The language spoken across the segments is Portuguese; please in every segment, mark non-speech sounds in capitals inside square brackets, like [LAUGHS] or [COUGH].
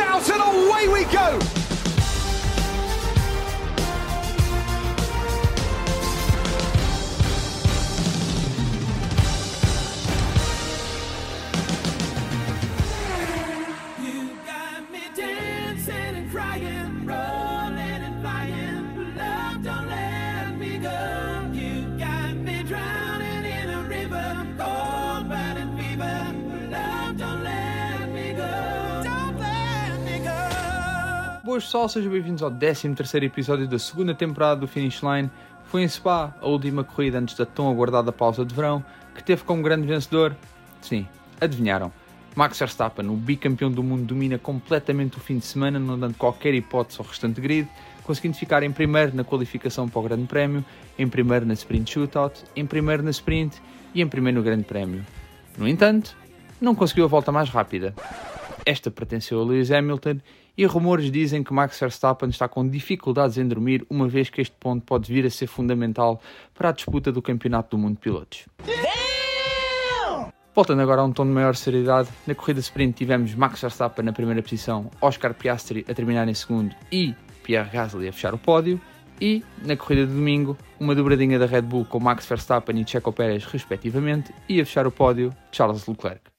Out and away we go. Pessoal, sejam bem-vindos ao 13 episódio da segunda temporada do Finish Line. Foi em Spa, a última corrida antes da tão aguardada pausa de verão, que teve como grande vencedor, sim, adivinharam, Max Verstappen, o bicampeão do mundo, domina completamente o fim de semana, não dando qualquer hipótese ao restante grid, conseguindo ficar em primeiro na qualificação para o Grande Prémio, em primeiro na Sprint Shootout, em primeiro na Sprint e em primeiro no Grande Prémio. No entanto, não conseguiu a volta mais rápida. Esta pertenceu a Lewis Hamilton e rumores dizem que Max Verstappen está com dificuldades em dormir, uma vez que este ponto pode vir a ser fundamental para a disputa do Campeonato do Mundo de Pilotos. Voltando agora a um tom de maior seriedade, na corrida sprint tivemos Max Verstappen na primeira posição, Oscar Piastri a terminar em segundo e Pierre Gasly a fechar o pódio. E, na corrida de domingo, uma dobradinha da Red Bull com Max Verstappen e Checo Pérez respectivamente e a fechar o pódio, Charles Leclerc.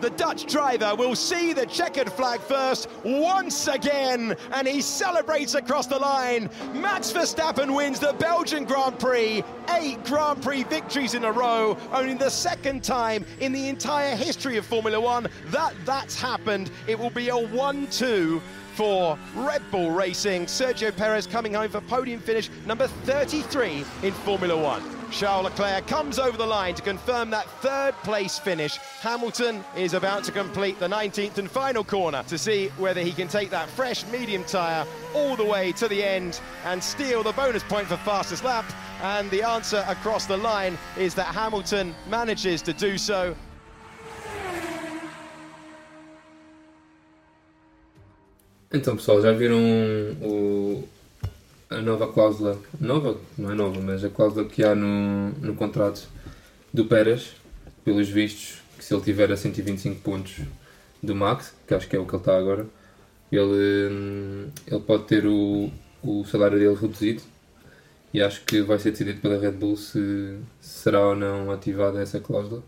The Dutch driver will see the checkered flag first once again, and he celebrates across the line. Max Verstappen wins the Belgian Grand Prix, eight Grand Prix victories in a row, only the second time in the entire history of Formula One that that's happened. It will be a 1 2 for Red Bull Racing. Sergio Perez coming home for podium finish number 33 in Formula One. Charles Leclerc comes over the line to confirm that third place finish. Hamilton is about to complete the 19th and final corner to see whether he can take that fresh medium tyre all the way to the end and steal the bonus point for fastest lap. And the answer across the line is that Hamilton manages to do so. Então pessoal, já viram o, a nova cláusula, nova, não é nova, mas a cláusula que há no, no contrato do Pérez, pelos vistos, que se ele tiver a 125 pontos do Max, que acho que é o que ele está agora, ele, hum, ele pode ter o, o salário dele reduzido e acho que vai ser decidido pela Red Bull se, se será ou não ativada essa cláusula.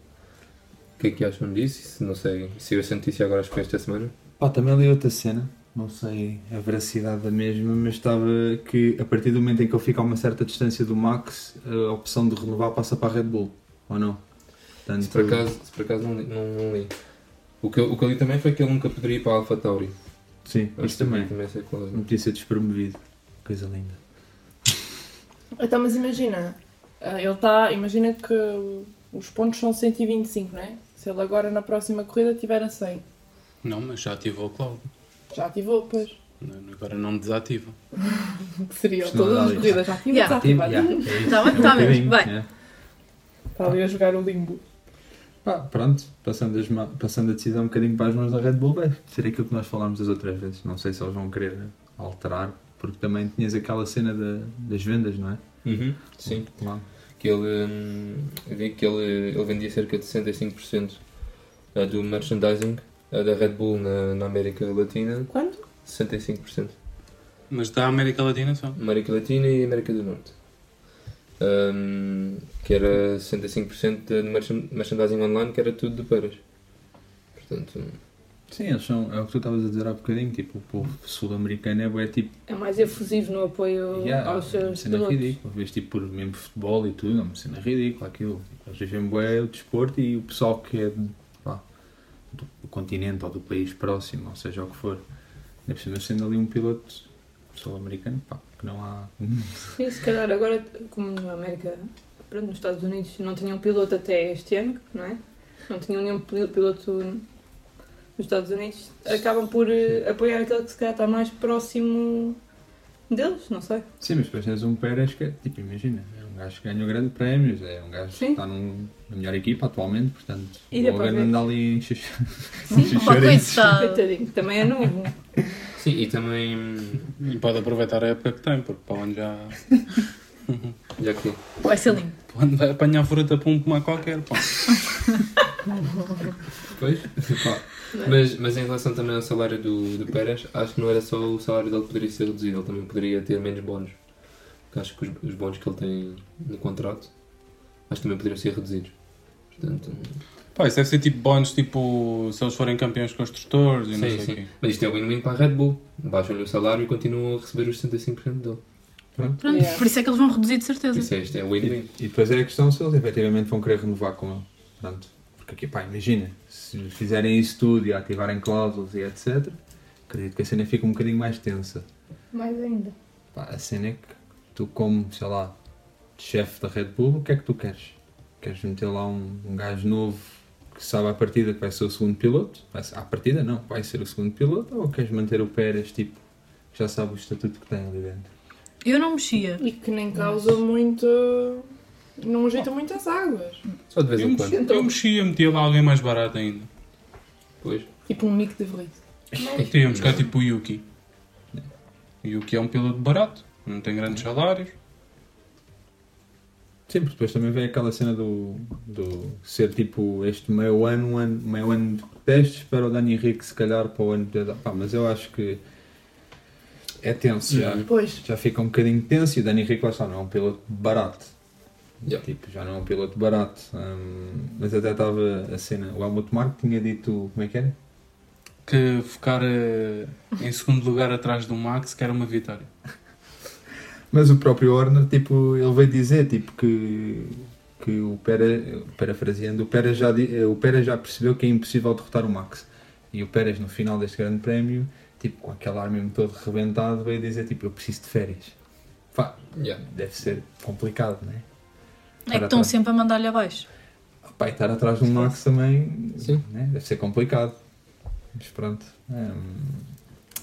O que é que acham disso? Não sei, se essa notícia agora acho que foi esta semana. Pá, também li outra cena, não sei a veracidade da mesma, mas estava que a partir do momento em que ele fica a uma certa distância do Max, a opção de renovar passa para a Red Bull, ou não? Portanto, Se por acaso, se por acaso não, li- não, não li. O que, eu- o que eu li também foi que ele nunca poderia ir para a Alpha Tauri. Sim, Acho isso também. também essa cláusula. Notícia despromovido. Coisa linda. Então, mas imagina, ah, ele está, imagina que os pontos são 125, não é? Se ele agora na próxima corrida tiver a 100, Não, mas já ativou a cláusula. Já ativou, pois. Agora não desativa. Que [LAUGHS] seria não todas as corridas já ativou, Yeah. desativado. Yeah, é isso. Tá bem, É um tá mesmo. bocadinho, Bem. é. Está ali a jogar o limbo. Pá, pronto, passando, as ma- passando a decisão um bocadinho para as mãos da Red Bull, vai ser aquilo que nós falámos das outras vezes. Não sei se eles vão querer alterar, porque também tinhas aquela cena da- das vendas, não é? Uhum, sim. Claro. Que ele, hum, vi que ele, ele vendia cerca de 65% eh, do merchandising da Red Bull na, na América Latina. Quanto? 65%. Mas da América Latina só. América Latina e América do Norte. Hum, que era 65% de merchan- merchandising online, que era tudo de Pérez. Portanto, Sim, eles são, é o que tu estavas a dizer há bocadinho, tipo, o povo sul-americano é, bué, tipo, É mais efusivo no apoio yeah, aos uma seus cena pilotos. ridícula, vês tipo, por mesmo futebol e tudo, é uma cena ridícula aquilo. Eles vivem bué o desporto e o pessoal que é do, do continente ou do país próximo, ou seja o que for, ainda por cima sendo ali um piloto sul-americano, pá, que não há... [LAUGHS] Sim, se calhar agora, como na América, pronto, nos Estados Unidos não tinham piloto até este ano, não é? Não tinham nenhum pil- piloto nos Estados Unidos, acabam por eh, apoiar aquele que se calhar está mais próximo deles, não sei. Sim, mas depois tens um Pérez que é, tipo, imagina, é um gajo que ganhou grandes prémios, é um gajo Sim. que está num, na melhor equipa atualmente, portanto, E ele ver. anda ali em. Coitadinho, também é novo. sim, e também, E pode aproveitar a época que tem, porque para onde já. já que Vai ser lindo. Para onde vai apanhar fruta para um pomar qualquer, pá. Pois, pá. Mas, mas em relação também ao salário do, do Pérez, acho que não era só o salário dele que poderia ser reduzido, ele também poderia ter menos bónus. Porque acho que os, os bónus que ele tem no contrato, acho que também poderiam ser reduzidos. Portanto, Pá, isso deve ser tipo bónus, tipo, se eles forem campeões construtores e não sim, sei o sim. quê. Mas isto é win-win para a Red Bull. Baixam-lhe o salário e continuam a receber os 65% dele. Pronto, Yeah. Por isso é que eles vão reduzir de certeza. isso é, isto é win-win. E depois é a questão se eles efetivamente vão querer renovar com ele. Pronto. Porque aqui, pá, imagina, se fizerem isso tudo e ativarem cláusulas e etc., acredito que a cena fica um bocadinho mais tensa. Mais ainda. Pá, a cena é que tu, como, sei lá, chefe da Red Bull, o que é que tu queres? Queres meter lá um, um gajo novo que sabe à partida que vai ser o segundo piloto? Vai ser, à partida não, vai ser o segundo piloto? Ou queres manter o Pérez, tipo, que já sabe o estatuto que tem ali dentro? Eu não mexia. E que nem causa muito. Não ajeita muito as águas. Só de vez Eu, em quando. eu mexia, metia lá alguém mais barato ainda. Pois. Tipo um mico de Vries. Tínhamos cá tipo o Yuki. O Yuki é um piloto barato, não tem grandes salários. Sim, porque depois também vem aquela cena do, do ser tipo este meio ano, um ano, meio ano de testes para o Dani Henrique se calhar para o ano de... Pá, mas eu acho que é tenso já. Uhum. Pois. Já fica um bocadinho tenso e o Dani Henrique lá está, não é um piloto barato. Yeah. Tipo, já não é um piloto barato. Hum, mas até estava a cena, o Helmut Marko tinha dito, como é que era? Que ficar eh, em segundo lugar atrás do Max que era uma vitória. [LAUGHS] Mas o próprio Horner, tipo, ele veio dizer tipo, que, que o Pérez, parafraseando, o Pérez, já, o Pérez já percebeu que é impossível derrotar o Max. E o Pérez, no final deste grande prémio, tipo, com aquele ar mesmo todo rebentado, veio dizer, tipo, eu preciso de férias. Pá, Yeah. deve ser complicado, não é? É que estão sempre a mandar-lhe abaixo. Pá, e estar atrás do Max também, Sim. né? deve ser complicado. Mas pronto, hum,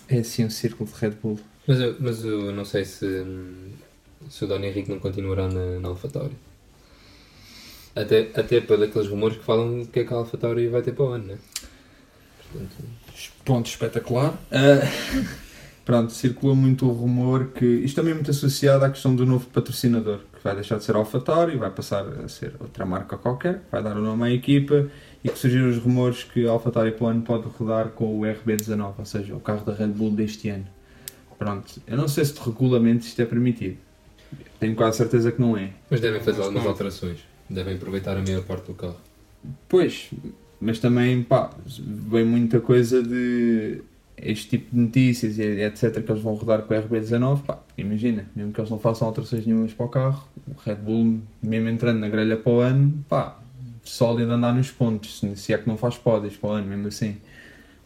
é assim um círculo de Red Bull. Mas eu, mas eu não sei se, se o Dani Henrique não continuará na, na AlphaTauri. Até, até por aqueles rumores que falam que é que a AlphaTauri vai ter para o ano, né? Portanto, Ponto espetacular. [LAUGHS] Ah, pronto, circulou muito o rumor que. Isto também é muito associado à questão do novo patrocinador, que vai deixar de ser AlphaTauri, vai passar a ser outra marca qualquer, vai dar o nome à equipa e que surgiram os rumores que a AlphaTauri para o ano pode rodar com o RB19, ou seja, o carro da Red Bull deste ano. Pronto, eu não sei se de regulamento isto é permitido. Tenho quase certeza que não é. mas devem fazer Mas algumas alterações. Devem aproveitar a maior parte do carro. Pois, mas também, pá, vem muita coisa de este tipo de notícias e etc que eles vão rodar com o RB19, pá, imagina, mesmo que eles não façam alterações nenhumas para o carro, o Red Bull, mesmo entrando na grelha para o ano, pá, sólido andar nos pontos, se- é que não faz pódios para o ano, mesmo assim.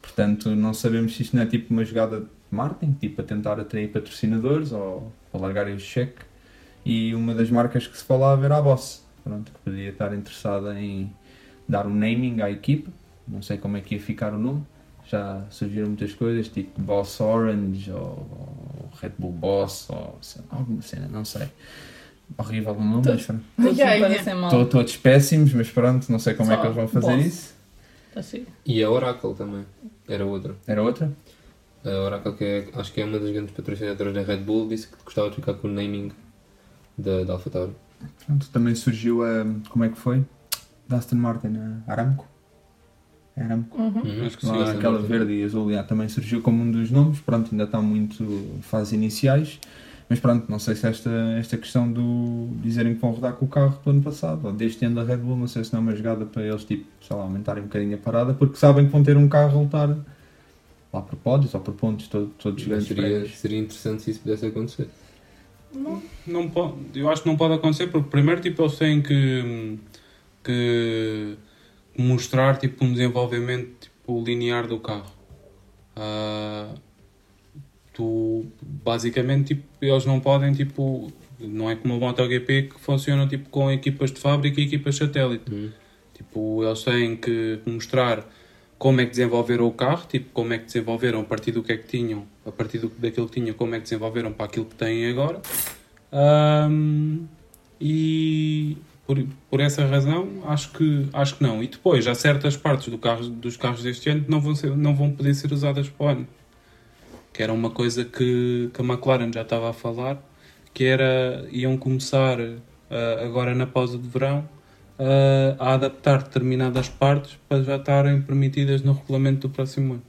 Portanto, não sabemos se isto não é tipo uma jogada marketing, tipo a tentar atrair patrocinadores ou a largarem o cheque. E uma das marcas que se falava era a Boss, pronto, que podia estar interessada em dar um naming à equipa, não sei como é que ia ficar o nome, já surgiram muitas coisas, tipo Boss Orange ou, ou Red Bull Boss ou sei alguma cena, não sei. Horrível o nome, mas pronto. Tô- todos péssimos, mas pronto, não sei como é que Só eles vão fazer Boss. isso. Assim. E a Oracle também. Era outra. Era outra? A Oracle, que é, acho que é uma das grandes patrocinadoras da Red Bull, disse que gostava de ficar com o naming da, da AlphaTauri. Pronto, também surgiu a. Como é que foi? Da Aston Martin, a Aramco? É Aramco? Uhum. Uhum. Acho que sim. Aquela Martin. verde e azul, já, também surgiu como um dos nomes. Pronto, ainda está muito em fases iniciais. Mas pronto, não sei se esta, esta questão do dizerem que vão rodar com o carro do ano passado, ou deste ano da Red Bull, não sei se não é uma jogada para eles, tipo, sei lá, aumentarem um bocadinho a parada, porque sabem que vão ter um carro a lutar lá por pódios ou por pontos, todo, todos os Seria, seria interessante se isso pudesse acontecer. Não pode, eu acho que não pode acontecer porque primeiro tipo, eles têm que, que mostrar tipo, um desenvolvimento tipo, linear do carro. Ah, tu basicamente tipo, eles não podem tipo não é como o MotoGP que funcionam tipo, com equipas de fábrica e equipas satélite. Uhum. Tipo, eles têm que mostrar como é que desenvolveram o carro, tipo, como é que desenvolveram a partir do que é que tinham, a partir do, daquilo que tinham, como é que desenvolveram para aquilo que têm agora. Ahm, e por, por essa razão, acho que, acho que não. E depois, há certas partes do carro, dos carros deste ano que não vão, ser, não vão poder ser usadas para o ano. Que era uma coisa que, que a McLaren já estava a falar, que era, iam começar ah, agora na pausa de verão ah, a adaptar determinadas partes para já estarem permitidas no regulamento do próximo ano.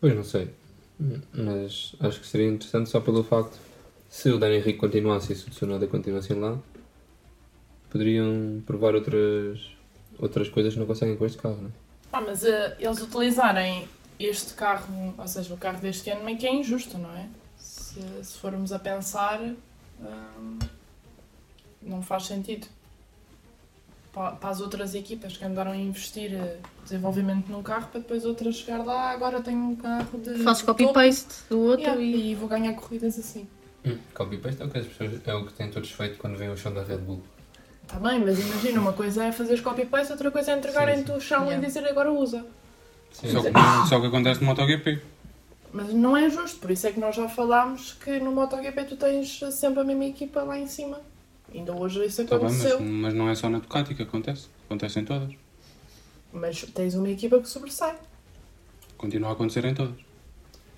Pois não sei. Mas acho que seria interessante só pelo facto se o Dani Henrique continuasse e se o Tsunoda continuassem lá, poderiam provar outras, outras coisas que não conseguem com este carro, não é? Ah, mas eh, eles utilizarem este carro, ou seja, o carro deste ano, meio que é injusto, não é? Se, se formos a pensar, hum, não faz sentido. Pa- Para as outras equipas que andaram a investir eh, desenvolvimento num carro para depois outras chegar lá, agora tenho um carro de. De copy-paste do outro Yeah, e. e vou ganhar corridas assim. Copy-paste é o que as pessoas é o que têm todos feito quando vêm o chão da Red Bull. Está bem, mas imagina, uma coisa é fazer copy-paste, outra coisa é entregarem-te o chão Yeah. e dizer agora usa. Sim, Só sim. que, só que acontece no MotoGP. Mas não é justo, por isso é que nós já falámos que no MotoGP tu tens sempre a mesma equipa lá em cima. Ainda hoje isso Tá bem, mas, aconteceu. mas não é só na Ducati que acontece. Acontece em todas. Mas tens uma equipa que sobressai. Continua a acontecer em todas.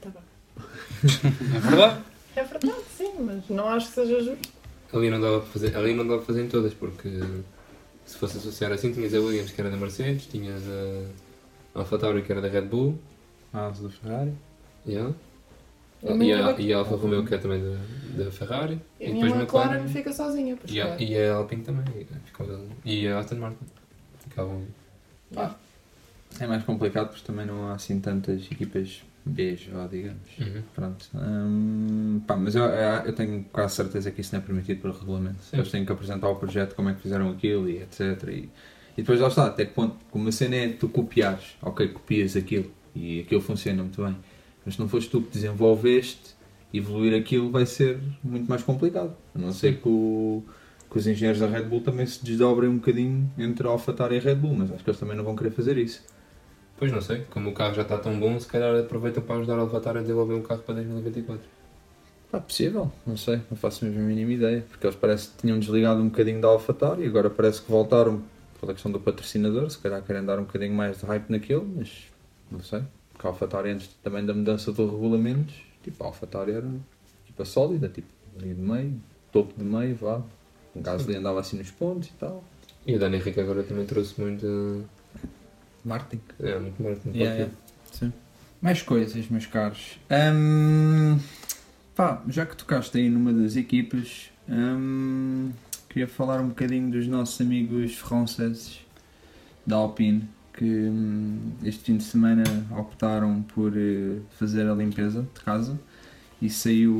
Tá bem. [LAUGHS] É verdade. É verdade, sim, mas não acho que seja justo. Ali não dava para fazer, ali não dava para fazer em todas, porque se fosse associar assim, tinhas a Williams que era da Mercedes, tinhas a Alfa Tauri que era da Red Bull, A asa da Ferrari. yeah. A e, a, e a Alfa Romeo que é também da, da Ferrari, E e, a depois McLaren McLaren fica sozinha. E a, e a Alpine também, ficava- e a Aston Martin. Ficavam É mais complicado porque também não há assim tantas equipas B, já digamos. Uhum. Pronto. Hum, pá, mas eu, eu- eu tenho quase certeza que isso não é permitido pelo regulamento. Sim. Eles têm que apresentar o projeto, como é que fizeram aquilo e etc. E, e depois lá está, até que ponto, como a cena é tu copiares, ok, copias aquilo e aquilo funciona muito bem. Mas se não foste tu que desenvolveste, evoluir aquilo vai ser muito mais complicado. A não ser que, o- que os engenheiros da Red Bull também se desdobrem um bocadinho entre a AlphaTauri e a Red Bull, mas acho que eles também não vão querer fazer isso. Pois não sei, como o carro já está tão bom, se calhar aproveitam para ajudar a Alfa Tauri a desenvolver um carro para 2024. Pá, possível, não sei, não faço mesmo a mínima ideia, porque eles parece que tinham desligado um bocadinho da AlphaTauri e agora parece que voltaram pela questão do patrocinador, se calhar querem dar um bocadinho mais de hype naquilo, mas não sei, porque a AlphaTauri antes também da mudança dos regulamentos, tipo, a AlphaTauri era equipa sólida, tipo, ali de meio, topo de meio, vá, o Gasly andava assim nos pontos e tal. E o Dani Henrique agora também trouxe muito. Martin. É, muito mais. muito Yeah, yeah. Mais coisas, meus caros. Hum, pá, já que tocaste aí numa das equipas, hum, queria falar um bocadinho dos nossos amigos franceses da Alpine que hum, este fim de semana optaram por eh, fazer a limpeza de casa e saiu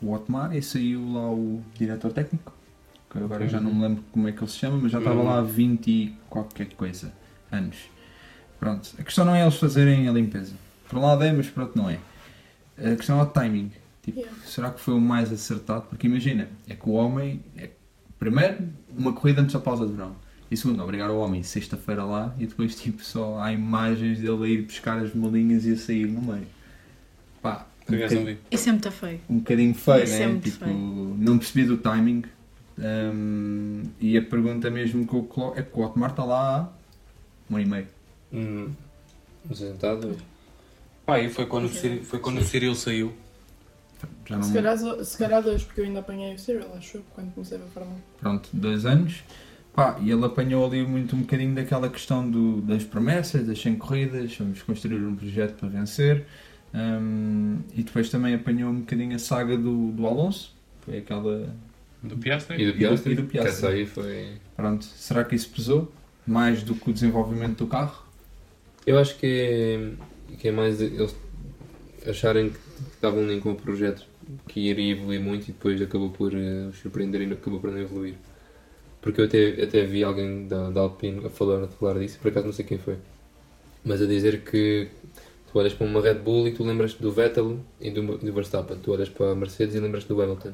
o Otmar e saiu lá o diretor técnico, que agora já não me lembro como é que ele se chama, mas já estava lá há 20 e qualquer coisa anos. Pronto, a questão não é eles fazerem a limpeza. Por um lado é, mas por outro não é. A questão é o timing. Tipo, Yeah. será que foi o mais acertado? Porque imagina, é que o homem, é, primeiro, uma corrida antes da pausa de verão. E segundo, obrigar o homem sexta-feira lá e depois tipo só há imagens dele a ir buscar as malinhas e a sair no meio. Pá, um, bocadinho. Isso é muito feio. um bocadinho feio, Isso né? é muito tipo, feio. não percebi do timing. Hum, e a pergunta mesmo que eu coloco é que o Otmar está lá há um ano e meio. Hum, dois. Pá, e foi quando, o Cyril, foi quando o Cyril saiu. Já não Se calhar, se calhar dois, porque eu ainda apanhei o Cyril, acho eu, quando comecei a Fórmula pronto, dois anos. Pá, e ele apanhou ali muito um bocadinho daquela questão do, das promessas, das 100 corridas, vamos construir um projeto para vencer. Hum, e depois também apanhou um bocadinho a saga do, do Alonso, foi aquela. Do Piastri. E do Piastri? e do Piastri. Que essa aí foi. Pronto, será que isso pesou? Mais do que o desenvolvimento do carro? Eu acho que é, que é mais eles acharem que estavam ali com o projeto que iria evoluir muito e depois acabou por eh, os surpreender e acabou por não evoluir. Porque eu até, até vi alguém da, da Alpine a falar, a falar disso, por acaso não sei quem foi, mas a dizer que tu olhas para uma Red Bull e tu lembras-te do Vettel e do, do Verstappen, tu olhas para a Mercedes e lembras-te do Hamilton.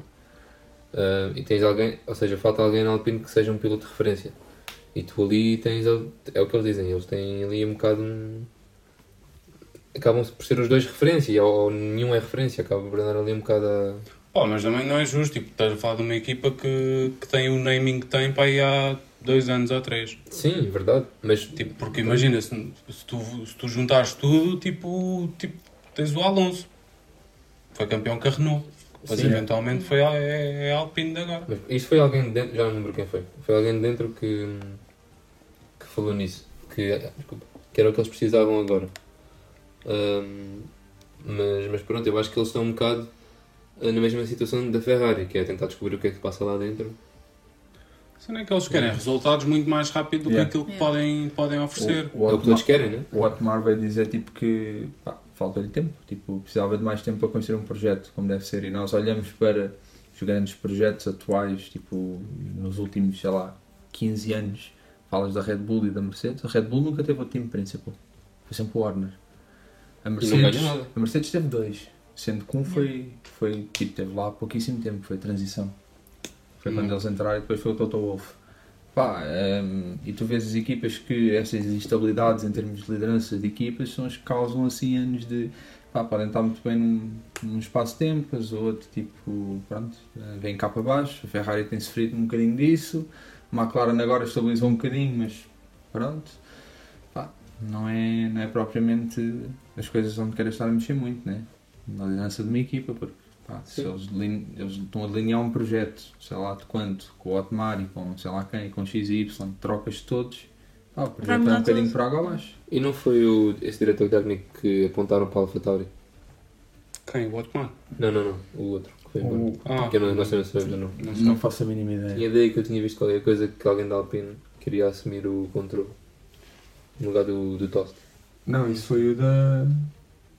Ah, e tens alguém, ou seja, falta alguém na Alpine que seja um piloto de referência. E tu ali tens, é o que eles dizem, eles têm ali um bocado um... Acabam por ser os dois referência, ou, ou nenhum é referência, acaba por andar ali um bocado a... Pá, mas também não é justo. Tipo, estás a falar de uma equipa que, que tem o naming que tem para aí há dois anos ou três. Sim, verdade, mas Tipo, porque imagina, se, se, tu, se tu juntares tudo, tipo, tipo, tens o Alonso. Foi campeão com a Renault. Mas Sim. eventualmente foi a, é, é Alpine de agora. Mas isto foi alguém de dentro, já não lembro quem foi. Foi alguém de dentro que, que falou nisso. Que, ah, desculpa, que era o que eles precisavam agora. Ahm, mas, mas pronto, eu acho que eles estão um bocado na mesma situação da Ferrari, que é tentar descobrir o que é que passa lá dentro. Se não é que eles querem resultados muito mais rápido do Yeah. que aquilo que Yeah. podem, podem oferecer. O, o, é o que todos Otmar, querem, né? o Otmar veio dizer tipo que pá, falta-lhe tempo, tipo, precisava de mais tempo para construir um projeto como deve ser. E nós olhamos para os grandes projetos atuais, tipo, nos últimos, sei lá, 15 anos, falas da Red Bull e da Mercedes. A Red Bull nunca teve o time principal, foi sempre o Warner. A não Mercedes, a Mercedes teve dois, sendo que um foi, foi tipo, teve lá há pouquíssimo tempo, foi transição. Foi Hum. quando eles entraram e depois foi o Toto Wolff. Pá, hum, e tu vês as equipas que essas instabilidades em termos de liderança de equipas são as que causam assim anos de pá, podem estar muito bem num, num espaço de tempo, mas o outro tipo, pronto, eh, vem cá para baixo. A Ferrari tem sofrido um bocadinho disso, a McLaren agora estabilizou um bocadinho, mas pronto, pá, não é, não é propriamente as coisas onde querem estar a mexer muito, né? Na liderança de uma equipa, porque pá, se eles, eles estão a delinear um projeto, sei lá de quanto, com o Otmar e com sei lá quem, com X e Y, trocas de todos, pá, o projeto é um bocadinho para água abaixo. E não foi o, esse diretor técnico que apontaram para a AlphaTauri? Quem? O Otmar? Não, não, não. O outro. Que foi embora. O- Ah, Que eu não, não sei, não sei, não. Não faço a mínima ideia. Tinha ideia que eu tinha visto qualquer coisa que alguém da Alpine queria assumir o controle no lugar do, do Tost. Não, isso foi o da.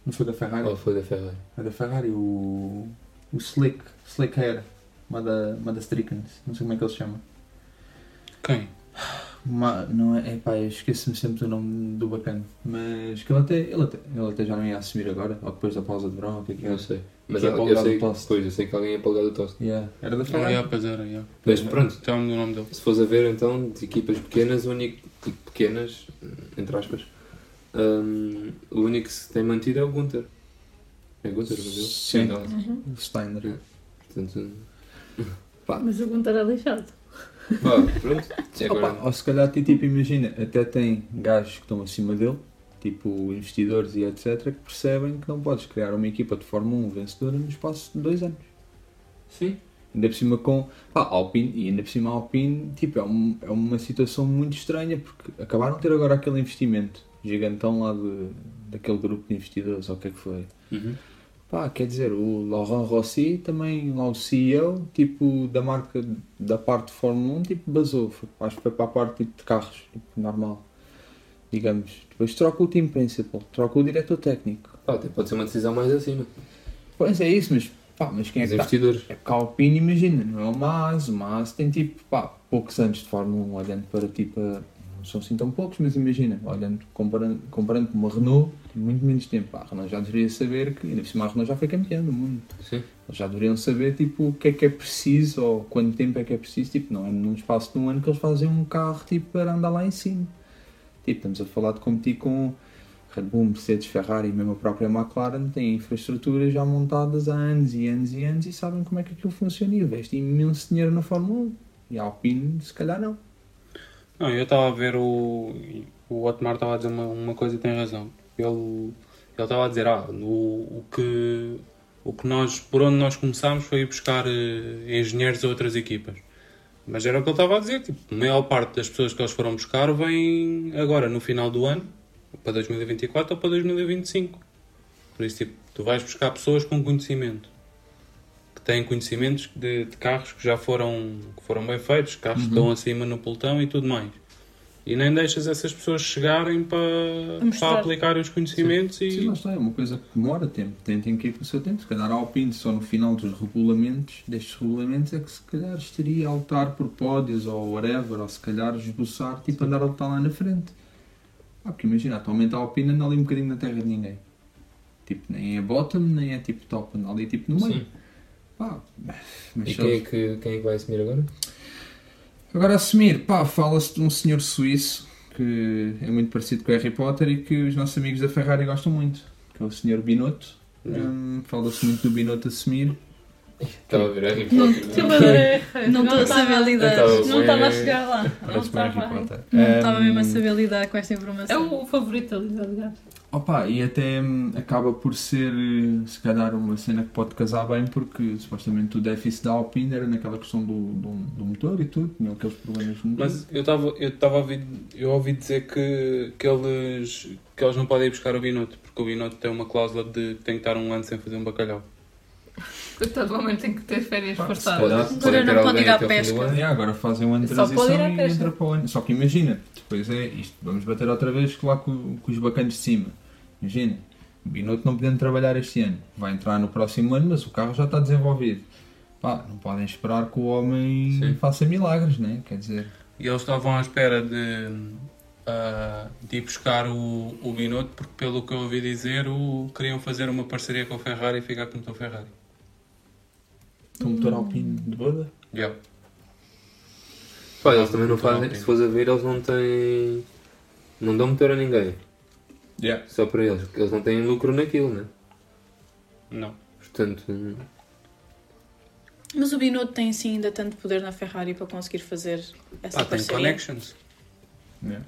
Não foi da Ferrari? Ou foi da Ferrari? É da Ferrari, o. O Slick. Slick Hair. Uma da, Strickens. Não sei como é que ele se chama. Quem? Não é, é pá, eu esqueço-me sempre do nome do bacana. Mas que ele até, ele até, ele até já não ia assumir agora, ou depois da pausa de verão, o que é que Não é? sei. Mas Que é eu, eu sei, pois, eu sei que alguém ia para o lugar do Tost. Yeah. Era da Ah, Ferrari. yeah, pois era, yeah. Mas pronto, Já me o nome dele. se fores a ver então, de equipas pequenas, o único. Tipo, pequenas, entre aspas, hum, o único que se tem mantido é o Gunter. É Gunter, não? Sim. não. O Steiner. Portanto, [LAUGHS] Mas o Gunter é lixado. pá, pronto. É Opa, ou se calhar, ti- tipo, imagina, até tem gajos que estão acima dele, tipo investidores e etc., que percebem que não podes criar uma equipa de Fórmula 1 vencedora no espaço de dois anos. sim. Ainda por cima com pá, Alpine, e ainda por cima a Alpine, tipo, é, um- é uma situação muito estranha, porque acabaram de ter agora aquele investimento gigantão lá de, daquele grupo de investidores, ou o que é que foi. Uhum. Pá, quer dizer, o Laurent Rossi também, lá o CEO, tipo, da marca, da parte de Fórmula 1, tipo, basou. Foi, acho que foi para a parte tipo, de carros, tipo, normal. Digamos. Depois troca o time principal, troca o diretor técnico. Pode ser uma decisão mais acima. Pois é isso, mas, pá, mas quem é que tá- investidores. É porque a Alpine, imagina, não é o Maas, o Maas tem tipo, pá, poucos anos de Fórmula 1, olhando para tipo, a- não são assim tão poucos, mas imagina, olhando, comparando, comparando com uma Renault, tem muito menos tempo. A Renault já deveria saber que, ainda por cima a Renault já foi campeã do mundo. Sim. Eles já deveriam saber tipo, o que é que é preciso ou quanto tempo é que é preciso. Tipo, não é num espaço de um ano que eles fazem um carro tipo, para andar lá em cima. Tipo, estamos a falar de competir com Red Bull, Mercedes, Ferrari e mesmo a própria McLaren têm infraestruturas já montadas há anos e anos e anos e sabem como é que aquilo funciona e investem imenso dinheiro na Fórmula 1. E a Alpine, se calhar, não. Não, eu estava a ver o. O Otmar estava a dizer uma, uma coisa e tem razão. Ele ele estava a dizer, ah, o, o que. O que nós, por onde nós começámos foi ir buscar eh, engenheiros a outras equipas. Mas era o que ele estava a dizer, tipo, a maior parte das pessoas que eles foram buscar vem agora, no final do ano, para 2024 ou para 2025. Por isso, tipo, tu vais buscar pessoas com conhecimento. Têm conhecimentos de, de carros que já foram, que foram bem feitos, carros que estão acima no pelotão e tudo mais. E nem deixas essas pessoas chegarem para, para aplicar os conhecimentos Sim, e... lá está, é uma coisa que demora tempo. Tentem que ir com o seu tempo. Se calhar a Alpine, só no final dos regulamentos, destes regulamentos, é que se calhar estaria a lutar por pódios ou whatever, ou se calhar esboçar, tipo, andar a lutar lá na frente. Ah, porque imagina, atualmente a Alpine anda ali um bocadinho na terra de ninguém. Tipo, nem é bottom, nem é tipo top, anda ali tipo no meio. Sim. Pá, mas E quem é, que, quem é que vai assumir agora? Agora assumir, pá, fala-se de um senhor suíço que é muito parecido com o Harry Potter e que os nossos amigos da Ferrari gostam muito, que é o senhor Binotto. Hum, Fala-se muito do Binotto assumir. Estava a ver Harry Não- Potter. Não estou a saber lidar. Não estava a é- chegar lá. Não estava. Estava mesmo a Hum, saber lidar com esta É informação. o favorito ali, aliás. Opa, e até hum, acaba por ser, eh, se calhar, uma cena que pode casar bem, porque supostamente o déficit da Alpine era naquela questão do, do, do motor e tudo, tinha aqueles problemas no motor. Mas eu estava eu estava a ouvir, eu ouvi dizer que, que, eles, que eles não podem ir buscar o Binotto, porque o Binotto tem uma cláusula de que tem que estar um ano sem fazer um bacalhau. Coitado do homem tem que ter férias Pá, forçadas. Pode, Agora não pode ir à pesca. ano. Yeah, agora fazem um ano de transição e entra para o ano. Só que imagina, depois é isto, vamos bater outra vez lá com, com os bacanos de cima. Imagina, o Binotto não podendo trabalhar este ano, vai entrar no próximo ano, mas o carro já está desenvolvido. Pá, não podem esperar que o homem Sim. faça milagres, né? Quer dizer, E eles estavam à espera de, ah, de ir buscar o, o Binotto, porque pelo que eu ouvi dizer, o, queriam fazer uma parceria com a Ferrari e ficar com o Ferrari. O motor Alpine de boda. Yeah. Pá, eles também não fazem, se fores a ver, eles não têm. Não dão motor a ninguém. Yeah. Só para eles. porque Eles não têm lucro naquilo, né? Não. Portanto, hum, Mas o Binotto tem sim ainda tanto poder na Ferrari para conseguir fazer essa Ah, tem connections. Yeah.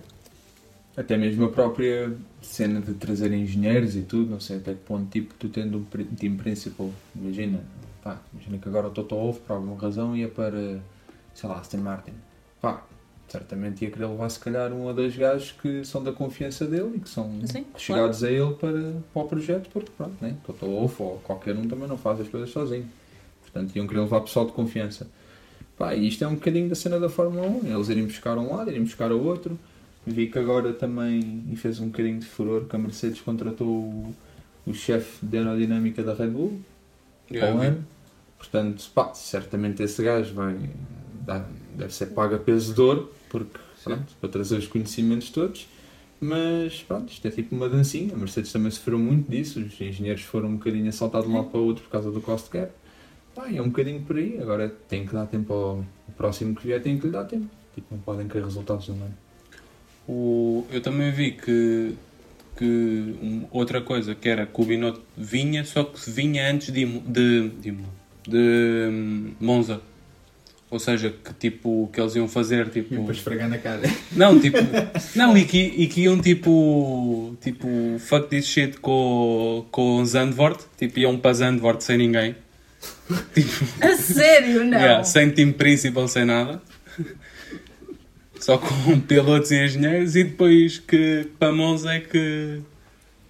Até mesmo a própria cena de trazer engenheiros e tudo, não sei até que ponto, tipo, tu tendo um team principal, imagina, pá, imagina que agora o Toto Wolff, por alguma razão, ia para, sei lá, Aston Martin. Pá, certamente ia querer levar se calhar um ou dois gajos que são da confiança dele e que são Sim, chegados a ele para, para o projeto, porque pronto, né? Toto Wolff ou qualquer um também não faz as coisas sozinho. Portanto, iam querer levar pessoal de confiança. Pá, e isto é um bocadinho da cena da Fórmula 1. Eles irem buscar um lado, irem buscar o outro. Vi que agora também, e fez um bocadinho de furor, que a Mercedes contratou o, o chefe de aerodinâmica da Red Bull Yeah, Portanto, pá, certamente esse gajo vai deve ser pago a peso de ouro, porque, pronto, para trazer os conhecimentos todos. Mas pronto, isto é tipo uma dancinha. A Mercedes também sofreu muito disso. Os engenheiros foram um bocadinho assaltados de um lado para o outro por causa do cost cap. Pá, é um bocadinho por aí. Agora tem que dar tempo ao, ao próximo que vier, tem que lhe dar tempo. Tipo, não podem querer resultados no ano. O, eu também vi que, que outra coisa que era que o Binotto vinha, só que vinha antes de, de, de, de hum, Monza. Ou seja, que tipo, que eles iam fazer tipo. esfregar na cara. Não, tipo. não, e que, e que iam tipo. Tipo, fuck this shit com, com Zandvoort. Tipo, iam para Zandvoort sem ninguém. Tipo, A sério, não? yeah, sem time principal, sem nada. Só com pilotos e engenheiros e depois que para Monza é que.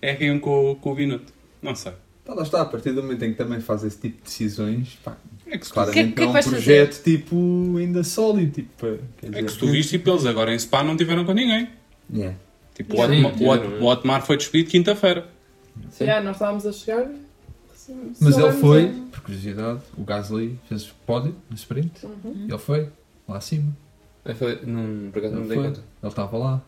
É que iam com, com o Binotto. Não sei. Tá, lá está, a partir do momento em que também faz esse tipo de decisões, pá, É que claramente que é que não é um projeto tipo ainda sólido. Tipo, pá, é dizer, que se tu viste, tipo, eles agora em Spa não tiveram com ninguém. Yeah. Tipo, o, Otmar, o, o Otmar foi despedido quinta-feira. sim. Já, nós estávamos a chegar. Mas só ele foi, a- por curiosidade, o Gasly fez pódio no sprint. Uhum. Ele foi lá acima. Eu falei, não, por acaso não me Ele dei foi. conta. Ele estava lá.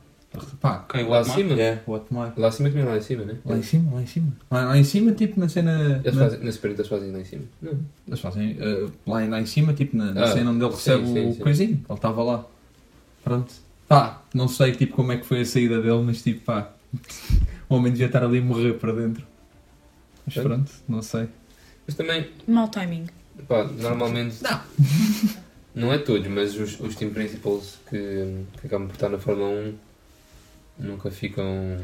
Pá, Quem? Lá é, o Otmar. Lá acima também lá em cima, né? Lá em cima, lá em cima. Lá, lá em cima, tipo na cena. Eles na- fazem, na sprint eles fazem lá em cima. Não. Eles fazem eh, lá, lá em cima, tipo na, na Ah, cena onde ele sim, recebe sim, o sim. coisinho. Ele estava lá. Pronto. Pá, não sei tipo como é que foi a saída dele, mas tipo pá. [LAUGHS] O homem devia estar ali a morrer para dentro. Mas Sim. pronto, não sei. Mas também, Mau timing. pá, normalmente. [LAUGHS] Não. é todos, mas os, os team principals que, que acabam por estar na Fórmula 1 nunca ficam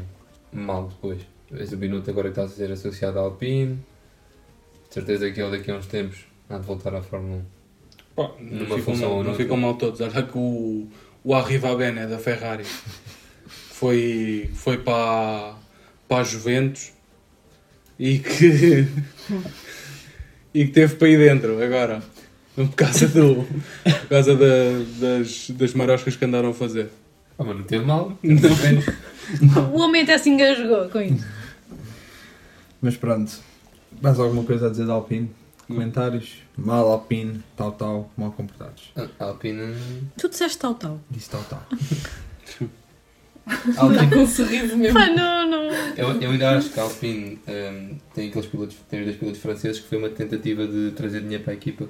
mal depois. Vês o Binotto agora que está a ser associado à Alpine. De certeza que ele daqui a uns tempos há de voltar à Fórmula 1. Pá, não ficam mal, não ficam mal todos. Olha que o, o Arriva Bene da Ferrari foi, foi para, para a Juventus e que, e que teve para aí dentro agora. Por causa, do, por causa da- das, das maroscas que andaram a fazer. Ah, mas não teve [LAUGHS] mal. [LAUGHS] Não. O homem até se engasgou com isso. Mas pronto. Mais alguma coisa a dizer da Alpine? Comentários? Mal Alpine, tal, tal, mal comportados. A Alpine. Tu disseste tal, tal. Disse tal, tal. [LAUGHS] Está com um sorriso mesmo. Pá, não, não. Eu, eu ainda acho que a Alpine hum, tem aqueles pilotos, tem os dois pilotos franceses que foi uma tentativa de trazer dinheiro para a equipa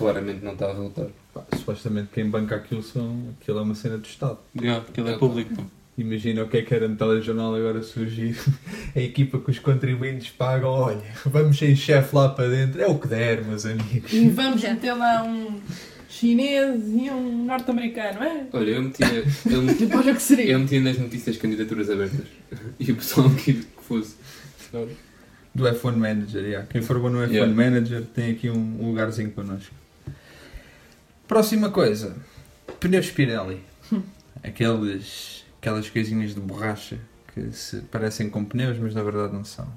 claramente não está a resultar. Pá, supostamente quem banca aquilo são. Aquilo é uma cena do Estado. Yeah, aquilo é público. Imagina o que é que era no telejornal agora surgir. [LAUGHS] A equipa que os contribuintes pagam, olha, vamos sem chefe lá para dentro. É o que der, meus amigos. E vamos meter lá um. chinês e um norte-americano, é? Olha, eu metia, eu metia, olha o que seria. eu metia nas notícias candidaturas abertas. E o pessoal que que fosse. Do F1 Manager, yeah. Quem for bom no F1 Yeah. Manager tem aqui um, um lugarzinho connosco. Próxima coisa. Pneus Pirelli. [LAUGHS] Aqueles, aquelas coisinhas de borracha que se parecem com pneus, mas na verdade não são.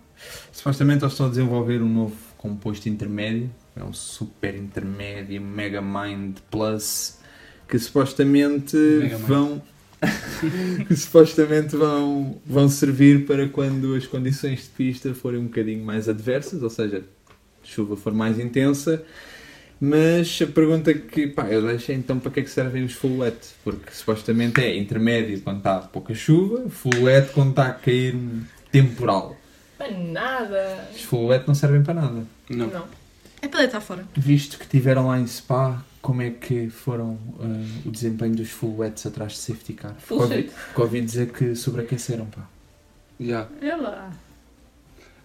Supostamente eles estão a desenvolver um novo composto intermédio. É um super intermédio, Mega Mind Plus, que supostamente vão [LAUGHS] que supostamente vão, vão servir para quando as condições de pista forem um bocadinho mais adversas, ou seja, a chuva for mais intensa. Mas a pergunta que pá, eu deixei então para que é que servem os full wet? Porque supostamente é intermédio quando está pouca chuva, full wet quando está a cair temporal. Para nada. Os full wet não servem para nada. Não. Não. É para deitar fora. Visto que tiveram lá em Spa, como é que foram ah, o desempenho dos full wets atrás de safety car? Shape. ouvi dizer que sobreaqueceram, pá. Já. É lá.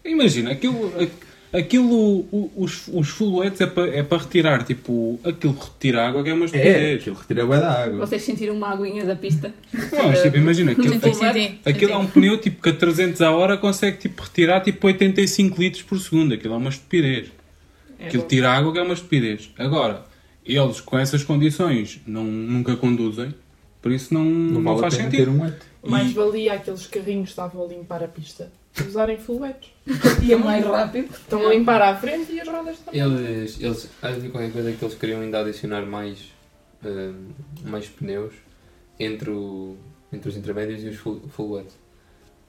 Imagina, aquilo, a- aquilo o- os, os full wets é para é para retirar, tipo, aquilo de retirar água que é uma É, estupidez. aquilo retira bué da água. Vocês sentiram uma aguinha da pista? [LAUGHS] Não, mas, tipo, imagina, aquilo, Senti, senti. aquilo é um pneu tipo, que a 300 a hora consegue tipo, retirar tipo 85 litros por segundo. Aquilo é uma estupidez. É Aquilo bom. tira água que é uma estupidez. Agora, eles com essas condições não, nunca conduzem, por isso não, não, Não vale faz sentido. ter um. Mais valia aqueles carrinhos que estavam a limpar a pista usarem full wets. Ia [LAUGHS] mais rápido. Estão a limpar à frente e as rodas também. Eles, eles, havia qualquer coisa que eles queriam ainda adicionar mais, eh, mais pneus entre, o, entre os intermédios e os full, full wet.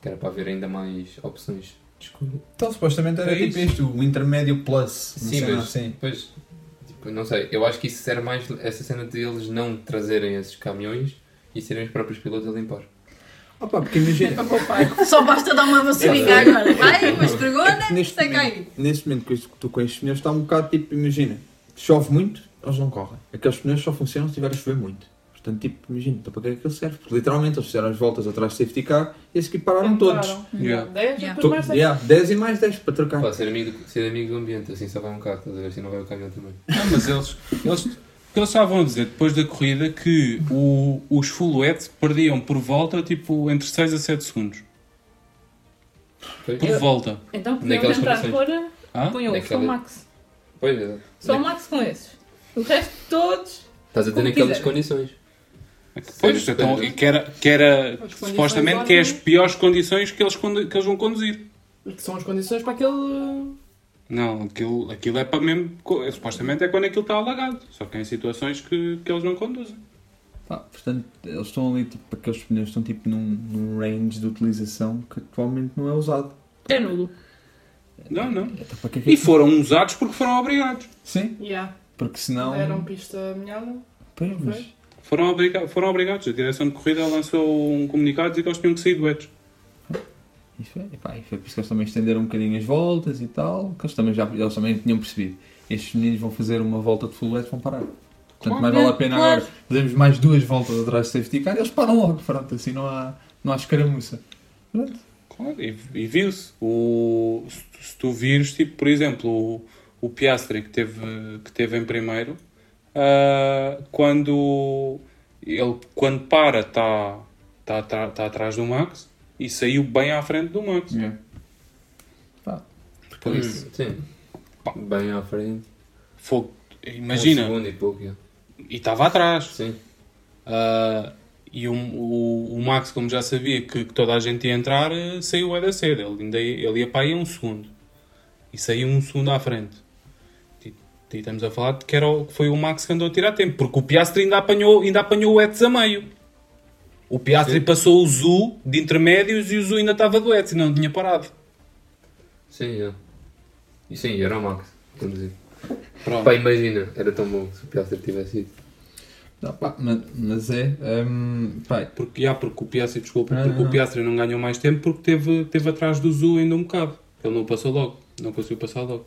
Que era para haver ainda mais opções de escolha. Então, supostamente era É tipo isto, o intermédio plus. Sim, Sim, mas- assim. Pois, tipo, não sei, eu acho que isso era mais essa cena de eles não trazerem esses caminhões e serem os próprios pilotos a limpar. Opa, porque imagina. Poupar. Só basta dar uma vacilinha agora. Vai, uma esfregona, neste, seca momento, aí. neste momento que estou com estes pneus está um bocado tipo, imagina, chove muito, eles não correm. Aqueles pneus só funcionam se estiver a chover muito. Portanto, tipo, imagina, então para que é que ele serve? Porque literalmente eles fizeram as voltas atrás do safety car e esses aqui pararam todos. Yeah. 10 e Yeah. depois To- mais 10. yeah, 10 e mais 10 para trocar. Pode ser amigo, do, ser amigo do ambiente, assim só vai um carro, estás a ver? Assim não vai o caminhão também. Não, mas eles, eles, o que eles estavam a dizer depois da corrida que o, os full wets perdiam por volta tipo entre 6 a 7 segundos. Por volta. Então podíamos Naquelas entrar condições. fora, Ah? punham só Naquela- o Max. pois é. Só o Max com esses. O resto todos. Estás a ter Como naquelas quiser. condições. Pois, então, que era, que era condições supostamente que é as piores condições que eles, condu- que eles vão conduzir. E que são as condições para aquele. Não, aquilo, aquilo é para mesmo. é, Supostamente é quando aquilo está alagado. Só que em situações que, que eles não conduzem. Pá, portanto, eles estão ali, tipo, aqueles pneus estão tipo num, num range de utilização que atualmente não é usado. É nulo. Não, não. Então, para que é que- E foram usados porque foram obrigados. Sim, Yeah. porque senão. Deram pista molhada. Pois, mas-? Foram, obriga foram obrigados. A direção de corrida lançou um comunicado dizer que eles tinham que sair do. Isso foi, epá, e foi por isso que eles também estenderam um bocadinho as voltas e tal, que eles também, já, eles também tinham percebido. Estes meninos vão fazer uma volta de full wet, vão parar. Portanto, Claro. mais vale a pena Claro. agora fazermos mais duas voltas atrás do safety car e eles param logo, pronto, assim não há, não há escaramuça. Pronto. Claro, e, e viu-se. O- Se, tu- se tu vires, tipo, por exemplo, o, o Piastri que teve, que teve em primeiro, ah, quando ele quando para está tá, tá, tá atrás do Max e saiu bem à frente do Max. Yeah. Por isso, Hum, Sim. Bem à frente. fogo. Um Imagina, segundo e pouco. e estava atrás. Sim. Ah, e o, o, o Max, como já sabia que, que toda a gente ia entrar, eh, saiu a da cedo. Ele, ainda ia, ele ia para aí um segundo. E saiu um segundo à frente. E, e estamos a falar de que, era o, foi o Max que andou a tirar tempo. Porque o Piastri ainda apanhou, ainda apanhou o Eds a meio. O Piastri Sim. passou o Zu de intermédios e o Zu ainda estava do Eds e não tinha parado. Sim, já. E sim, era o Max. Vamos dizer. Pronto. Pá, imagina, era tão bom se o Piastri tivesse ido. Não, pá, mas, mas é, hum, pá, Porque, já, porque o Piastri, desculpa, Não, porque não, o. Piastri não ganhou mais tempo porque teve, teve atrás do Zu ainda um bocado. Ele não passou logo. Não conseguiu passar logo.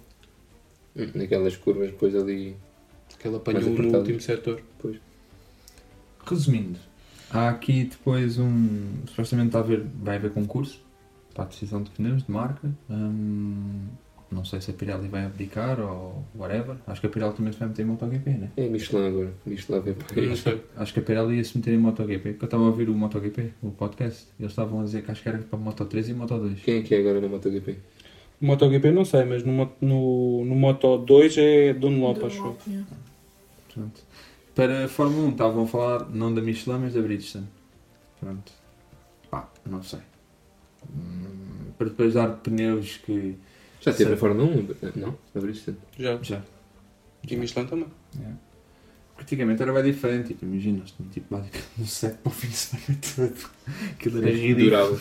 Hum, Naquelas curvas depois ali. Que ele apanhou no último setor. resumindo, há aqui depois um, supostamente haver, vai haver concurso para a decisão de pneus de marca. Hum, não sei se a Pirelli vai abdicar ou whatever. Acho que a Pirelli também se vai meter em MotoGP, né? É Michelin agora. Michelin vem para Não aí. sei. Acho que a Pirelli ia se meter em MotoGP, porque eu estava a ouvir o MotoGP, o podcast. Eles estavam a dizer que acho que era para Moto 3 e Moto 2. Quem é que é agora na MotoGP? MotoGP não sei, mas no, no, no Moto 2 é Dunlop, acho eu. Para a Fórmula 1 estavam a falar não da Michelin, mas da Bridgestone. Pronto. Pá, não sei. Hum, para depois dar pneus que. Já teve Sei. a Fórmula 1? Não? Na Bridgestone. Já. Já. E Michelin também. Praticamente era bem diferente. Tipo, imagina, eles tinham tipo basicamente um set para o fim de semana todo. Aquilo era ridículo. Durava.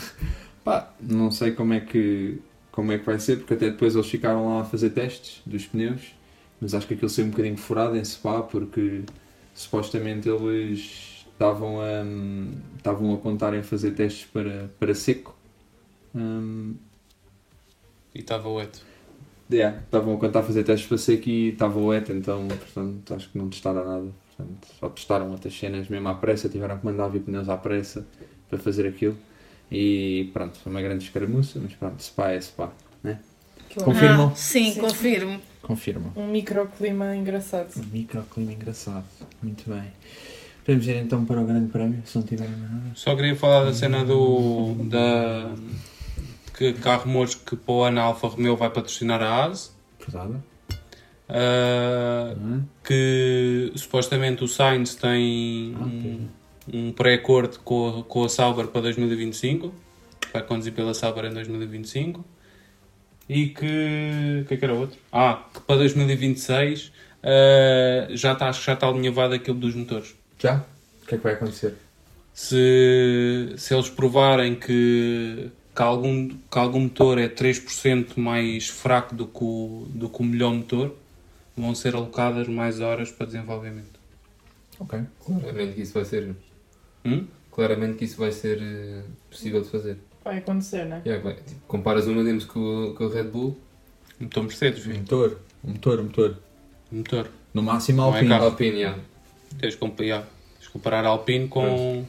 Pá, não sei como é que como é que vai ser, porque até depois eles ficaram lá a fazer testes dos pneus, mas acho que aquilo saiu um bocadinho furado em Spa, porque supostamente eles estavam a, estavam a contar em fazer testes para, para seco. Hum, E estava wet. yeah, estavam a contar fazer testes para seco e estava wet, então portanto, acho que não testaram nada. Portanto, só testaram outras cenas mesmo à pressa, tiveram que mandar vir pneus à pressa para fazer aquilo. E pronto, foi uma grande escaramuça, mas pronto, Spa é Spa. Aquilo é Confirmam? Ah, sim, Sim. confirmo. Confirmam. Um microclima engraçado. Um microclima engraçado. Muito bem. Podemos ir então para o grande prémio, se não tiverem mais nada. Só queria falar da cena do. da. que, que há rumores que para o ano a Alfa Romeo vai patrocinar a AS. Verdade? É? que supostamente o Sainz tem Ah, um, um pré-acordo com, a- com a Sauber para 2025, vai conduzir pela Sauber em 2025 e que. o que é que era outro? Ah, que para 2026 ah, já está, acho que já está alinhavado aquilo dos motores. Já? O que é que vai acontecer? Se, se eles provarem que, que, algum, que algum motor é 3% mais fraco do que, o, do que o melhor motor, vão ser alocadas mais horas para desenvolvimento. Ok. Claramente que isso vai ser. Hum? Claramente que isso vai ser eh, possível de fazer. Vai acontecer, né? Yeah, vai. Tipo, comparas o Williams com, o- com o Red Bull, Motor Mercedes, filho. motor. Motor, motor. Motor. No máximo Não é Alpine. carro. Alpine, yeah. Tens de comparar, tens de comparar Alpine com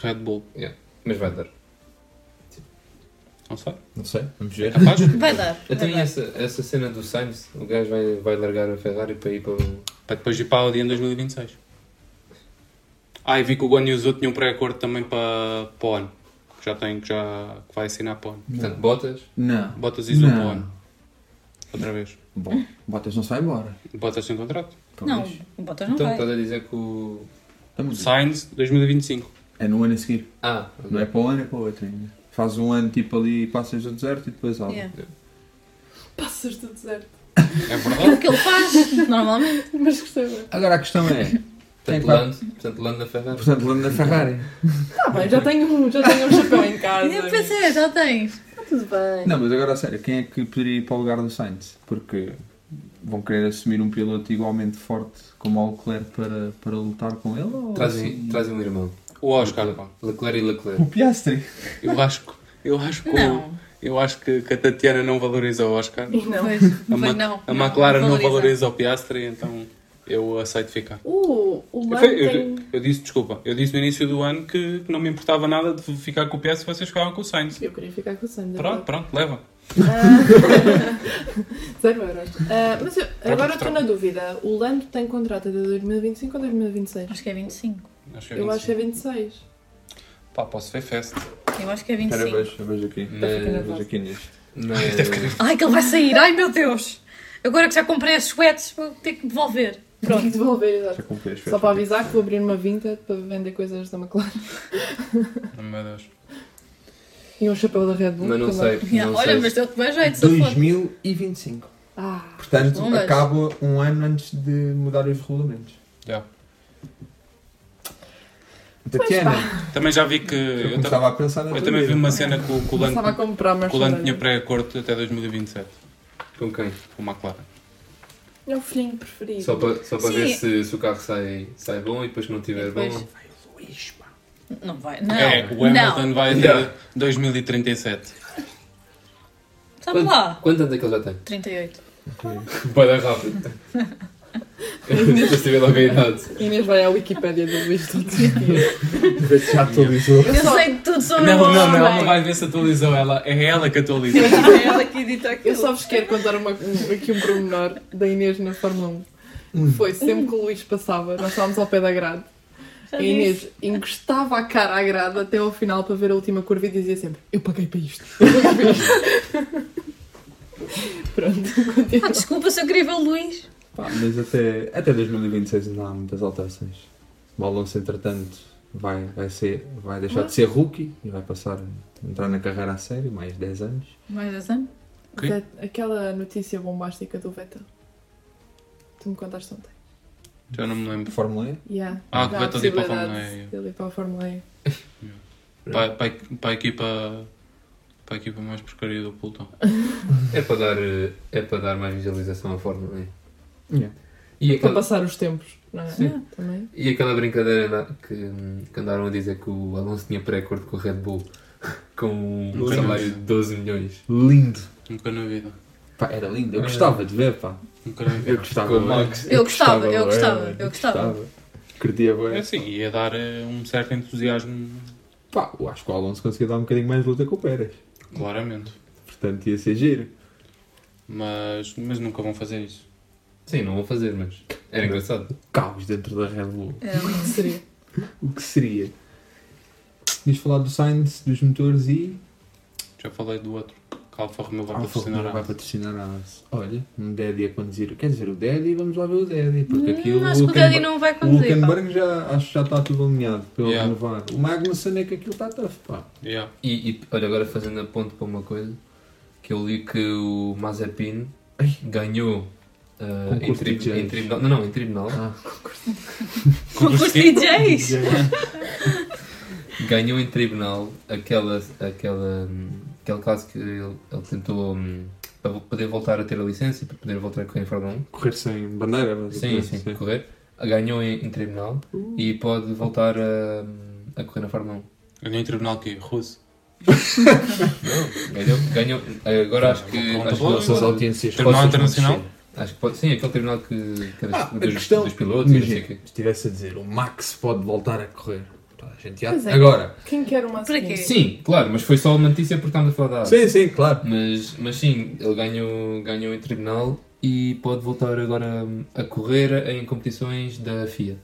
Red Bull. Yeah. mas vai dar. Não sei. Não sei, vamos É ver. capaz? [LAUGHS] Vai dar. Eu Vai tenho dar. essa, essa cena do Sainz, o gajo vai, vai largar a Ferrari para ir para o. para depois ir para a Audi em 2026. Ah, e vi que o Guan Yu Zhou tinha um pré-acordo também para, para o ano. Que já tem, que já que vai assinar para o ano. Portanto, Bottas, Não. Bottas e para o ano. Outra vez. Bom, Bottas não se vai embora. Bottas sem contrato. Não, o Bottas não então vai. estás a dizer que o. Sainz 2025. É no ano a seguir. Ah, Não é para o ano, é para o outro ainda. Faz um ano tipo ali, passas do deserto e depois algo. Yeah. Passas do deserto. É É o verdade? que ele faz, normalmente. Mas gostei bem. Agora a questão é, portanto, Lando, portanto, Lando na Ferrari. portanto, Lando na Ferrari. Tá bem, já tenho, um- já tenho um chapéu em casa. Eu pensei, já tens. Tá tudo bem. Não, mas agora a sério, quem é que poderia ir para o lugar do Sainz? Porque vão querer assumir um piloto igualmente forte como o Leclerc para, para lutar com ele? Ou Trazem, assim? trazem um irmão. O Oscar, pá. Leclerc e Leclerc. O Piastri. Eu acho que. Eu acho que, Não. eu acho que, que a Tatiana não valoriza o Oscar. Não. A, Ma- não. a McLaren não valoriza. valoriza o Piastri, então eu aceito ficar. Uh, o Eu, foi- eu- tem... eu disse, desculpa, eu disse no início do ano que, que não me importava nada de ficar com o Piastri se vocês ficavam com o Sainz. Eu queria ficar com o Sandra. Pronto, pronto, leva. [LAUGHS] Zero euros. Ah, mas eu, agora estou na dúvida. O Lando tem contrato até 2025 ou 2026? Acho que é 25. Acho que é Eu acho que é 25. 26. Pá, posso ver festa. Eu acho que é Espera, 25. vejo, eu vejo aqui. Mas, nervosa. Vejo aqui neste. mas, Ai, que ele vai sair. Ai, meu Deus. Agora que já comprei as sweats, vou ter que devolver. Pronto, devolver, exato. Só para avisar que vou abrir uma vinta para vender coisas da McLaren. Oh, meu Deus. E um chapéu da Red Bull. mas não também. sei. Yeah, Não olha, sei mas deu-te bem jeito, for. 2025. Ah, Portanto, Bom, mas- acaba um ano antes de mudar os regulamentos. Já. Tatiana, Também já vi que. eu Eu, ta- começava a pensar na eu tua também vi vida. uma cena que o que o Lando, estava a comprar que o Lando tinha pré-acordo até 2027 Com quem? com o McLaren. É o filhinho preferido. Só para, só para Sim. ver se, se o carro sai, sai bom e depois se não estiver Depois- bom. Não vai. Não. é, o Hamilton não. vai até Yeah. 2037. Sabe lá. Quanto tempo é que ele já tem? 38. Vai dar rápido. [LAUGHS] Eu tive logo a idade. [LAUGHS] Inês vai à Wikipédia do Luís todos os dias. Já atualizou. Eu sei tudo sobre Não, o não, não, ela não vai ver se atualizou, ela, é ela que atualizou. É ela que edita Eu aquilo. só vos quero contar uma- um- aqui um pormenor da Inês na Fórmula 1. Foi sempre que o Luís passava, nós estávamos ao pé da grade. A Inês encostava a cara à grade até ao final para ver a última curva e dizia sempre: Eu paguei para isto. Eu paguei para isto. Pronto, continua. Ah, desculpa se eu queria ver o Luís. Pá, mas até, até 2026 ainda há muitas alterações. O Alonso, entretanto, vai, vai, ser, vai deixar de ser rookie e vai passar a entrar na carreira a sério, mais 10 anos. Mais dez anos? Ok. Vet- Aquela notícia bombástica do Vettel. Tu me contaste ontem. Já não me lembro. Fórmula E? Yeah. Ah, que Vettel ir para a Fórmula E. Ele ir para a Fórmula E. [LAUGHS] Para, para, para a equipa. Para a equipa mais porcaria do pelotão. É para dar, eh, é para dar mais visualização à Fórmula E. Yeah. E Para aquela, passar os tempos, não é? Sim. Também. e aquela brincadeira na- que, que andaram a dizer que o Alonso tinha pré-acordo com o Red Bull [LAUGHS] com um salário de 12 milhões. Lindo! Nunca na vida. Pá, era lindo. Eu gostava de ver, pá. Nunca na Eu vida. gostava. Com o bué. Max. Eu gostava, eu gostava, eu gostava. Curtia É bué. assim, ia dar eh, um certo entusiasmo, Pá, eu acho que o Alonso conseguia dar um bocadinho mais de luta com o Pérez. claramente. Portanto, ia ser giro. Mas, mas nunca vão fazer isso. Sim, não vou fazer, mas era engraçado. Caos dentro da Red Bull. É, O que seria? [LAUGHS] O que seria? Tinhas falado do Sainz, dos motores e. Já falei do outro. Que a Alfa Romeo vai Alfa patrocinar Romeo a vai patrocinar a Haas. Olha, um Daddy a conduzir. Quer dizer, o Daddy, vamos lá ver o Daddy. Porque aquilo. Hum, acho que o Hülkenberg- Daddy não vai O conduzir. pá. Hulkenberg já, acho que já está tudo alinhado pelo Yeah. renovar. O Magnussen é que aquilo está tough, pá. Yeah. E, e, olha, agora fazendo a ponto para uma coisa, que eu li que o Mazepin Ai. ganhou ah, em, tri- em tribunal. Não, não, em tribunal. Ah. [LAUGHS] Concurso de DJs. [LAUGHS] Ganhou em tribunal aquela, aquela, aquele caso que ele, ele tentou hum, para poder voltar a ter a licença e para poder voltar a correr em Fórmula Correr sem bandeira, 1. Sim, basicamente. sim, correr. Ganhou em, em tribunal e pode voltar a, a correr na Fórmula 1. Ganhou em tribunal que Russo. [LAUGHS] Não, ganhou, ganhou. Agora acho que. Pronto, Acho que, boa. Essas pode- audiências Tribunal roças vão Internacional? descer. acho que pode. Sim, aquele tribunal que, que é dos, Ah, a dos, questão, dos pilotos e imagina, quê. se estivesse a dizer, o Max pode voltar a correr. Toda a gente. Pois é. Agora, Quem quer uma Para? Sim, claro, mas foi só uma notícia porque estamos a falar da sim, sim, claro. Mas, mas sim, ele ganhou, ganhou em tribunal e pode voltar agora a correr em competições da FIA.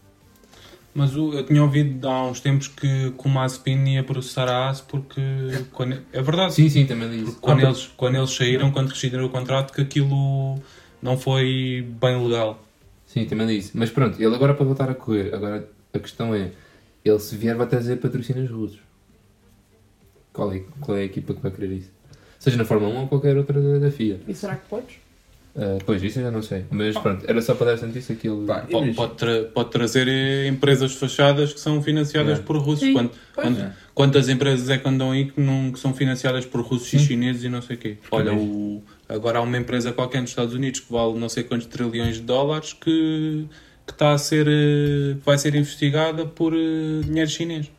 Mas o- eu tinha ouvido há uns tempos que, que o Mazepin ia processar a Haas porque. Quando, é verdade. Sim, sim, também li isso. Quando, eles, quando eles saíram, quando rescindiram o contrato, que aquilo não foi bem legal. Sim, também li isso. Mas pronto, ele agora pode voltar a correr. Agora a questão é, ele se vier vai trazer patrocínios russos. Qual é, qual é a equipa que vai querer isso? Seja na Fórmula 1 ou qualquer outra da, da FIA. E será que podes? Ah, pois, isso eu já não sei. Mas pronto, era só para dar essa notícia que ele... Pá, Pode, pode, tra- pode trazer empresas fechadas que são financiadas Yeah. por russos. Sim. É. Quantas empresas é que andam aí que, não, que são financiadas por russos e chineses e não sei o quê? Olha, o, agora há uma empresa qualquer nos Estados Unidos que vale não sei quantos trilhões de dólares que, que está a ser, eh, vai ser investigada por eh, dinheiro chinês.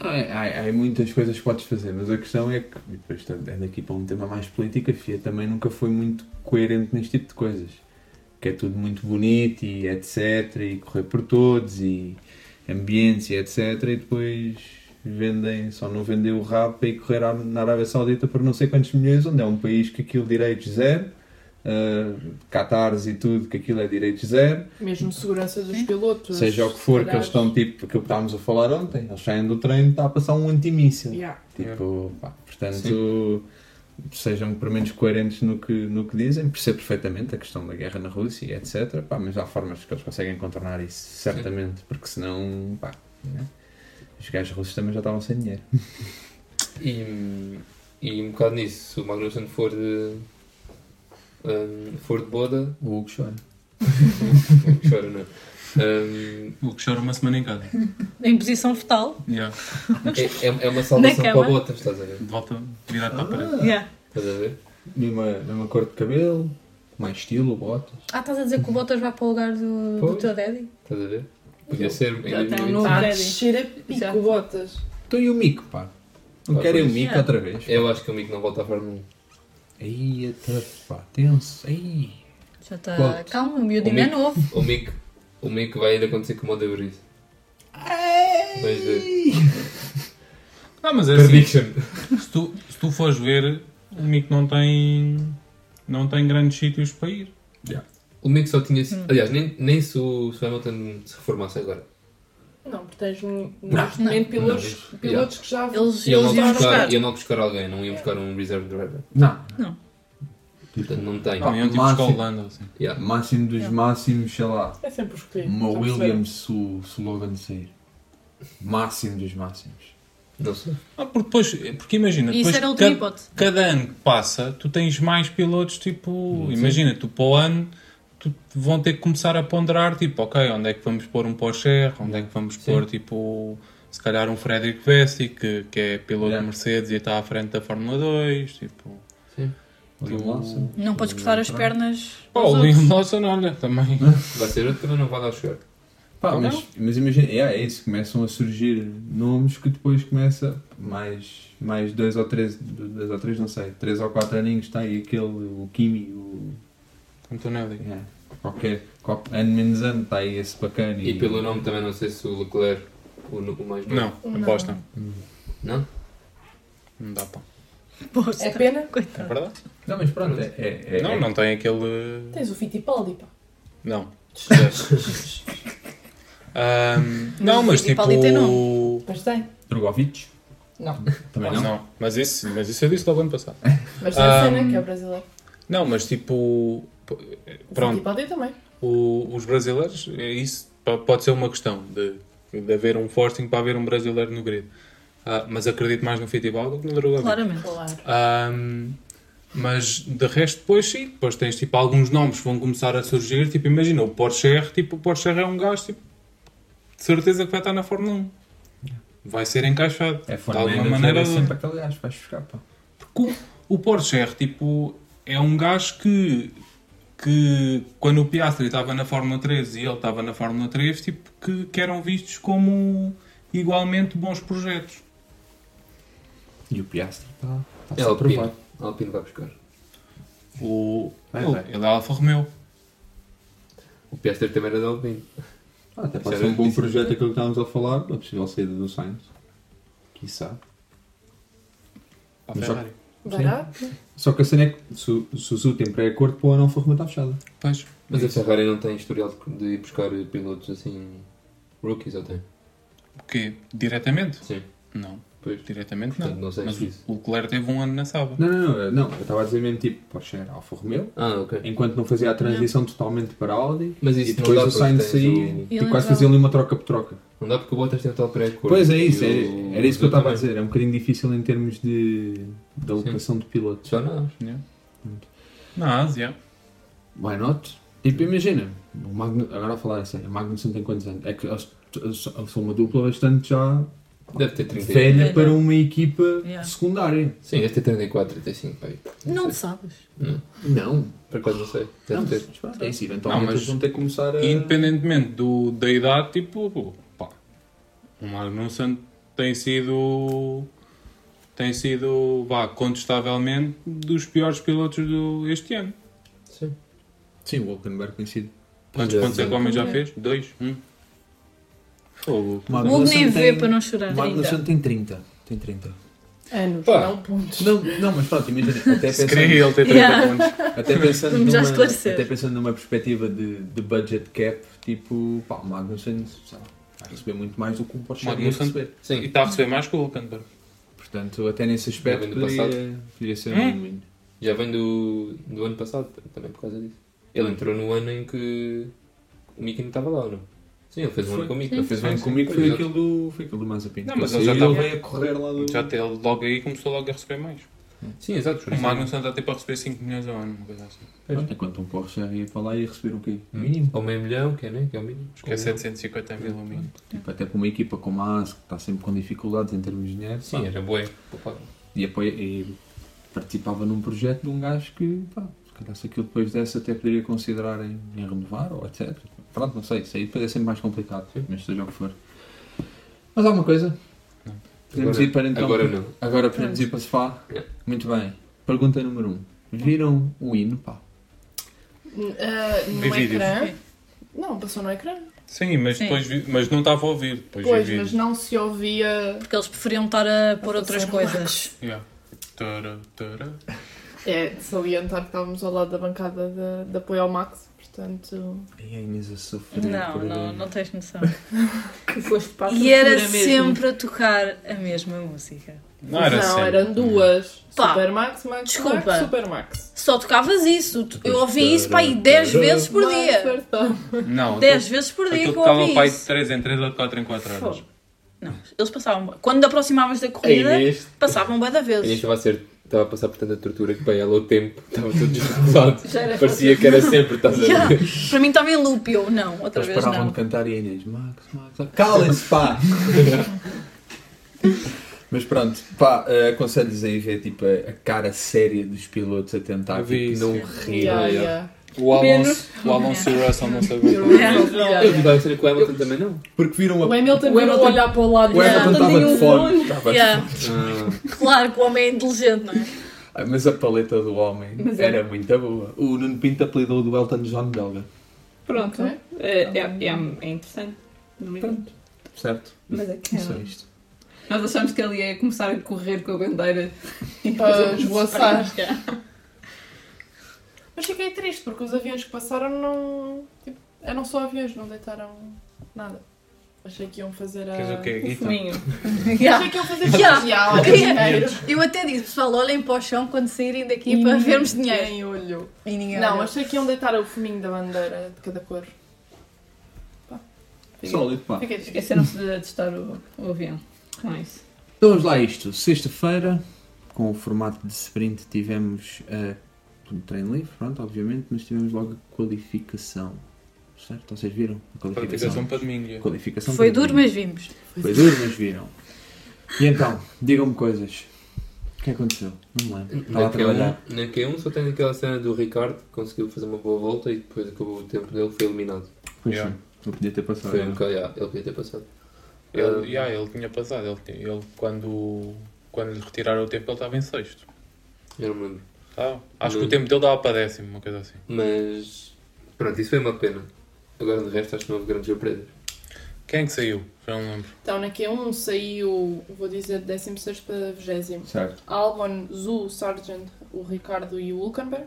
Há, há- muitas coisas que podes fazer, mas a questão é que, depois é daqui para um tema mais político, a FIA também nunca foi muito coerente neste tipo de coisas. Que é tudo muito bonito e etc. E correr por todos e ambientes e etc. E depois vendem, só não vender o rabo para ir correr à- na Arábia Saudita por não sei quantos milhões, onde é um país que aquilo direitos zero, uh, Qatares e tudo, que aquilo é direitos zero. Mesmo segurança dos pilotos. Seja o que for, que eles estão tipo, aquilo que estávamos a falar ontem, eles saem do treino, está a passar um antimíssil. Yeah. Tipo, pá, portanto, sejam pelo menos coerentes no que, no que dizem, percebo perfeitamente a questão da guerra na Rússia, e etc. Pá, mas há formas que eles conseguem contornar isso, certamente, porque senão, pá, né? Os gajos russos também já estavam sem dinheiro. E, e um bocado nisso, se o Magnussen for de, um, for de boda, O Hugo chora. [LAUGHS] chora não. Um, O que chora uma semana em casa. Em posição fetal. Yeah. é, é, é uma salvação para o Bottas, estás a ver? De volta virado para a parede. Yeah. Estás a ver? Mesma, mesma cor de cabelo, mais estilo, botas. Ah, estás a dizer que o Bottas vai para o lugar do, do teu daddy? Estás a ver? Podia ser em Já tem 2025. um novo Está a descer a pico, botas. Então e o Mico, pá? Não Pá, querem o. Mico Yeah. outra vez? Eu acho que o Mico não volta à Fórmula 1. Aí, é tough, pá, tenso. Aí. Já está. Quanto? Calma, o O miudinho é novo. o Mick, o Mick vai ainda acontecer como o De Vries. Vais ver. Ah, mas é assim, Prediction. se tu, se tu fores ver, o Mick não tem, não tem grandes sítios para ir. O Mick só tinha. Aliás, nem, nem se o se o Hamilton se reformasse agora. Não, porque tens n- Não, neste momento pilotos, não. pilotos que já. Eles, Iam eles logo iam buscar, buscar. iam logo buscar alguém, não iam buscar um reserve driver. Não. Portanto, não tem. Ah, Não, iam tipo máximo. Lando, assim. Yeah. Máximo dos máximos, sei lá. É sempre o escolhido. Uma já perceberam? Williams se o se o Logan sair. Máximo dos máximos. Não sei. Ah, porque depois, porque imagina, Isso depois era outra cada, hipótese. cada ano que passa, tu tens mais pilotos, tipo, imagina, tu para o ano vão ter que começar a ponderar, tipo, ok, onde é que vamos pôr um Porsche, onde é que vamos Sim. pôr, tipo, se calhar um Frederick Vesti, que, que é piloto Yeah. da Mercedes e está à frente da Fórmula 2, tipo... Sim. Não podes cortar as pernas. O outros. Liam Lawson, olha, também... [LAUGHS] Vai ser outro que também não vai dar chegar. Pá, Ou mas, mas imagina, é, é isso, começam a surgir nomes que depois começa mais, mais dois ou três, dois ou três, não sei, três ou quatro aninhos, está aí aquele, o Kimi, o. Antonelli. É, qualquer, qualquer ano menos ano, está aí esse bacana. E pelo nome também não sei se o Leclerc, o, o mais novo. Não, aposta. Não? Não dá pá. Poxa, É pena? É Coitado. verdade? Não, mas pronto, é. é, é Não, não tem aquele... Tens o Fittipaldi, pá. Não. [LAUGHS] Ahm, não, mas E tipo. Tem nome. Mas tem. Drogovic? Não. Também Não, não. mas, isso, mas isso eu disse logo ano passado. Mas tem a cena que é brasileiro. Não, mas tipo. O Pronto, Fittipaldi também. o- os brasileiros, é isso pode ser uma questão de, de haver um forcing para haver um brasileiro no grid. Ah, mas acredito mais no Fittipaldi do que no Drogovic. Claramente. Claro. Ahm, mas de resto, depois sim, depois tens tipo alguns nomes que vão começar a surgir. Tipo, imagina o Porsche, tipo, o Porsche é um gajo tipo, de certeza que vai estar na Fórmula 1. Vai ser encaixado. É de alguma 1 maneira. é sempre aquele gajo, vais buscar, pá. Porque o, o Porsche, tipo, é um gajo que, que quando o Piastri estava na Fórmula 3 e ele estava na Fórmula 3, tipo, que, que eram vistos como igualmente bons projetos. E o Piastri está É tá a provar. Alpine. Alpine vai buscar. O, Vai, ele, vai. ele é Alfa Romeo. O Piastri também era da Alpine. Ah, até pode ser um bom projeto aquilo que estávamos a falar, a possível saída do Sainz. Quiçá. A Mas só- Ferrari. Barato. Só que a cena é que se, o- o Zu tem pré-acordo, pô, a Alfa Romeo está fechada. Pois. Mas a Ferrari não tem historial de, ir buscar pilotos assim. rookies ou tem? O quê? Diretamente? Sim. Não. Pois. Diretamente não. Portanto, não sei Mas se isso. o Leclerc teve um ano na Saba. Não, não, não, não. Eu estava a dizer mesmo tipo, Porsche era Alfa Romeo, Ah, ok. enquanto não fazia a transição totalmente para a Audi. Mas E isso depois não dá o Sainz o- e Ele quase fazia ali uma troca por troca. Não dá porque o Bottas tem tal pré-acordo. Pois é isso, era, o- era isso que eu estava a dizer. É um bocadinho difícil em termos de, de alocação de pilotos. Só nós. Yeah. Na Ásia. Why not? Tipo, imagina, o Magnu, agora a falar a sério, o Magnussen tem quantos anos? É que eles são uma dupla bastante já Deve ter 30. velha para uma equipa Yeah. secundária. Sim, deve ter 34, 35. Pai. Não sei. sabes. Não. Não. Por acaso não sei. Deve Não, ter. mas é isso. Eventualmente Não, mas eles vão ter que começar a... Independentemente do, da idade, tipo, o Magnussen tem sido, tem sido, vá, contestavelmente, dos piores pilotos do, este ano. Sim. Sim, o Wolkenberg tem sido... Quantos Já pontos é que o homem já fez? Dois? Um? Fogo. O Hugo nem vê tem- para não chorar. O Magnussen tem 30. Tem 30. Anos, Pá. não pontos. Não, não, mas pronto, imagina. Até pensando, queria ele ter 30 Yeah. pontos. até pensando, numa, até pensando numa perspectiva de, de budget cap, tipo, pá, o Magnussen sei vai receber muito mais do que o ia Magnussen- receber. E Sim. está a receber mais que o Hulkenberg. Portanto, até nesse aspecto Já vem do poderia, passado. poderia ser Hum? um win. Já vem do, do ano passado, também por causa disso. Ele entrou no ano em que o Mickey não estava lá, ou não? Sim, ele fez um ano com o Mickey. Ele fez bem sim. comigo, foi aquilo do, foi aquilo do Mazepin. Não, mas Ele já e estava- a correr lá do... Já até logo aí começou logo a receber mais. Sim, exato. O Magnussen está tipo a receber 5 milhões ao ano, uma coisa assim. Enquanto um Porsche já ia para lá e ia receber o quê? Hum. Mínimo. Ou meio milhão, que é, né? Que é o mínimo. Acho que é 750 mil o mínimo. Tipo, até para uma equipa como a AS, que está sempre com dificuldades em termos de dinheiro, Sim, pá, era bué. e, apoia, e participava num projeto de um gajo que, pá, se calhar se aquilo depois desse até poderia considerar em, em renovar ou etc. Pronto, não sei, isso aí depois é sempre mais complicado, mas seja o que for. Mas alguma coisa? Podemos Agora- ir para então. Agora não. Agora podemos ir para Sofá? Yeah. Muito bem. Pergunta número 1. Um. Viram o hino, pá? Ah, no Vi vídeos. ecrã. Não, passou no ecrã. Sim, mas Sim. depois vi- mas não estava a ouvir. Depois Pois, vi mas vídeos. não se ouvia. Porque eles preferiam estar a pôr A outras coisas. Yeah. Tara, tara. É de salientar que estávamos ao lado da bancada de, de apoio ao Max, portanto. E a Inês a sofrer. Não, por não, não tens noção. [LAUGHS] Que foste para a E era mesmo. sempre a tocar a mesma música. Não era não, sempre. eram duas. Pá, Super Max, Max, desculpa. Max, Super Max. Só tocavas isso. Eu ouvi isso para aí 10 vezes por dia. Não, 10 vezes por dia eu tocava ouvi pai de isso. 3 em 3 ou de 4 em 4 horas. Não, eles passavam. Quando aproximavas da corrida, passavam bué da vezes. estava a ser. Estava a passar por tanta tortura que para ela o tempo estava todo desregulado. [LAUGHS] Parecia que era sempre, estás a Yeah. ver? Para mim estava em loop, eu não, outra Eles vez paravam não. de cantar e a Inês, Max, Max, Max. calem-se, pá! [LAUGHS] Mas pronto, pá, eh, aconselho-lhes aí ver tipo, a, a cara séria dos pilotos a tentar tipo, não yeah. rir. Yeah, yeah. O Alonso, o Alonso e o Russell não sabem. Yeah. Eu vi a cena com o Hamilton também não. Porque viram a. O Hamilton O Hamilton- olhar para o lado O e Hamilton estava de fone. Estava Yeah. [LAUGHS] Claro que o homem é inteligente, não é? Ah, Mas a paleta do homem Mas é. era muito boa. O Nuno Pinto apelidou do Elton John belga. Pronto. É, é, é, é interessante. Não engano. Certo? Mas é que Só é. isto. Nós achamos que ele ia começar a correr com a bandeira e fazer um esvoaçar. Mas fiquei triste porque os aviões que passaram não. Tipo, eram só aviões, não deitaram nada. Achei que iam fazer a. O quê? O fuminho. [LAUGHS] Achei que iam fazer [LAUGHS] Yeah. especial, Queria- dinheiro. Eu até disse, pessoal, olhem para o chão quando saírem daqui E para vermos dinheiro. Ninguém olhou. E ninguém Não, olhou. achei que iam deitar o fuminho da bandeira de cada cor. Pá. Sólido, pá. Esqueceram-se de testar o, o avião. Com isso. Então vamos lá a isto. Sexta-feira, com o formato de sprint, tivemos um treino livre, pronto, obviamente, mas tivemos logo a qualificação. Certo? Vocês viram? A qualificação. Qualificação para domingo. Qualificação Foi para duro, domingo. mas vimos. Foi duro, mas viram. E então, digam-me coisas. O que aconteceu? Não me lembro. Estava a Na trabalhar. Q1, na Q1 só tem aquela cena do Ricardo que conseguiu fazer uma boa volta e depois acabou o tempo dele, foi eliminado. Pois Yeah. sim. Não podia ter passado. Foi um não. bocado, yeah, ele podia ter passado. Ele, yeah, ele tinha passado. Ele, ele quando, quando lhe retiraram o tempo, ele estava em sexto. Eu não me lembro. Tá? Acho que Não. o tempo dele dava para décimo, uma coisa assim. Mas pronto, isso foi uma pena. Agora de resto acho que não houve grandes surpresas. Quem é que saiu? Já não lembro. Então, na Q1 saiu, vou dizer, 16 para 20. Certo. Albon, Zu, Sargent, o Ricardo e o Hulkenberg.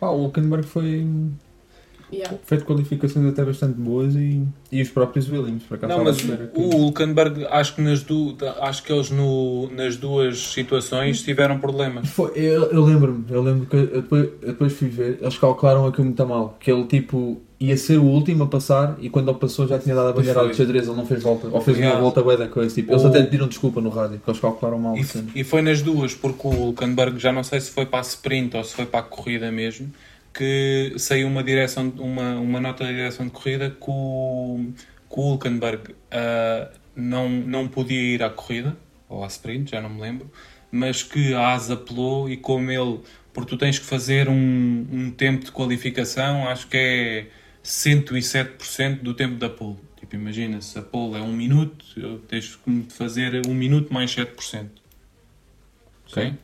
Pá, o Hulkenberg foi Yeah. feito qualificações até bastante boas e, e os próprios Williams, por acaso. Não, mas o Hulkenberg, acho que, nas du... acho que eles no... nas duas situações tiveram problemas. Foi, eu, eu lembro-me, eu lembro que eu depois, eu depois fui ver, eles calcularam aquilo muito a mal, que ele tipo ia ser o último a passar e quando ele passou já tinha dado a bandeira de xadrez, ele não fez volta, ou fez Yeah. uma volta bué da coisa, tipo, eles O- até pediram desculpa no rádio, porque eles calcularam mal. E, a cena. e foi nas duas, porque o Hulkenberg, já não sei se foi para a sprint ou se foi para a corrida mesmo, que saiu uma, direção, uma, uma nota de direção de corrida que o, que o Hulkenberg ah, não, não podia ir à corrida, ou à sprint, já não me lembro, mas que a ASA apelou e como ele, porque tu tens que fazer um, um tempo de qualificação, acho que é 107% do tempo da pole. Tipo, imagina, se a pole é um minuto, eu tens de fazer um minuto mais 7%. Ok?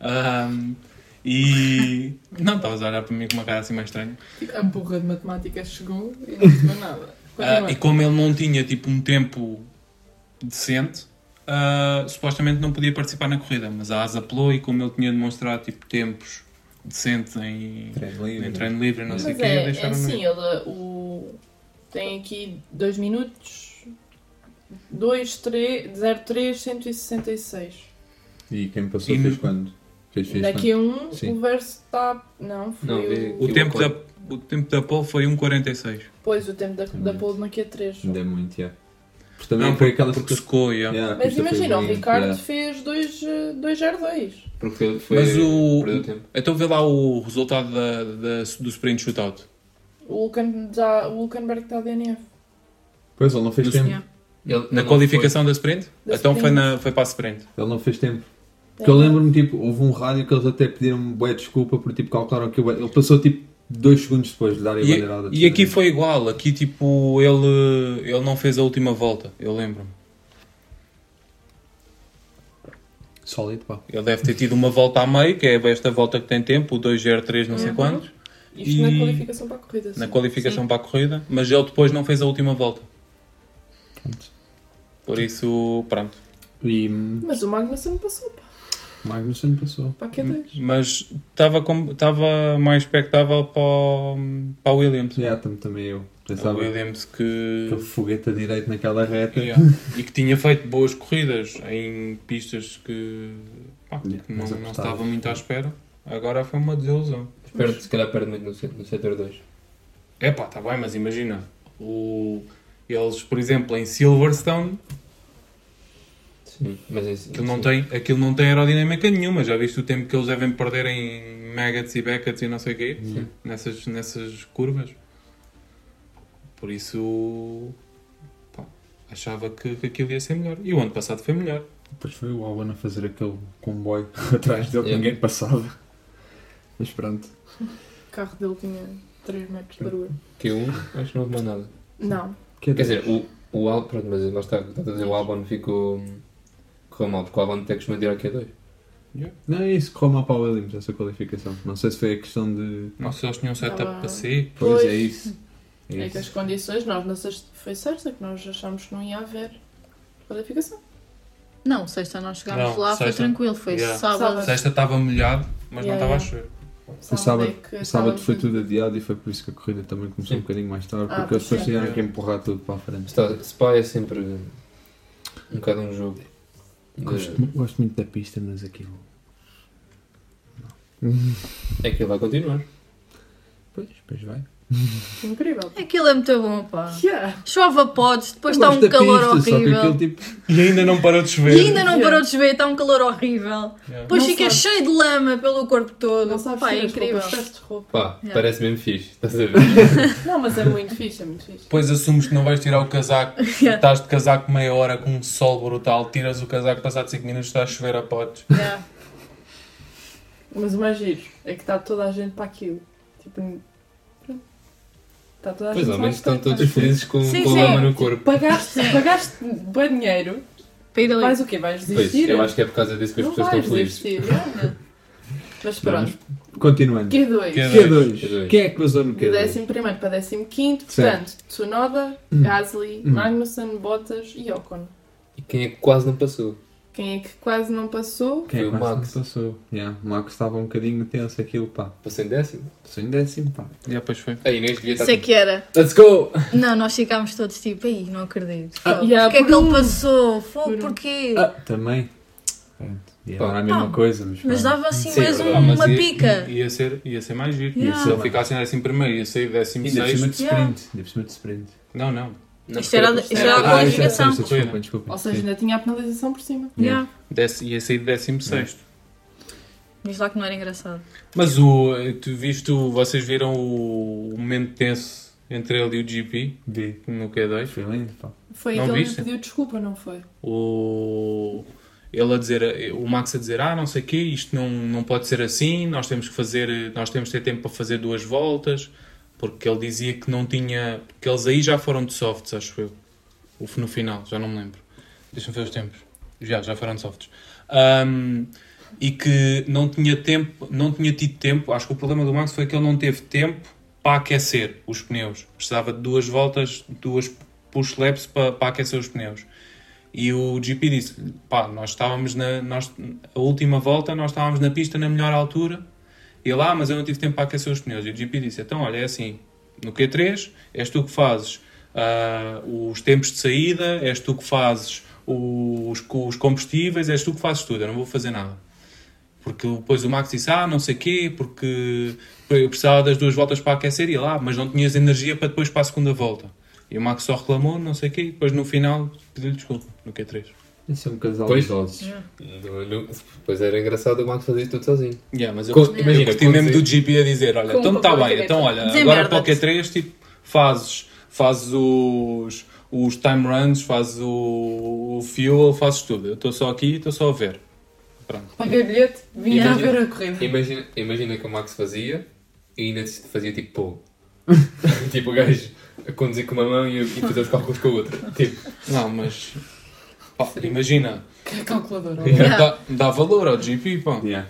Ahm, e. [LAUGHS] Não, estavas a olhar para mim com uma cara assim mais estranha. A burra de matemática chegou e não percebeu nada. [LAUGHS] Continua. e como ele não tinha tipo um tempo decente, ah, supostamente não podia participar na corrida, mas a ASA apelou e como ele tinha demonstrado tipo tempos decentes em Treino livre. em treino livre e não sei o Mas é, é deixaram assim, ele o, tem aqui 2 minutos, 2, 3, 0, 3, 166. E quem passou E fez no- quando? Fez, fez Daqui a um, Sim. o verso está. Não, foi Não, o. O Que tempo, da, o tempo da pole foi 1.46. Pois, o tempo da, da pole na Q3. Ainda é muito, yeah. Porque também Não, foi aquela Porque situação- secou, yeah. Yeah, Mas foi imagina, o Ricardo yeah. fez 2,02. Porque foi, foi Mas o. Então vê lá o resultado da, da- do sprint shootout. O, Hulken, já, o Hulkenberg está DNF. Pois, ele não fez No- tempo. Yeah. Ele- Na qualificação da sprint? Da então foi, sprint. na, foi para a sprint. Ele não fez tempo. Porque eu lembro-me, tipo, houve um rádio que eles até pediram bué desculpa por tipo calcularam que ele passou tipo dois segundos depois de dar a E, bandeirada. e aqui foi igual. Aqui tipo ele, ele não fez a última volta. Eu lembro-me. Sólido, pá. Ele deve ter tido uma volta a meio, que é esta volta que tem tempo, o 203 não sei Uhum. quantos. Isto na qualificação para a corrida. na sim. qualificação para a corrida, mas ele depois não fez a última volta. Por isso, pronto. E Mas o Magnussen passou, pá. Magnussen passou. Para a Q2. Mas estava mais expectável para, o- para a Williams. Tam- também eu. Pensava Williams que. aquele foguete a direito naquela reta. Yeah. E que tinha feito boas corridas em pistas que, pá, que Yeah, não, não estava muito à espera. Agora foi uma desilusão. Perde, se calhar perde muito no, no setor 2. É pá, está bem, mas imagina. O, eles, por exemplo, em Silverstone, Sim, mas isso, aquilo não, tem, aquilo não tem aerodinâmica nenhuma. Já viste o tempo que eles devem perder em Maggots e Beckett's e não sei o quê? Sim. Nessas, nessas curvas. Por isso, pá, achava que, que aquilo ia ser melhor. E o ano passado foi melhor. Depois foi o Albon a fazer aquele comboio [LAUGHS] atrás dele que ninguém passava. Mas pronto. O carro dele tinha 3 metros de largura. Q1, acho que não mais nada. Não. Que é Quer dizer, o, o Albon, pronto, mas lá está, está a dizer, o Albon ficou. Correu mal, porque o Albon que se tirar Q2. Não é isso, correu mal para o Williams essa qualificação. Não sei se foi a questão de. Não sei se eles tinham um setup Tava- para si. Pois, Pois. é isso. É É que as condições, nós na sexta, foi sexta que nós achámos que não ia haver qualificação. Não, sexta nós chegámos Não, lá, foi sexta. tranquilo, foi Yeah. sábado. Sexta estava molhado, mas Yeah, não estava a yeah. chover. O sábado, é sábado foi tudo adiado e foi por isso que a corrida também começou Sim. um bocadinho mais tarde, Ah, porque eles pois depois é. tiveram que empurrar tudo para a frente. Está, Spa é sempre um bocado um jogo. De- Gosto, mu- gosto muito da pista, mas aquilo. É que ele vai continuar. Pois, depois vai. [LAUGHS] Incrível. Aquilo é muito bom, pá. Yeah. Chove a podes, depois está um calor pista, Só que horrível. aquilo tipo. E ainda não parou de chover. E ainda não Yeah. parou de chover, está um calor horrível. Yeah. Depois Não fica sabe. cheio de lama pelo corpo todo. Não sabes Pá, é incrível. roupas. Pá, Yeah. parece mesmo fixe. Estás a ver? [LAUGHS] Não, mas é muito fixe, é muito fixe. Depois assumes que não vais tirar o casaco, [LAUGHS] Yeah. estás de casaco meia hora com um sol brutal, tiras o casaco, passado 5 minutos está a chover a potes. Yeah. Mas o mais giro é que está toda a gente para aquilo. Tipo, está toda a Pois gente ao menos estão todos felizes com, Sim, com sim. lama no corpo. Pagaste, pagaste bem dinheiro, Para ir ali. vais o quê? Vais Pois, desistir? eu acho que é por causa disso que as não pessoas estão felizes. desistir. yeah. Mas pronto, Continuando. Q2. Que- Q2. Q2. Quem é que vazou no De Q2? décimo primeiro para décimo quinto, Certo. portanto, Tsunoda, Hum. Gasly, Hum. Magnussen, Bottas e Ocon. E quem é que quase não passou? Quem é que quase não passou? Quem é Foi que o mais Max. não passou? Yeah, o Max estava um bocadinho tenso aquilo, pá. Passou em décimo? Passou em décimo, pá. E depois foi. A Inês devia estar Sei tipo, que era. Let's go! [LAUGHS] Não, nós ficámos todos tipo, ei, não acredito. Ah, yeah, Porquê é que ele um. passou? Fogo, Por um. porquê? Ah, também. Pronto. E Pá. era a mesma Não, coisa, mas. Mas dava assim Sim, mais é um- verdade, mas uma ia, pica. Ia ser, ia ser mais giro. Yeah. Se ele ficasse em décimo primeiro, ia sair décimo sexto. Ainda por cima de sprint. Não, não. Não, Isto era- isto era a Ah, é qualificação. sexta, desculpa, desculpa. Ou seja, Sim. ainda tinha a penalização por cima. Yeah. Desse, ia sair décimo sexto. Diz lá que não era engraçado. Mas o, tu viste, vocês viram o, o momento tenso entre ele e o GP Vi. no Q2? Foi lindo, pá. Foi Não que ele pediu desculpa, não foi? o ele a dizer o Max a dizer ah não sei o quê isto não não pode ser assim nós temos que fazer nós temos que ter tempo para fazer duas voltas porque ele dizia que não tinha que eles aí já foram de softs acho eu. No final já não me lembro. Deixa-me ver os tempos. Já já foram de softs. Ahm, e que não tinha tempo não tinha tido tempo. Acho que o problema do Max foi que ele não teve tempo para aquecer os pneus. Precisava de duas voltas duas push laps para, para aquecer os pneus. E o GP disse: pá, nós estávamos na. Nós, a última volta, nós estávamos na pista na melhor altura. Ele, ah, mas eu não tive tempo para aquecer os pneus. E o GP disse: então, olha, é assim, no Q3 és tu que fazes ah, os tempos de saída, és tu que fazes os, os combustíveis, és tu que fazes tudo, eu não vou fazer nada. Porque depois o Max disse, ah, não sei quê, porque eu precisava das duas voltas para aquecer e lá, mas não tinhas energia para depois para a segunda volta. E o Max só reclamou, não sei quê, e depois no final pediu-lhe desculpa, no Q3. Isso é um casal Pois. de no- Pois era engraçado o Max fazer tudo sozinho. Yeah, mas eu Co- gost- imagina, eu mesmo do GP a dizer, olha, Com então está bem, então olha, agora para o Desemmerda-te. Q3, tipo, fazes, fazes os, os time runs, fazes o, o fuel, fazes tudo. Eu estou só aqui, estou só a ver. Pronto. Paguei bilhete, vinha Imagina- a ver a corrida. Imagina, imagina que o Max fazia e ainda fazia tipo pô. [LAUGHS] tipo o gajo a conduzir com uma mão e, e fazer os cálculos com a outra. Tipo, Não, mas pá, imagina, Que calculadora. Yeah. dá, dá valor ao GP, pá. Yeah.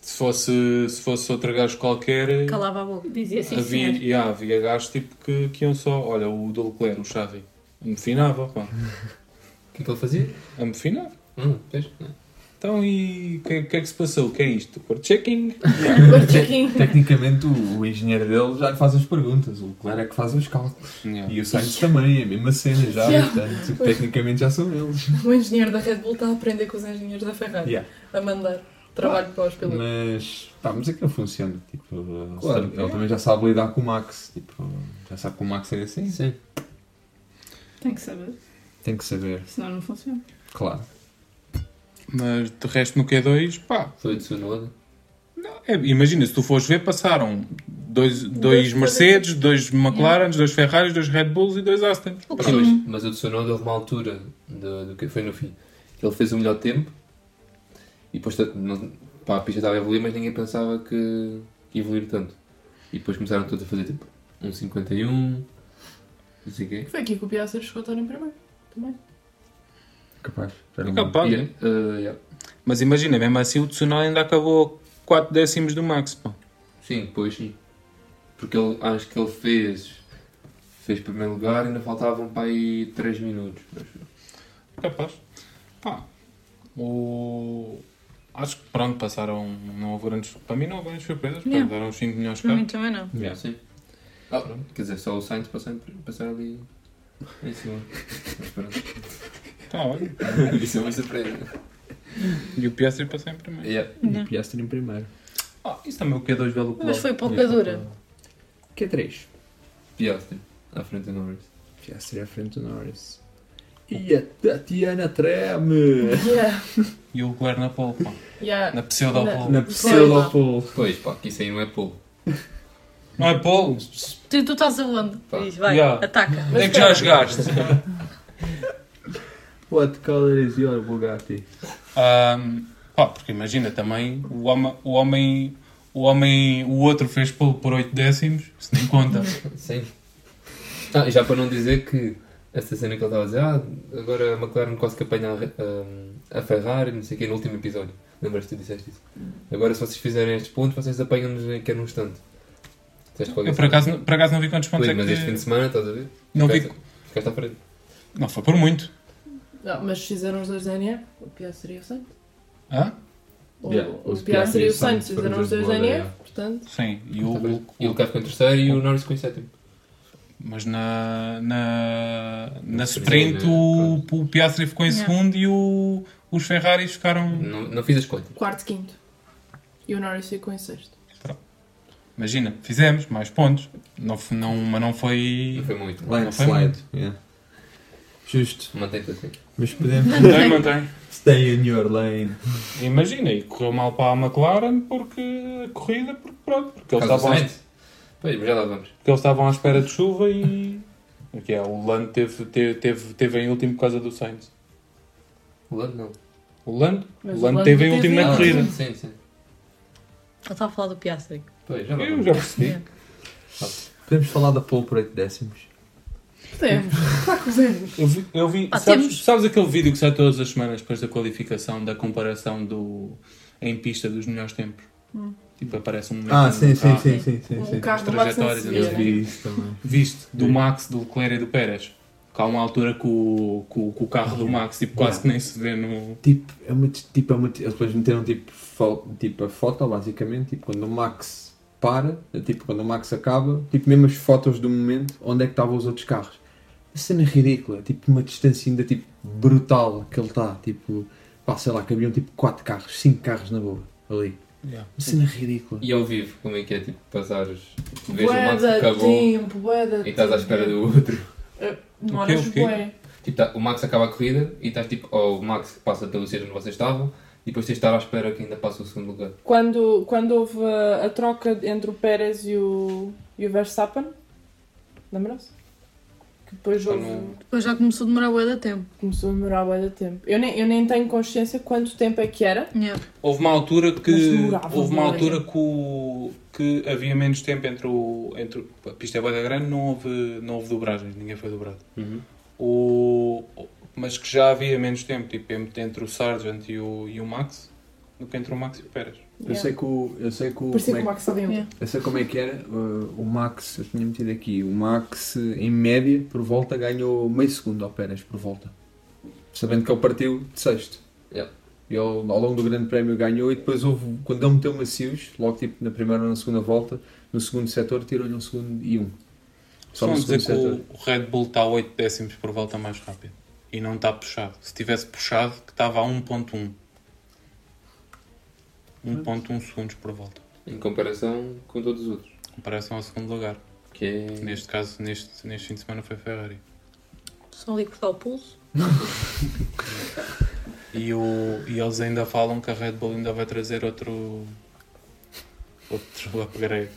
Se fosse, se fosse outro gajo qualquer, Calava a boca. Dizia sim, havia, yeah, havia gajos tipo que, que iam só. Olha, o do Leclerc, o Xavi, amofinava, pá. O que é que ele fazia? Amofinava. Hum, fez? Então e o que, que é que se passou? O que é isto? Por checking? [LAUGHS] Tecnicamente, o, o engenheiro dele já lhe faz as perguntas, o Leclerc é que faz os cálculos. Yeah. E o Sainz também, é a mesma cena já, Yeah. portanto, tecnicamente já são eles. O engenheiro da Red Bull está a aprender com os engenheiros da Ferrari. Yeah. A mandar trabalho para os pilotos. Mas, pá, mas aquilo funciona. Tipo, ele Claro. ele também já sabe lidar com o Max. Tipo, já sabe que o Max é assim. Sim. Tem que saber, Tem que saber, senão não funciona. claro. Mas de resto no Q2, pá. Foi de Tsunoda. é, imagina, se tu fores ver, passaram dois, dois Mercedes, dois McLarens, dois Ferraris, dois Red Bulls e dois Astons. O Sim, mas, mas o Tsunoda houve uma altura do, do que foi no fim. que Ele fez o melhor tempo e depois não, pá, a pista estava a evoluir, mas ninguém pensava que ia evoluir tanto. E depois começaram todos a fazer tipo um 51, não sei o quê. Foi aqui que o Piastri chegou a estar em primeiro. Também. Capaz. É capaz, Yeah, uh, yeah. Mas imagina, mesmo assim o Tsunoda ainda acabou 4 décimos do Max. Pá. Sim, depois sim. Porque ele, acho que ele fez, fez primeiro lugar e ainda faltavam para aí 3 minutos. Capaz. Pá. O... Acho que pronto, passaram. Não houve grandes. Para mim não houve grandes surpresas. Yeah. Deram uns 5 milhões Para mim também não. Yeah. Sim. Ah, pronto. Quer dizer, só o Sainz passar ali em cima. [LAUGHS] Mas pronto. Tá, olha. [LAUGHS] Isso é uma surpresa. E o Piastri passou em primeiro. Yeah. E o Piastri em primeiro. Ah, isso também é o Q2 Velo Mas foi pouca dura. Q3. Piastri, à frente do Norris. Piastri à frente do Norris. E a Tatiana treme! Yeah. E o Leclerc na pole, pá. Yeah. Na pseudo-pole. Na pseudo-pole. Pois, pá, que isso aí não é pole. Não é pole? Tu, tu estás aonde? Pá. Diz, vai, Yeah. ataca. Onde é que já jogaste? [LAUGHS] What color is your Bugatti? Ahm, pá, porque imagina também, o homem, o homem, o homem, o outro fez pole por 8 décimos, isso nem conta. [LAUGHS] Sim. Ah, e já para não dizer que essa cena que ele estava a dizer, ah, agora a McLaren quase que apanha a, a, a Ferrari, não sei o quê, no último episódio. Lembras-te que tu disseste isso? Agora se vocês fizerem estes pontos, vocês apanham-nos que é num instante. Eu por acaso, por acaso não vi quantos pontos Pois, é mas este fim de que... semana, estás a ver? Não vi... Ficaste, ficaste à frente. Não, foi por muito. Não, mas fizeram os dois DNF, o Piastri e o Sainz. Hã? O, Yeah, o os Piastri e o Sainz fizeram os dois DNF, portanto. Sim, e o, bem. E o Leclerc ficou em terceiro e o Norris ficou em sétimo. Mas na, na, na sprint, né? o, o Piastri ficou em Yeah. segundo e o, os Ferraris ficaram... Não, não fiz as contas. Quarto, quinto. E o Norris ficou em sexto. Imagina, fizemos mais pontos, não, não, mas não foi... Não foi muito. Landslide. Yeah. Justo. Mantém-te assim. Mas podemos. Mantém, mantém. Stay in your lane. Imagina, e correu mal para a McLaren porque a corrida, porque pronto, porque eles, estavam, Sainz. Pois, mas já lá vamos. porque eles estavam à espera de chuva e. Aqui é, o Lando teve, teve, teve, teve em último por causa do Sainz. O Lando não. O Lando? Mas o Lando Lando teve em último na Ah, corrida. Sim, sim. Ele está a falar do Piastri. Pois, já Eu já percebi. Podemos falar da pole por 8 décimos. Está cozendo. Eu vi, eu vi Ah, sabes, temos. sabes aquele vídeo que sai todas as semanas depois da qualificação, da comparação do, em pista dos melhores tempos? Tipo, aparece um Ah, momento sim, sim, carro. sim, sim, sim, O sim. carro trajetórias Eu vi isso também. Viste? Do Max, do Leclerc e do Pérez. Que há uma altura que o, que o, que o carro do Max tipo, quase que nem se vê no. Tipo, é uma, tipo, é uma, eles depois meteram tipo, fo, tipo a foto, basicamente, tipo quando o Max para, tipo quando o Max acaba, tipo mesmo as fotos do momento, onde é que estavam os outros carros. A cena é ridícula, tipo uma distância ainda tipo brutal que ele está, tipo, pá, sei lá, cabiam tipo 4 carros, 5 carros na boa, ali. Yeah. Uma cena ridícula. E ao vivo, como é que é? Tipo, passares. Vês o Max que acabou tempo, e estás à espera do outro. Demoras o quê? bué. Tipo, tá- o Max acaba a corrida e estás tipo, ou o Max que passa pelo sítio onde vocês estavam e depois tens de estar à espera que ainda passe o segundo lugar. Quando, quando houve a, a troca entre o Pérez e o, e o Verstappen, lembram-se? Depois houve, Quando- Depois já começou a demorar bué de tempo. começou a demorar bué de tempo. Eu nem, eu nem tenho consciência quanto tempo é que era. Yeah. Houve uma altura que. demorava Houve uma altura que, o- que havia menos tempo entre o. Entre, o- a pista é bué da grande, não houve, não houve dobragens, ninguém foi dobrado. O, mas que já havia menos tempo, tipo, entre o Sargent e o, e o Max. do que entre o Max e o Pérez. Eu sei que o. Eu sei que o. Parecia como que o é Max estava em Yeah. Eu sei como é que era. uh, o Max, eu tinha metido aqui. O Max, em média, por volta, ganhou meio segundo ao Pérez por volta. Sabendo que ele partiu de sexto. Yeah. E ele, ao longo do Grande Prémio, ganhou. E depois houve. Quando ele meteu macios, logo tipo na primeira ou na segunda volta, no segundo setor, tirou-lhe um segundo e um. Só no dizer que o Red Bull está a 8 décimos por volta mais rápido. E não está puxado. Se tivesse puxado, que estava a 1.1. 1.1 segundos por volta. Em comparação com todos os outros. Em comparação ao segundo lugar. Que é. Neste caso, neste, neste fim de semana foi Ferrari. Só ali cortar o pulso. [LAUGHS] E, o, e eles ainda falam que a Red Bull ainda vai trazer outro. outro upgrade.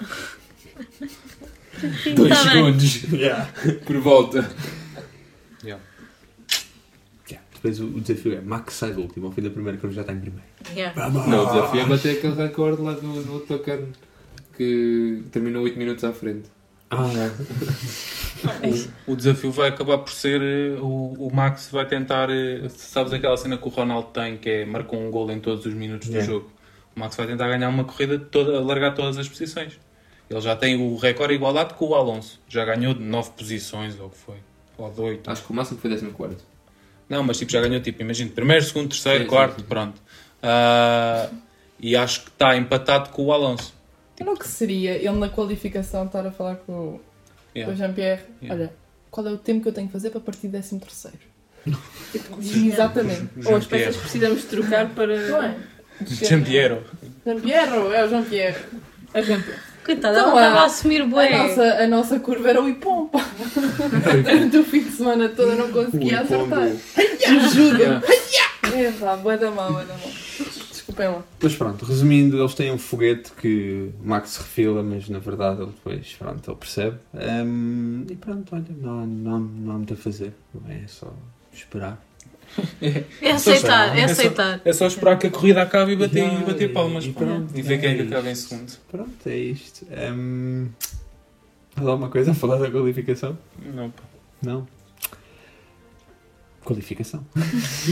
Dois Tá segundos. [LAUGHS] Por volta. Yeah. Depois o, o desafio é Max sai do último, ao fim da primeira curva já está em primeiro. Yeah. Não, o desafio é bater aquele recorde lá do, do autocarro que terminou 8 minutos à frente. Ah, O, o desafio vai acabar por ser. eh, O, o Max vai tentar. eh, Sabes aquela cena que o Ronaldo tem, que é marcou um gol em todos os minutos Yeah. do jogo? O Max vai tentar ganhar uma corrida toda, largar todas as posições. Ele já tem o recorde igualado com o Alonso. Já ganhou de 9 posições, ou o que foi? Ou de 8. Acho que o máximo foi 14. Não, mas tipo, já ganhou, tipo, imagina, primeiro, segundo, terceiro, Sim, quarto, sim. pronto. Ah, e acho que está empatado com o Alonso. Era o que seria ele na qualificação estar a falar com, Yeah. o Jean-Pierre. Yeah. Olha, qual é o tempo que eu tenho que fazer para partir 13 terceiro? Diz-me [LAUGHS] exatamente. [LAUGHS] Ou as peças que precisamos de trocar para. Não é? Jean-Pierre. Jean-Pierre, é o Jean-Pierre. A rampa. Coitada, Então, ela estava a- a assumir A bué. nossa, a nossa curva era o Ipom, pá. Durante o fim de semana todo eu não conseguia acertar. Juro. É pá, bué da mal, bué da mal. Desculpem lá. Mas pronto, resumindo, eles têm um foguete que o Max refila, mas na verdade ele depois, pronto, ele percebe. Hum, e pronto, olha, não, não, não há muito a fazer, é só esperar. [LAUGHS] É aceitar, é É só- aceitar. É só esperar que a corrida acabe e bater, Yeah, e bater palmas. e pronto, e ver quem é que é acaba em segundo. Pronto, é isto. Há alguma coisa a falar da qualificação? Não. Não? Qualificação.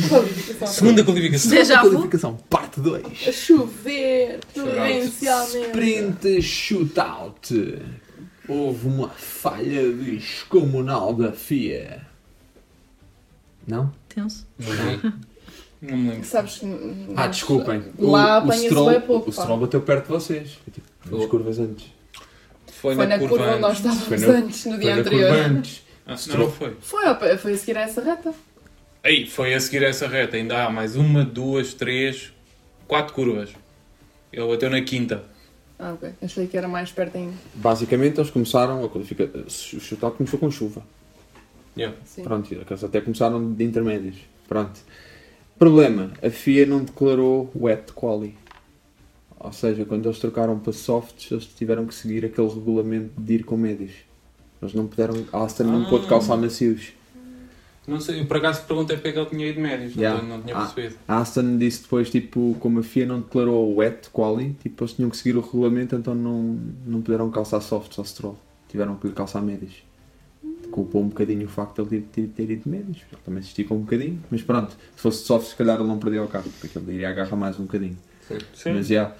Qualificação. Segunda qualificação. Vu? Qualificação, parte 2. A chover, torrencialmente. Sprint shootout. Houve uma falha descomunal da FIA. Não? Tenso. Não me lembro. Sabes que. Ah, desculpem. Lá apanha-se bem pouco. O. Stroll bateu perto de vocês. Foi tipo, duas curvas antes. Foi, Foi na curva onde nós estávamos antes, no dia anterior. curva antes. Ah, não, não foi. Foi, foi a seguir a essa reta. Aí, foi a seguir essa reta. Ainda há mais uma, duas, três, quatro curvas. Ele bateu na quinta. Ah, ok. Achei que era mais perto ainda. Basicamente, eles começaram a qualificar. O shootout começou com chuva. Yeah. Pronto, eles até começaram de intermédios. Pronto. Problema: a FIA não declarou wet quali. Ou seja, quando eles trocaram para softs, eles tiveram que seguir aquele regulamento de ir com médios. Eles não puderam. A Aston não Ah. pôde calçar macios. Não sei, eu por acaso perguntei porque é que ele tinha ido médios. Yeah. Não, não tinha Ah. percebido. A Aston disse depois, tipo, como a FIA não declarou o wet quali, tipo, eles tinham que seguir o regulamento, então não, não puderam calçar softs ao Stroll. Tiveram que calçar médios. Culpou um bocadinho o facto de ele ter, ter ido de médios. Ele também se esticou um bocadinho, mas pronto. Se fosse softs, se calhar ele não perdia o carro, porque ele iria agarrar mais um bocadinho. Sim. Mas já,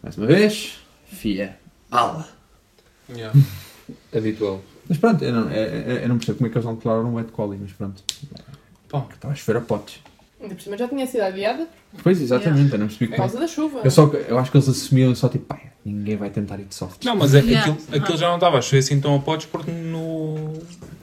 mais uma vez, FIA. Ala! Yeah. [LAUGHS] Habitual. Mas pronto, eu não, eu, eu- eu não percebo como é que eles não declararam o wet quali, mas pronto. Pá. Estava a chover a potes. Ainda por cima já tinha sido adiada Pois, exatamente, eu não percebi por como. causa da chuva. Eu, só, eu acho que eles assumiam só tipo, pai, ninguém vai tentar ir de soft. Não, mas é que Yeah. aquilo, aquilo já não estava a chover assim tão a potes porque no.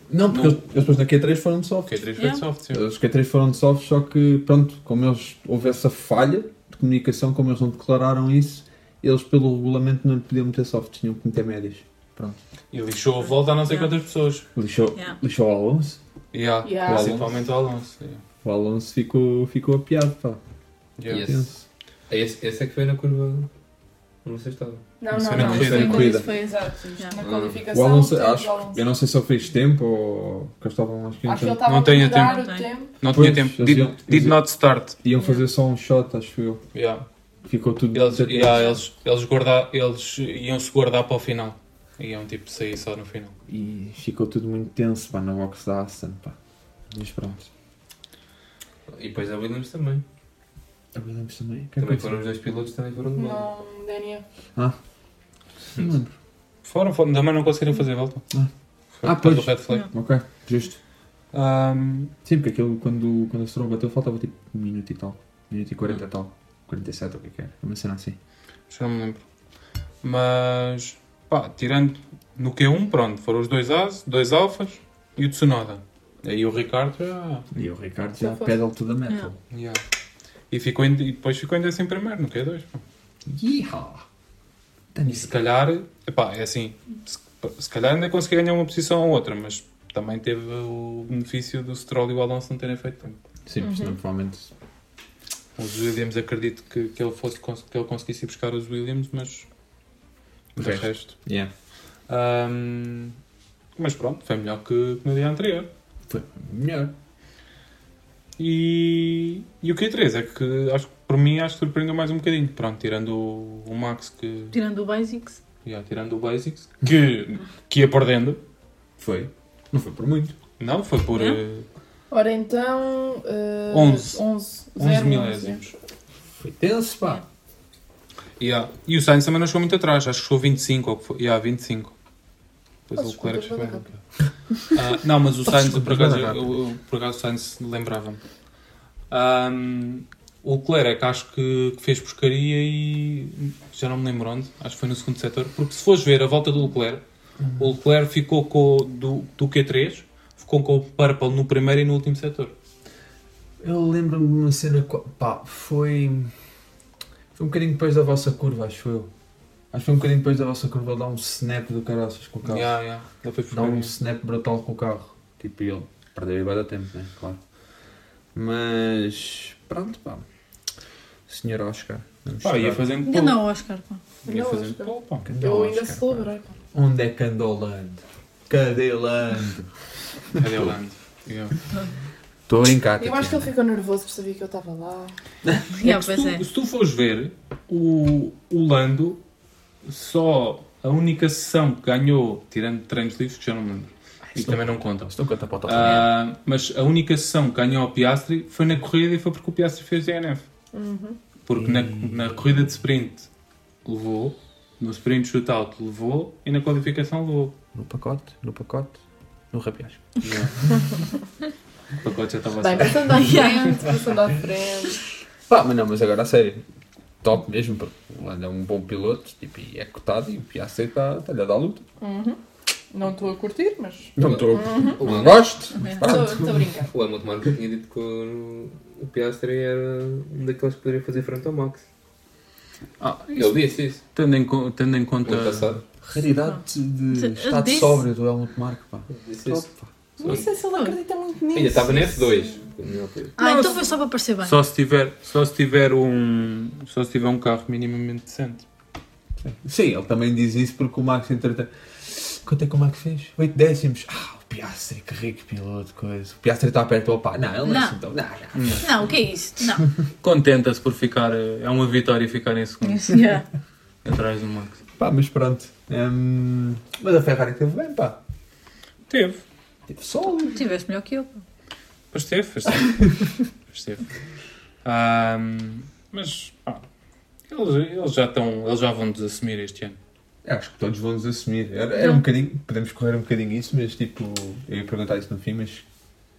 Não, porque Não. eles, depois na Q3 foram de soft. Ok, 3 Yeah. vezes soft. sim. Os Q3 foram de soft, só que pronto, como eles houve essa falha de comunicação, como eles não declararam isso, eles pelo regulamento não podiam meter softs, tinham que meter médios. Pronto. E lixou a volta a não sei Yeah. quantas pessoas. Lixou, Yeah. lixou o Alonso. Yeah. Yeah. Principalmente o Alonso. Yeah. O Alonso ficou, ficou apiado, pá. Yeah. Yes. Esse, esse é que foi na curva onde você estava. Não, não, foi não. corrida. isso foi isso foi exato. Yeah. Na Ah. qualificação. O Alonso, acho, o Alonso. eu não sei se ele fez tempo ou que eles estavam acho que, Acho que ele estava Não a mudar tempo. o tempo. Não Pois, tinha tempo. Did, iam- did not start. iam fazer só um shot, acho eu. Yeah. Ficou tudo. Eles, yeah, eles, eles, guarda, eles iam se guardar para o final. Iam tipo sair só no final. E ficou tudo muito tenso, pá, na box da Aston, pá. Mas pronto. E depois a Williams também. A Williams também. Quem Também foi? foram os dois pilotos, também foram de bola. Não, DNF. Não me lembro. Foram, foram, também não conseguiram fazer volta. Ah. Foi Ah, pois. do red flag. Ok, justo. Ahm, Sim, porque aquilo, quando, quando a Stroll bateu, faltava tipo um minuto e tal. Um minuto e 40 e tal. 47 ou o que é que é. Uma cena assim. já não me lembro. Mas, pá, tirando no Q1, pronto, foram os dois As, dois Alfas e o Tsunoda. Aí o Ricardo já. E o Ricardo já pedal to the metal. já. E, ficou em- e depois ficou em décimo primeiro no Q2. pá. Yeehaw! E se calhar, epá, é assim, se, se calhar ainda consegui ganhar uma posição ou outra, mas também teve o benefício do Stroll e o Alonso não terem feito tanto. Sim, senão provavelmente. Os Williams acredito que, que, ele fosse, que ele conseguisse ir buscar os Williams, mas O resto. resto. Yeah. Ahm, mas pronto, foi melhor que, que no dia anterior. Foi melhor. E, e o Q3 é que acho que por mim acho que surpreendeu mais um bocadinho. Pronto, tirando o, o Max que. Tirando o Basics. Yeah, tirando o Basics, que, que ia perdendo. Foi. Não foi por muito. Não, foi por Não? eh, Ora então. Uh, 11. 11. 11 Zero, milésimos. Foi tenso, pá. Yeah. E o Sainz também não chegou muito atrás, acho que chegou 25 ou que foi. Yeah, 25. Depois o Leclerc Ah, não, mas o Sainz, por acaso, eu- por acaso o Sainz lembrava-me. Ahm, o Leclerc acho que, que fez porcaria e já não me lembro onde, acho que foi no segundo setor, porque se fores ver a volta do Leclerc, o Leclerc ficou com o- do, do Q3, ficou com o Purple no primeiro e no último setor. Eu lembro-me de uma cena. Pá, foi. Foi um bocadinho depois da vossa curva, acho eu. Acho que foi um bocadinho depois da vossa curva ele dá um snap do caraças com o carro. Yeah, yeah. Dá um snap brutal com o carro. Tipo, e ele perdeu vai dar tempo, né? Claro. Mas. Pronto, pá. Senhor Oscar. Vamos Pá, ia fazendo Ainda pole. não, Oscar. Pá. Ia Não, fazendo Oscar. pole, pá. Eu ainda Oscar, pá? celebrei. Onde é que andou Lando? Cadê Lando? Cadê o Lando? Yeah. Estou a brincar. Eu acho que ele ficou nervoso porque sabia que eu estava lá. [LAUGHS] Yeah, se, tu, é. se tu fores ver, o, o Lando, só a única sessão que ganhou, tirando treinos livres, que já não me lembro, e Estou- também não conta. Estou a contar para o top. Ah, mas a única sessão que ganhou ao Piastri foi na corrida e foi porque o Piastri fez DNF. Porque na, na corrida de sprint levou, no sprint shootout levou e na qualificação levou. No pacote, no pacote, no rapiasco. [LAUGHS] O pacote já estava Bem, assim. passando à [LAUGHS] frente, passando à frente. Pá, mas não, mas agora a sério. Top mesmo, porque o Lando é um bom piloto tipo, e é cotado e o Piastri está tá-lhe a dar luta. Não estou a curtir, mas. Não estou. O Não Hamilton- gosto. Estou a brincar. o Hamilton Marco tinha dito que o, o Piastri era um daqueles que poderia fazer frente ao Max. Ah, Ele disse isso. tendo, em, tendo em conta. Passado. Raridade de estado disse- sóbrio do Helmut Marko, pá. Ele disse Top, isso. pá. Não sei se ele acredita muito nisso. Ainda estava na F2. na minha opinião. Ah, então foi só para parecer bem. Só se tiver, só se tiver um, só se tiver um carro minimamente decente. Sim, ele também diz isso porque o Max, entretanto. Quanto é que o Max fez? 8 décimos. Ah, o Piastri, que rico piloto, coisa. O Piastri está perto do pá. Não, ele não é Não. assim tão. Não, não. Não, o que é isso? Não. [LAUGHS] Contenta-se por ficar, é uma vitória ficar em segundo, Yeah. [LAUGHS] atrás do Max. Pá, mas pronto. Hum, mas a Ferrari teve bem, pá. Teve, Teve sólido. Tiveste melhor que eu. pois teve, pois teve. [LAUGHS] Pois teve. Ahm, mas, pá, eles, eles já estão, eles já vão desassumir este ano. Eu Acho que todos vão nos assumir. Era, era um bocadinho, podemos correr um bocadinho isso, mas tipo, eu ia perguntar isso no fim, mas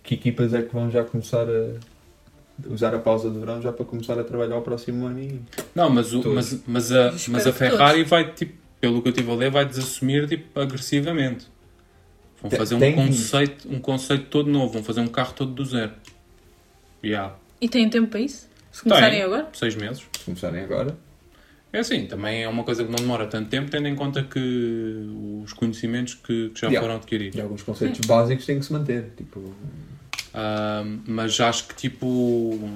que equipas é que vão já começar a usar a pausa de verão já para começar a trabalhar o próximo ano e Não, mas, o, mas, mas, a, mas a Ferrari vai, tipo, pelo que eu estive a ler, vai desassumir tipo, agressivamente. Vão fazer um tem conceito, um conceito todo novo, vão fazer um carro todo do zero. Yeah. E têm tempo para isso? Se começarem Tem. agora? Seis meses. se começarem agora. É assim, também é uma coisa que não demora tanto tempo, tendo em conta que os conhecimentos que, que já Yeah. foram adquiridos. E alguns conceitos básicos têm que se manter. Tipo, Ah, mas acho que tipo.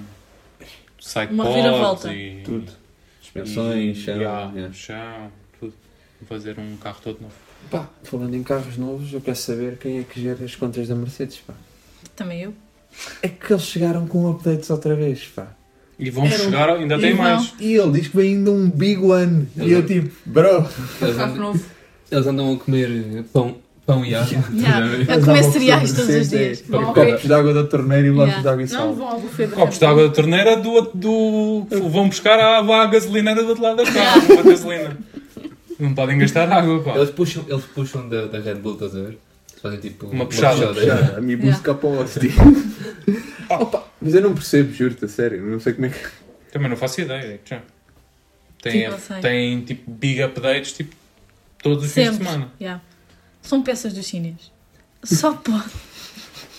Sidepods e. tudo. Suspensões, chão. yeah, yeah. chão, tudo. Vou fazer um carro todo novo. Pá, falando em carros novos, eu quero saber quem é que gera as contas da Mercedes, pá. Também eu. É que eles chegaram com updates outra vez, pá. E vão Era um- chegar, ainda E tem vão- mais. E ele diz que vem ainda um big one. E eu tipo, bro. Eles andam, eles andam a comer pão, Pão e água. Yeah. Mas A comer cereais todos os dias. é Copos de água da torneira e latas Yeah. de água e Não, sal. vão ao buffet da Copos de água da torneira do, do, vão buscar a, a gasolineira do outro lado da estrada, a gasolina. Não podem gastar água, pá. Eles puxam, eles puxam da, da Red Bull, estás a ver? Fazem tipo Uma puxada. Já, a minha Yeah. música para o hostia. [LAUGHS] Opa, mas eu não percebo, juro-te, a sério. Não sei como é que. Também não faço ideia. Tem, Tipo, tem tipo big updates tipo, todos os fins de Sempre. semana. Yeah. São peças dos chineses. Só [LAUGHS] pode.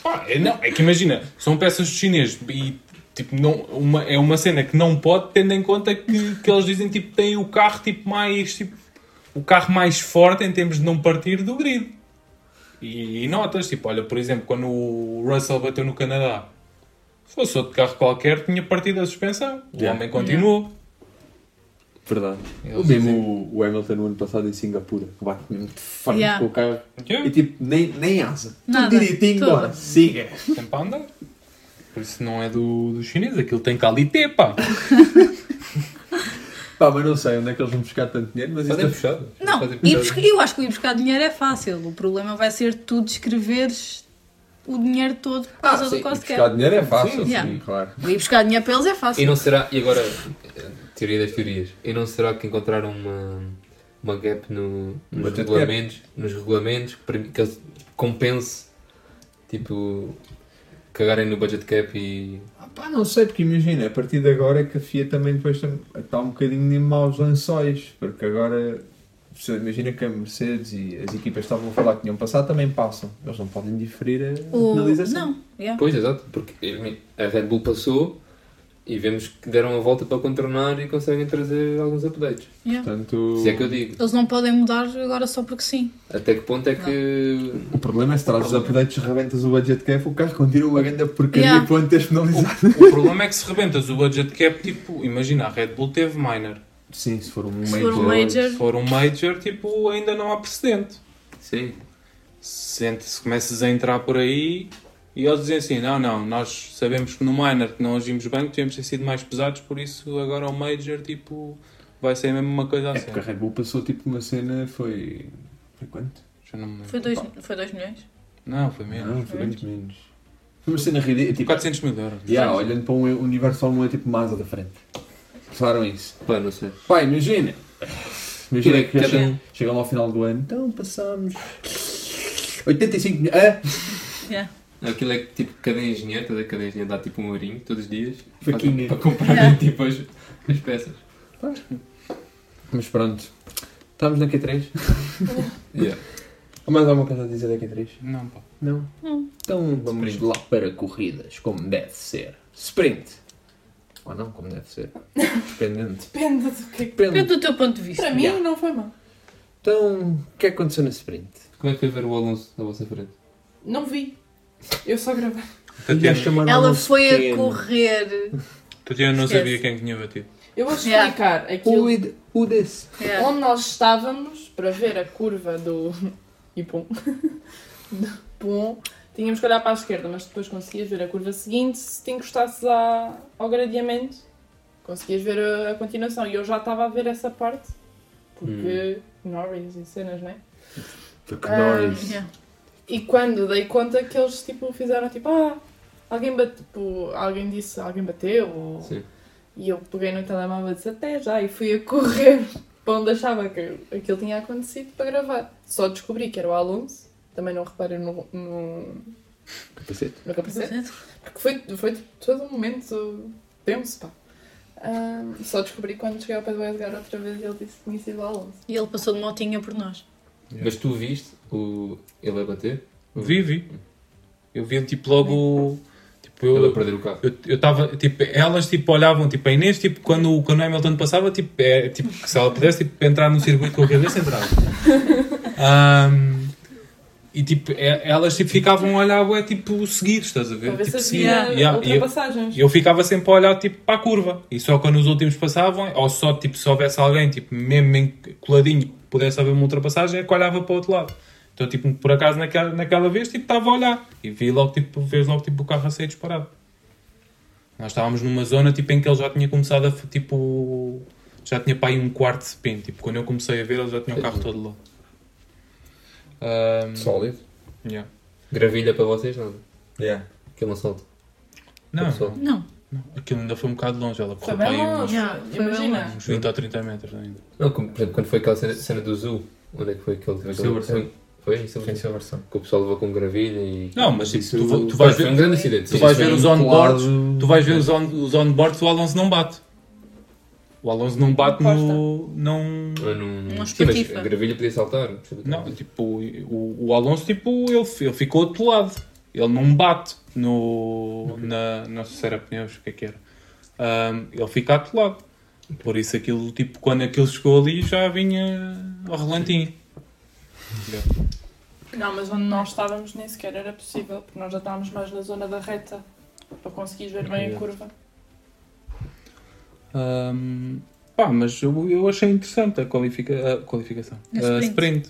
Pá, é, não, é que imagina, são peças de chinês e tipo, não, uma, é uma cena que não pode, tendo em conta que, que eles dizem tipo, tem o carro tipo, mais tipo, o carro mais forte em termos de não partir do grid. E, e notas, tipo, olha, por exemplo, quando o Russell bateu no Canadá, se fosse outro carro qualquer, tinha partido a suspensão. O Yeah. homem continuou. Verdade. Eles O mesmo dizem- o, Hamilton no ano passado em Singapura, que bate mesmo de frente Yeah. com o carro. Yeah. E tipo, nem, nem asa. Nada. Tudo direitinho, Tudo. bora, siga. Tem para andar. Por isso não é do, do chinês, aquilo tem qualité, pá. [LAUGHS] Pá, mas não sei onde é que eles vão buscar tanto dinheiro, mas Fazem isto é... puxadas. Não, Fazem puxadas. buscar- eu acho que ir buscar dinheiro é fácil. O problema vai ser tu descreveres o dinheiro todo por causa Ah, sim, do cost buscar cap. dinheiro é fácil, Sim, sim, yeah. claro. Ir buscar dinheiro para eles é E fácil. não será, e agora, teoria das teorias, e não será que encontraram uma, uma gap no, nos, regulamentos, nos regulamentos que, que eles compense, tipo, cagarem no budget cap e... Ah, pá, não sei, porque imagina, a partir de agora é que a FIA também depois está um bocadinho de maus lençóis, porque agora, se- imagina que a Mercedes e as equipas estavam a falar que tinham passado, também passam. Eles não podem diferir a O... penalização. Não, yeah. Pois, exato, porque a Red Bull passou e vemos que deram a volta para contornar e conseguem trazer alguns updates. yeah. Portanto, Se é que eu digo. Eles não podem mudar agora só porque sim. Até que ponto é que... o problema é se trazes updates, rebentas o budget cap, o carro continua uma grande porcaria Yeah. quando tens penalizado. O problema é que se rebentas o budget cap, tipo, imagina, a Red Bull teve minor. Sim, se for um Se major. for um major, Se for um major, tipo, ainda não há precedente. Sim. Se, se começas a entrar por aí e eles dizem assim, não, não, nós sabemos que no minor que não agimos bem, que ter sido mais pesados, por isso agora o major, tipo, vai ser mesmo uma coisa É assim. porque a Red Bull passou tipo uma cena, foi. Foi quanto? Já não me lembro. foi 2 foi dois milhões. Não, foi menos. Não, foi muito menos. Foi uma cena ridícula. Tipo, 400 mil euros. yeah, olhando para um universo Fórmula 1 é tipo uma asa da frente. Pensaram isso. Pá, não sei. Pá, imagina. Imagina que Cada chegam, chegam lá ao final do ano. Então passamos. 85 milhões. Ah, Yeah. Aquilo é que tipo cada engenheiro, toda cada engenheiro dá tipo um ourinho todos os dias Faquinha. [LAUGHS] para comprar Yeah. tipo as, as peças. Mas pronto. Estamos na Q3. [LAUGHS] Yeah. Há mais alguma coisa a dizer da Q3? Não, pá. Não. Não. Então vamos Sprint. lá para corridas, como deve ser. Sprint. Ou não, como deve ser. Dependente. [LAUGHS] Depende do que é que... Depende do teu ponto de vista. Para mim Yeah. não foi mal. Então, o que é que aconteceu na Sprint? Como é que foi ver o Alonso na vossa frente? Não vi. Eu só gravei. Tatiana, Ela foi a correr. Tatiana não Esquece. sabia quem tinha batido. Eu vou Yeah. explicar aquilo. Who, who this? Yeah. Onde nós estávamos para ver a curva do. [LAUGHS] e pum. do pum. Tínhamos que olhar para a esquerda, mas depois conseguias ver a curva seguinte se te encostasses à, ao gradeamento. Conseguias ver a, a continuação. E eu já estava a ver essa parte. Porque Norris e cenas, não é? Porque Norris. Yeah. E quando dei conta que eles tipo, fizeram tipo, ah, alguém bate, tipo, alguém disse, alguém bateu, ou... Sim. e eu peguei no telemóvel e disse até já, e fui a correr [LAUGHS] para onde achava que aquilo tinha acontecido para gravar. Só descobri que era o Alonso, também não reparei no, no, Capacete. no capacete, porque foi, foi tipo, todo um momento tenso, pá. Ah, só descobri quando cheguei ao pé do Edgar outra vez e ele disse que tinha sido o Alonso. E ele passou de motinha por nós. Mas tu viste o... ele a bater? Vi, vi. Eu vi tipo logo. Tipo, Ele a eu. perder o carro? Eu, eu tava, tipo, elas tipo olhavam, tipo, a Inês, tipo, quando, quando o Hamilton passava, tipo, é, tipo, se ela pudesse, tipo, entrar no circuito com a cabeça, entrava. [LAUGHS] Ahm, e, tipo, é- elas, tipo, ficavam a olhar, ué, tipo, seguidos, estás a ver? Para ver Tipo, se Yeah, e eu- ultrapassagens. E eu ficava sempre a olhar tipo, para a curva. E só quando os últimos passavam, ou só tipo, se houvesse alguém tipo, mesmo coladinho pudesse haver uma ultrapassagem, é que olhava para o outro lado. Então, tipo, por acaso naquela, naquela vez tipo, estava a olhar e vi logo, tipo, vês logo tipo, o carro a sair disparado. Nós estávamos numa zona tipo, em que ele já tinha começado a tipo. Já tinha para aí um quarto de spin. Tipo, quando eu comecei a ver, ele já tinha o carro todo lá. Ahm, Sólido. yeah. Gravilha para vocês, nada. Yeah. Aquilo não solta. Não. Não. não, aquilo ainda foi um bocado longe. Ela Foi correu para bem aí uns, longe. Yeah, Imagina. uns 20 ou 30 metros ainda. Não, como, por exemplo, quando foi aquela cena, cena do zoo, onde é que foi aquele? aquele Silverstone. Foi em Silverstone. Que o pessoal levou com gravilha e. Não, mas tipo, Isso- tu, tu Foi, vais foi um ver, grande acidente. tu vais ver é os um onboards, tu vais ver os onboards, o Alonso não bate. O Alonso não bate no. Não, Ah, não- Uma Sim, mas a gravilha podia saltar. não tipo, o, o Alonso, tipo, ele, ele ficou do lado. Ele não bate no. Na, não sei se era pneus, o que é que era. Ahm, ele fica atolado. Por isso, aquilo, tipo, quando aquilo chegou ali, já vinha ao relantinho. Não, mas onde nós estávamos nem sequer era possível, porque nós já estávamos mais na zona da reta para conseguires ver bem a curva. Ahm, pá, mas eu, eu achei interessante a, qualifica, a qualificação. A A sprint. sprint.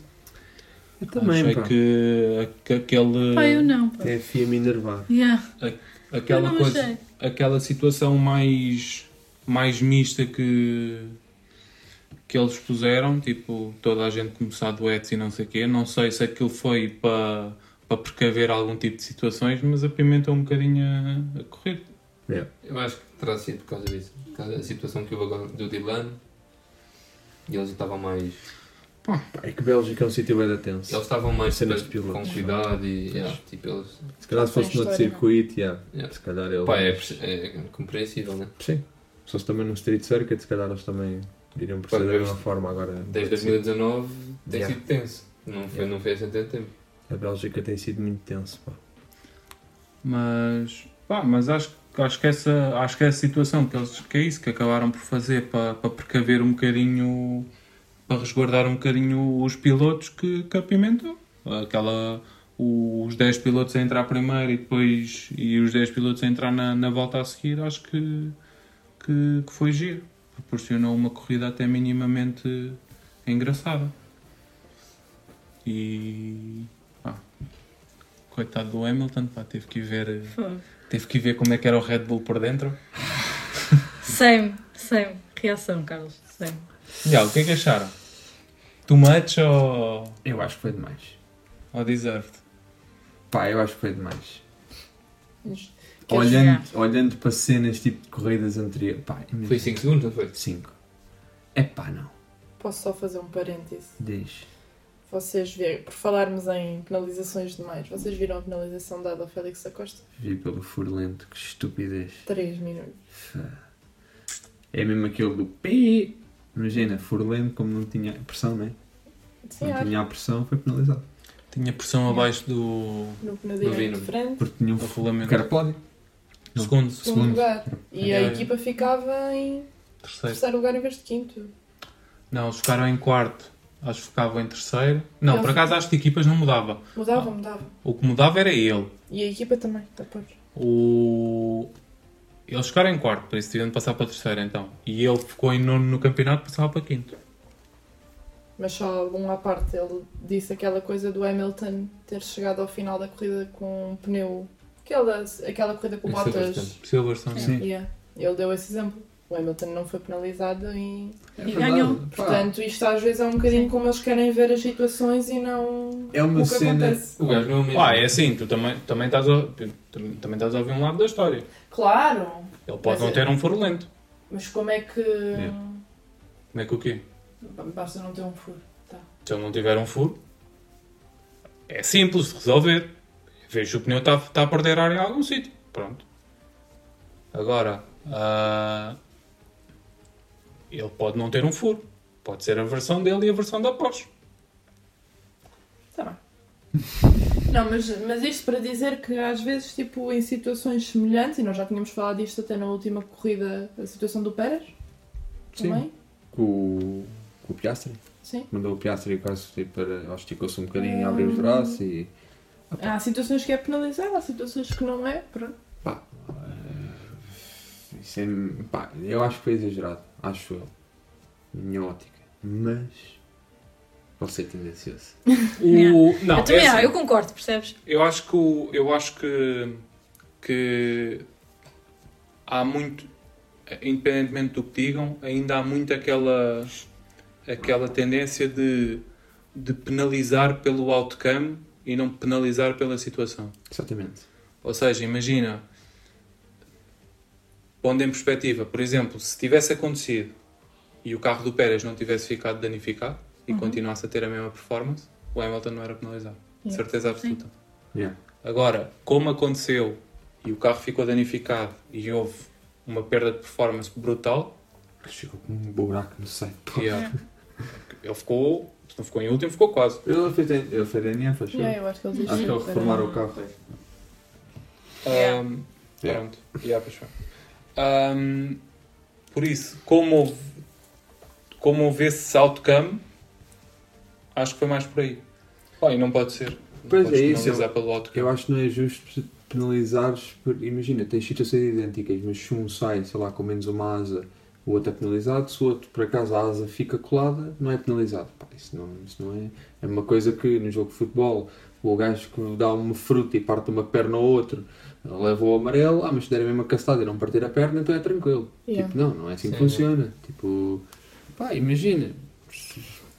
Eu também, achei pá. que, que aquele, Pá, eu não. Pá. Até fia-me enervar. Yeah. Eu aquela não coisa, achei. aquela situação mais, mais mista que, que eles puseram, tipo, toda a gente começar duetos e não sei o quê. Não sei se aquilo foi para, para precaver algum tipo de situações, mas apimentou um bocadinho a, a corrida. Eu acho que terá sido por causa disso. Da situação que houve agora do Dylan. E eles estavam mais. Pá, É que Bélgica é um sítio bem tenso. Eles estavam mais Cenas com de pilotos. cuidado e. yeah, tipo, eles. Se calhar se fosse Tem no outro história, circuito, yeah, Yeah. se calhar ele... Pá, é, é compreensível, né? Sim. Se fosse também no Street Circuit, se calhar eles também iriam proceder da mesma forma agora. Desde 2019 tem Yeah. sido tenso. Não foi, não foi assim tanto tempo. A Bélgica tem sido muito tenso, pá. Mas, pá, mas acho, acho, que essa, acho que essa situação que, eles, que é isso que acabaram por fazer para, para precaver um bocadinho, para resguardar um bocadinho os pilotos que, que. Aquela, os 10 pilotos a entrar primeiro e depois e os 10 pilotos a entrar na, na volta a seguir, acho que, que, que foi giro. Proporcionou uma corrida até minimamente engraçada. E pá, coitado do Hamilton, pá, teve que ver, Fogo. Teve que ir ver como é que era o Red Bull por dentro. Same, same. Reação, Carlos. Same. Já, o que é que acharam? Too much ou, Eu acho que foi demais. ou deserved? Pá, eu acho que foi demais. Queres- Olhando, olhando para cenas tipo de corridas anteriores. Pá, Foi 5 segundos, não foi? 5. É pá, não. Posso só fazer um parêntese? Diz. Vocês viram, por falarmos em penalizações demais, vocês viram a penalização dada ao Félix Acosta? Vi pelo furlento, que estupidez. 3 minutos. É mesmo aquele do pi. Imagina, furlento, como não tinha pressão, né? Sim, não acho. tinha a pressão, foi penalizado. Tinha pressão abaixo do, No direito não de frente, Porque tinha um do rolamento. que era pódio. Não. Segundo, segundo Segundo. lugar. E a É. equipa ficava em terceiro. terceiro lugar em vez de quinto. Não, eles ficaram em quarto. Acho que ficavam em terceiro. Não, por acaso acho que equipas não mudava. Mudava, mudava. O que mudava era ele. E a equipa também, depois. O... Eles ficaram em quarto, por isso tiveram de passar para terceiro então. E ele ficou em nono no campeonato, passava para quinto. Mas só um à parte, ele disse aquela coisa do Hamilton ter chegado ao final da corrida com um pneu. Aquela, aquela corrida com botas. Silverstone. Silverstone. Sim. Yeah. Ele deu esse exemplo. O Hamilton não foi penalizado e. É E ganhou. Portanto, isto às vezes é um bocadinho como eles querem ver as situações e não É uma o que cena- acontece. O gajo não é o mesmo. Ah, é assim, tu também, também, estás a, também estás a ouvir um lado da história. Claro! Ele pode Mas não é- ter um furo lento. Mas como é que. Como é que o quê? Basta não ter um furo. Tá. Se ele não tiver um furo, é simples de resolver. Vejo que o pneu está, está a perder área em algum sítio. Pronto. Agora, ah, ele pode não ter um furo. Pode ser a versão dele e a versão da Porsche. Tá bem. Não, mas, mas isto para dizer que às vezes, tipo, em situações semelhantes, e nós já tínhamos falado disto até na última corrida, a situação do Pérez, Sim. também, Com, o- com o Piastri. sim. Mandou o Piastri quase tipo, para. Esticou-se um bocadinho a abrir os braços e. Há situações que é penalizado, há situações que não é, pronto. Pá. eh, Isso é, pá, eu acho que foi exagerado. Acho eu. Minha ótica. Mas. Posso ser tendencioso. [LAUGHS] O, não, eu também, é ah, assim. eu concordo, percebes? Eu acho que o- eu acho que, que há muito, independentemente do que digam, ainda há muito aquela aquela tendência de de penalizar pelo outcome e não penalizar pela situação. Exatamente. Ou seja, imagina, pondo em perspectiva, por exemplo, se tivesse acontecido e o carro do Pérez não tivesse ficado danificado e continuasse a ter a mesma performance, o Hamilton não era penalizado. De Yeah. certeza absoluta. Yeah. Agora, como aconteceu e o carro ficou danificado e houve uma perda de performance brutal, Chegou com um buraco no site. yeah, ele ficou, se não ficou em último, ficou quase. Ele fez, ele fez DNF, acho Yeah, eu acho que ele disse Acho que sim, eles reformaram o carro. Yeah. Ahm, Yeah. Pronto, yeah, pois foi. Ahm, por isso, como houve, como houve esse outcome, acho que foi mais por aí. Pá, e não pode ser. Pois podes é isso, outcome. Eu acho que não é justo penalizares por. Imagina, tens situações idênticas, mas se um sai, sei lá, com menos uma asa, o outro é penalizado, se o outro por acaso a asa fica colada, não é penalizado. Pá, isso, não, isso não é. É uma coisa que no jogo de futebol o gajo que dá uma fruta e parte uma perna ao outro leva o amarelo, ah, mas se der a mesma castada e não partir a perna, então é tranquilo. Yeah. Tipo, não, não é assim que Sim. funciona. Tipo, pá, imagina.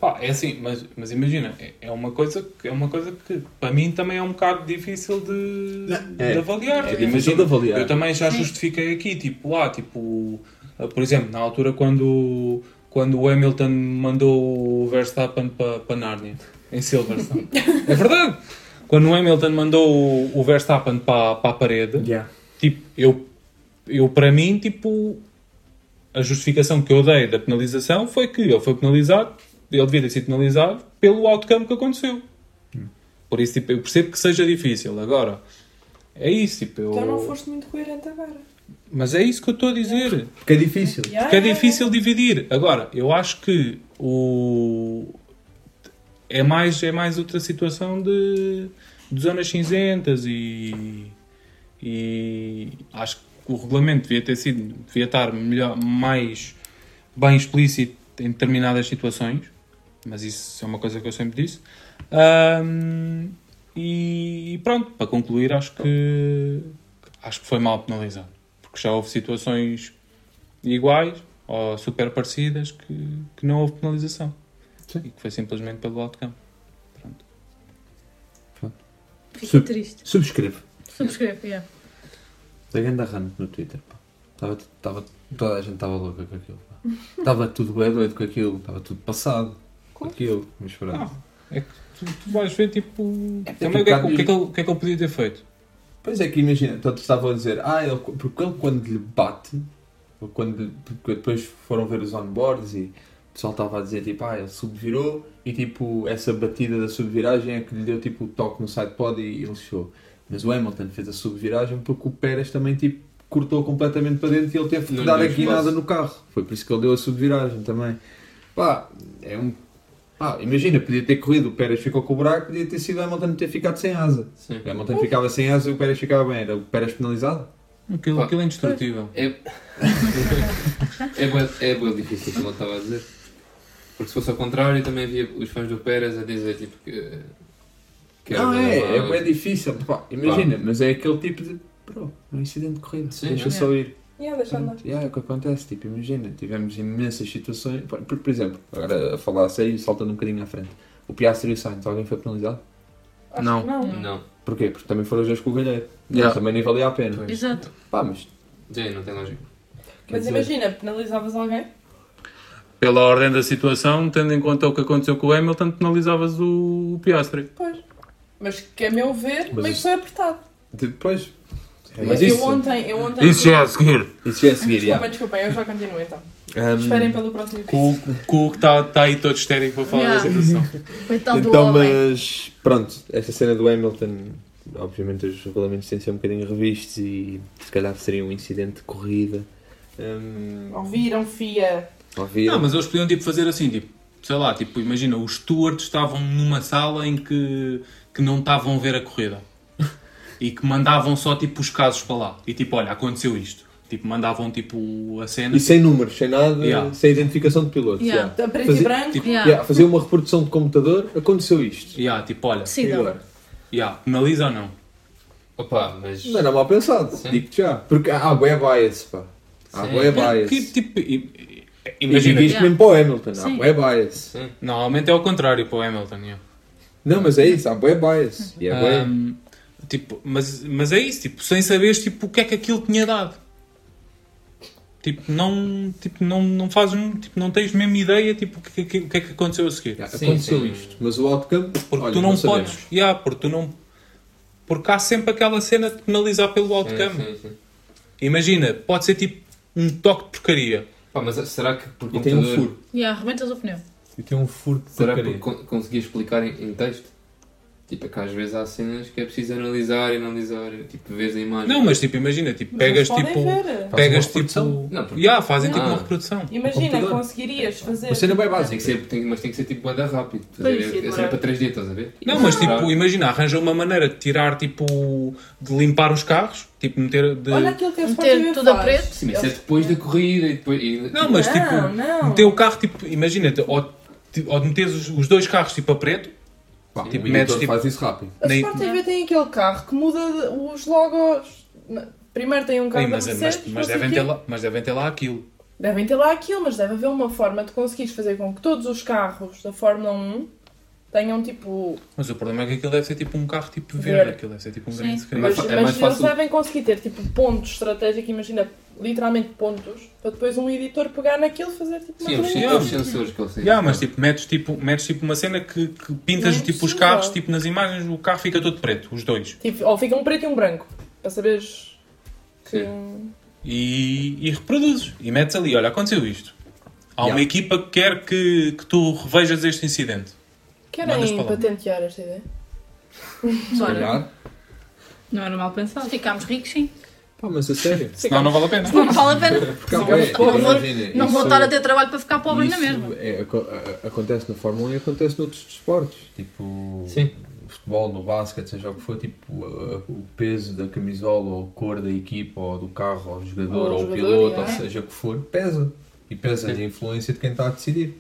Pá, é assim, mas, mas imagina, é, é uma coisa que é uma coisa que para mim também é um bocado difícil de, é. de avaliar. É difícil imagina, de avaliar. Eu também já justifiquei aqui, tipo, lá, tipo, ah, por exemplo, na altura quando, quando o Hamilton mandou o Verstappen para pa Nárnia, em Silverstone. [LAUGHS] é verdade! Quando o Hamilton mandou o, o Verstappen para pa a parede, Yeah. tipo, eu, eu para mim, tipo, a justificação que eu dei da penalização foi que ele foi penalizado, ele devia ter sido penalizado pelo outcome que aconteceu. Por isso, tipo, eu percebo que seja difícil. Agora, é isso, tipo, eu... Então não foste muito coerente agora. Mas é isso que eu estou a dizer. Porque é difícil. Porque é difícil dividir. Agora, eu acho que o... É mais, é mais outra situação de, de zonas cinzentas e, e acho que o regulamento devia ter sido, devia estar melhor, mais bem explícito em determinadas situações, mas isso é uma coisa que eu sempre disse. Ahm, e pronto, para concluir, acho que acho que foi mal penalizado, porque já houve situações iguais ou super parecidas que, que não houve penalização Sim. e que foi simplesmente pelo outcome. Pronto. Fico Sub- triste. Subscreve. Subscreve, yeah. Da ganda rant no Twitter, pá. Tava, tava, toda a gente estava louca com aquilo, pá. Estava tudo bem doido com aquilo, estava tudo passado com aquilo. Mas pronto. Ah, é que tu, tu vais ver tipo. É também o que, é que, o, que é que ele, o que é que ele podia ter feito? Pois é que imagina, todos estavam a dizer, ah, ele, porque ele quando lhe bate, ou quando, porque depois foram ver os onboards e pessoal estava a dizer tipo, ah, ele subvirou e tipo, essa batida da subviragem é que lhe deu tipo o toque no sidepod e ele fechou. Mas o Hamilton fez a subviragem porque o Pérez também tipo cortou completamente para dentro e ele teve que Não dar lhe a deu guinada espaço. no carro. Foi por isso que ele deu a subviragem também. Pá, é um. Pá, imagina, podia ter corrido, o Pérez ficou com o buraco, podia ter sido o Hamilton ter ficado sem asa. Sim. O Hamilton ficava sem asa e o Pérez ficava bem. Era o Pérez penalizado? Aquilo, Pá. aquilo é indestrutível. É, [LAUGHS] é, bué, é bué difícil, como ele estava a dizer. Porque se fosse ao contrário, também havia os fãs do Pérez a dizer tipo que. que Não, é, é bem difícil. Pá, imagina, mas é aquele tipo de. Bro, é um incidente de corrida. Sim, Deixa é. só ir. Yeah, deixa andar. Yeah, é o que acontece. Tipo, imagina, tivemos imensas situações. Por, por- exemplo, agora a falar a sério, saltando um bocadinho à frente. O Piastri e o Sainz, alguém foi penalizado? Acho Não. que não. Não, Porquê? Porque também foram os dois com o galheiro. Yeah. Também nem valia a pena. Exato. Pá, mas. Sim, não tem lógica. quer Mas dizer, imagina, penalizavas alguém? Pela ordem da situação, tendo em conta o que aconteceu com o Hamilton, penalizavas o, o Piastri. Pois. Mas que a meu ver, Mas meio que isso- foi apertado. Depois. É, Mas eu ontem, eu ontem. Isso já é a seguir. Isso já é a seguir, Desculpem, já. desculpem, eu já continuo então. Um, Esperem pelo próximo Com, o- episódio. com o que está tá aí todo histérico para falar Yeah. da situação. [LAUGHS] Então, mas pronto, esta cena do Hamilton, obviamente os regulamentos têm de ser um bocadinho revistos e se calhar seria um incidente de corrida. Hum, Ouviram, fia? Ouviram? Não, mas eles podiam tipo, fazer assim, tipo, sei lá, tipo, imagina, os stewards estavam numa sala em que, que não estavam a ver a corrida. E que mandavam só tipo os casos para lá. E tipo, olha, aconteceu isto. Tipo, mandavam tipo a cena. E sem números, sem nada, Yeah. sem identificação de piloto. Yeah. Tá preto Fazer- e branco? tipo, Yeah. Yeah, fazer uma reprodução de computador, aconteceu isto. Yeah, tipo, olha, E Decidam. agora? yeah, penaliza ou não? Opa, mas. Não era mal pensado, Sim. digo-te já. Porque há bué bias, pá. Há Sim. bué Porque, bias. tipo, E Imagina, digo isto mesmo para o Hamilton, há Sim. bué bias. normalmente é o contrário para o Hamilton. yeah. Não, mas é isso, há bué bias. E é bué. Tipo, mas, mas é isso, tipo, sem saberes tipo, o que é que aquilo tinha dado. Tipo, não, tipo, não, não fazes, tipo, não tens mesmo ideia tipo, o que, que- que é que aconteceu a seguir. Já, sim, aconteceu sim. isto, mas o outcome, Porque olha, tu não, sabemos. podes. Yeah, porque tu não. Porque há sempre aquela cena de penalizar pelo outcome. Sim, sim, sim. Imagina, pode ser tipo um toque de porcaria. Pá, mas será que por E tem um computador... furo. E arrebentas o pneu. E tem um furo de Será que porcaria. con- conseguia explicar em, em texto? Tipo, é que às vezes há cenas que é preciso analisar e analisar, tipo, vês a imagem. Não, mas tipo, imagina, tipo, Mas pegas tipo. ver. Pegas tipo. Não, porque- Yeah, fazem tipo Ah. uma reprodução. Imagina, conseguirias fazer. Uma cena bem Tem básica. que ser, tem, mas tem que ser tipo bué da rápido. A ia É sempre para 3 dias, estás a ver? Não, mas tipo, Ah. imagina, arranja uma maneira de tirar tipo. de limpar os carros, tipo, meter. De... Olha aquilo que a Meter tudo a faz. preto. Sim, mas isso é depois da corrida e depois... E, Não, mas Não, tipo, não. meter o carro, tipo, imagina, ou, ou meteres os, os dois carros tipo a preto, Pá, Tipo, o metes, editor tipo- faz isso rápido. A Nem- Sport TV tem aquele carro que muda os logos. Primeiro tem um carro Ei, mas, da mas, Mercedes, mas, não sei devem ter lá, mas devem ter lá aquilo. Devem ter lá aquilo, mas deve haver uma forma de conseguires fazer com que todos os carros da Fórmula 1 tenham tipo. Mas o problema é que aquilo deve ser tipo um carro tipo Verde. verde, aquilo deve ser tipo um Sim. grande É screen. Mas, é mas mais eles fácil- devem conseguir ter tipo pontos estratégicos, imagina, literalmente pontos, para depois um editor pegar naquilo e fazer tipo uma Sim, os, sensores que têm. Yeah, mas tipo, metes tipo, metes tipo uma cena que, que pintas é tipo os carros, tipo nas imagens o carro fica todo preto, os dois. Tipo, ou fica um preto e um branco, para saberes que. Sim. E, e reproduzes. E metes ali, olha, aconteceu isto. Há uma Yeah. equipa que quer que, que tu revejas este incidente. Querem patentear esta ideia? Se calhar. Não era mal pensado. Se ficarmos ricos, sim. Pá, mas a sério. [LAUGHS] Senão não vale a pena. Não vale a pena. [LAUGHS] Porque bué- mas pô, imagina, Não vou isso- estar a ter trabalho para ficar pobre na isso mesma. é- acontece na Fórmula 1 e acontece noutros desportos. Tipo, Sim. no futebol, no basquete, seja o que for, tipo, a- o peso da camisola, ou a cor da equipa, ou do carro, ou do jogador, Ou ou, jogador, piloto, yeah. ou seja o que for, pesa. E pesa Sim. a influência de quem está a decidir.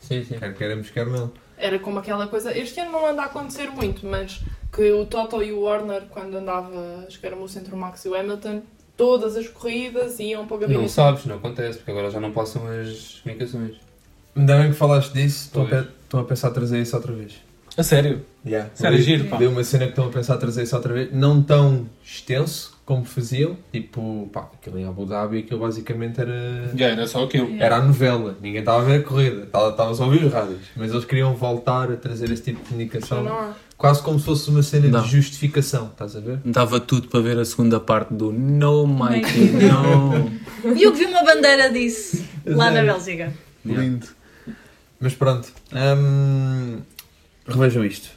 Sim, sim. Quer queremos, quer não. Era como aquela coisa. Este ano não anda a acontecer muito, mas que o Toto e o Warner, quando andava, acho que era o Centro Max e o Hamilton, todas as corridas iam para o Não gabinete. sabes, não acontece, porque agora já não passam as comunicações. Ainda bem que falaste disso, estão a, pe- a pensar a trazer isso outra vez. A sério? Yeah. Sério, Deu- giro, pá. Deu uma cena que estão a pensar a trazer isso outra vez. Não tão extenso como faziam. Tipo, pá, aquilo em Abu Dhabi, aquilo basicamente era. Já era só aquilo. Era a novela, ninguém estava a ver a corrida, estava estava só a ouvir os rádios. Mas eles queriam voltar a trazer esse tipo de comunicação, não há. Quase como se fosse uma cena Não. de justificação, estás a ver? Dava tudo para ver a segunda parte do No Mikey, no. [LAUGHS] E eu que vi uma bandeira disso lá na? Bélgica. Yeah. Lindo. Mas pronto, hum, revejam isto.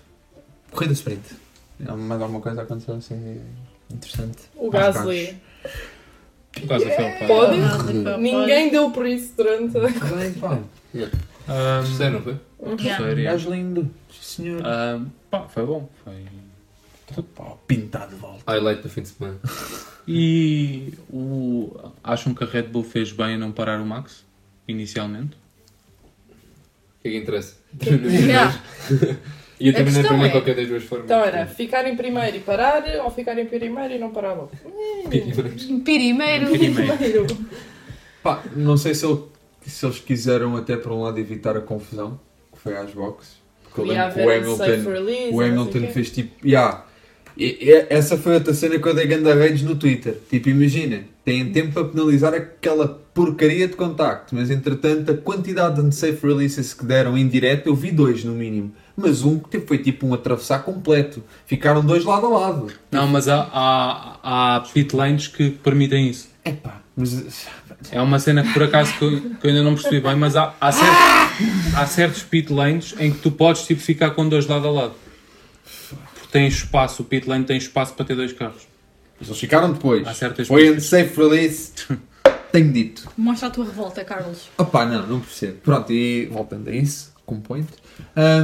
Corrida sprint. Há mais alguma coisa a acontecer assim interessante? O Mais Gasly. Por causa do Felpa. Pode? Ah, Ninguém deu por isso durante. Bem, pá. Um, Terceiro, não foi? Yeah. Gajo lindo. Senhor. Um, pá, foi bom. Foi... Pá, pintado de volta. Highlight do fim de semana. E o... acham que a Red Bull fez bem a não parar o Max, inicialmente? O que é que interessa? [LAUGHS] E eu também não apanhei é- qualquer das duas formas. Então era ficar em primeiro e parar, ou ficar em primeiro e não parar logo. Pirimeiro. Primeiro. Pá, não sei se, ele- se eles quiseram até por um lado evitar a confusão que foi às boxes. Porque eu lembro que o Hamilton, release. o Hamilton fez tipo. Yeah. E, e essa foi outra cena que eu dei ganda redes no Twitter. Tipo, imagina, têm tempo para penalizar aquela porcaria de contacto, mas entretanto a quantidade de safe releases que deram em direto, eu vi dois no mínimo. Mas um que foi tipo um atravessar completo. Ficaram dois lado a lado. Não, mas há, há, há pit lanes que permitem isso. Epá, mas. É uma cena que por acaso que eu, que eu ainda não percebi bem, mas há, há, certos, há certos pit lanes em que tu podes tipo, ficar com dois lado a lado. Porque tem espaço, o pit lane tem espaço para ter dois carros. Mas eles ficaram depois. Há certas Foi em pistas. safe release. Tenho dito. Mostra a tua revolta, Carlos. Opá, não, não percebo. Pronto, e voltando a isso, com point.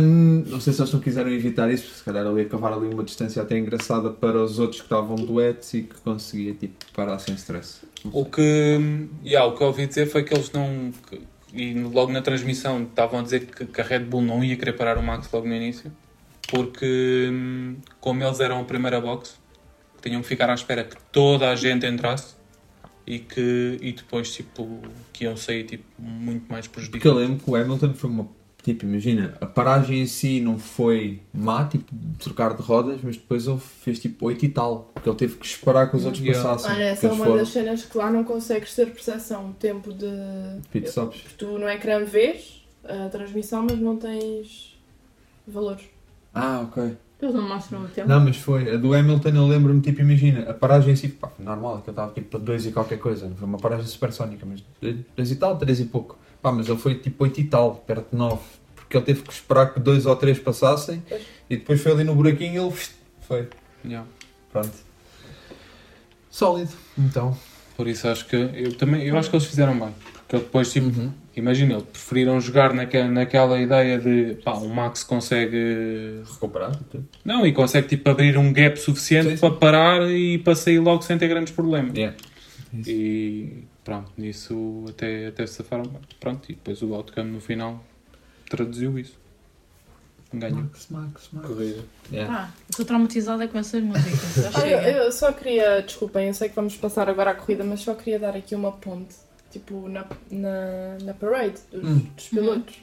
hum, não sei se eles não quiseram evitar isso, porque se calhar ali acabar ali uma distância até engraçada para os outros que estavam duetos e que conseguia tipo parar sem stress. O que, yeah, o que eu ouvi dizer foi que eles não. que- e logo na transmissão estavam a dizer que, que a Red Bull não ia querer parar o Max logo no início, porque hum, como eles eram a primeira box, tinham que ficar à espera que toda a gente entrasse e que e depois tipo que iam sair tipo muito mais Porque eu prejudicados. lembro que o Hamilton foi uma. Tipo, imagina, a paragem em si não foi má, tipo, trocar de rodas, mas depois ele fez tipo 8 e tal. Porque ele teve que esperar que os outros Yeah. passassem. Olha, essa é porque uma foram das cenas que lá não consegues ter percepção. Tempo de. pit stops. Tu no ecrã vês a transmissão, mas não tens valores. Ah, ok. Eles não mostram o tempo. Não, mas foi. A do Hamilton eu lembro-me, tipo, imagina, a paragem em si, pá, foi normal, que eu estava tipo para 2 e qualquer coisa. Não foi uma paragem supersónica, mas 2 e tal, 3 e pouco. Pá, mas ele foi tipo 8 e tal, perto de 9. Porque ele teve que esperar que dois ou três passassem e depois foi ali no buraquinho e ele foi. Yeah. Pronto. Sólido. Então. Por isso acho que eu também eu acho que eles fizeram bem. Porque ele depois tipo, imagina, eles preferiram jogar naquela, naquela ideia de pá, o Max consegue Recuperar. Não, e consegue tipo abrir um gap suficiente Sim, sim. para parar e para sair logo sem ter grandes problemas. Yeah. Isso. E pronto, nisso até, até se safaram bem. Pronto, e depois o outcome no final traduziu isso. Ganhou. Max, Max, Max. Corrida. Yeah. Estou traumatizada com essas músicas. [LAUGHS] Ah, eu, chega. eu só queria, desculpem, eu sei que vamos passar agora à corrida, mas só queria dar aqui uma ponte, tipo na, na, na parade dos, Hum. dos pilotos.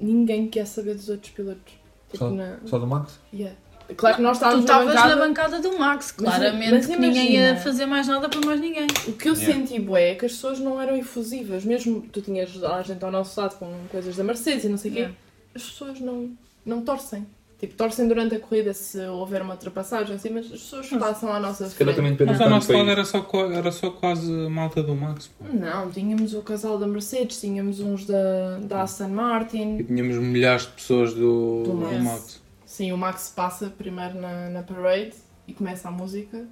Ninguém quer saber dos outros pilotos. Tipo, Só- na, Só do Max? yeah. Claro que nós Tu estávamos na estavas bancada. na bancada do Max, Mas- claramente mas que ninguém ia imagina. fazer mais nada para mais ninguém. O que eu Yeah. senti, bué, é que as pessoas não eram efusivas. Mesmo tu tinhas a gente ao nosso lado com coisas da Mercedes e não sei o quê, Yeah. as pessoas não, não torcem. Tipo, torcem durante a corrida se houver uma ultrapassagem assim, mas as pessoas passam à nossa frente. também depende Mas ao nosso do lado era só, era só quase malta do Max. pô. Não, tínhamos o casal da Mercedes, tínhamos uns da, da Aston Martin. E tínhamos milhares de pessoas do, Do do Max. Sim, o Max passa primeiro na, na parade e começa a música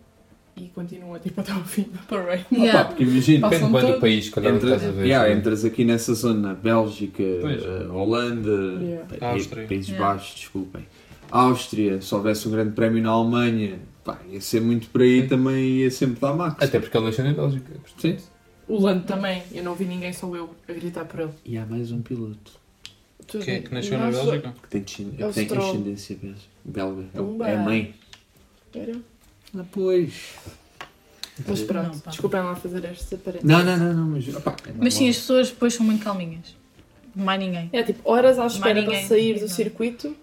e continua tipo até ao fim da parade. Pá, Yeah. porque imagina. Passam Depende bem do todos. país, quando Entras, estás a ver. yeah, sabe? entras aqui nessa zona, Bélgica, Pois. eh, Holanda, Yeah. Pa- Áustria. Países Yeah. Baixos, desculpem. Áustria, se houvesse um grande prémio na Alemanha, pá, ia ser muito por aí também, ia sempre dar Max. Até porque ele nasceu na Bélgica. Sim. O Lando também, eu não vi ninguém, só eu, a gritar por ele. E há mais um piloto Tu- Quem é que nasceu na Bélgica? que tem, descend- É tem ascendência belga. belga. É. É a mãe. Era? Ah, pois. Mas pronto, Não, desculpem lá fazer este parênteses. Não, não, não, não, mas, opá, é Mas sim, as pessoas depois são muito calminhas. Mais ninguém. É tipo, horas à espera para ninguém. sair do Não. circuito.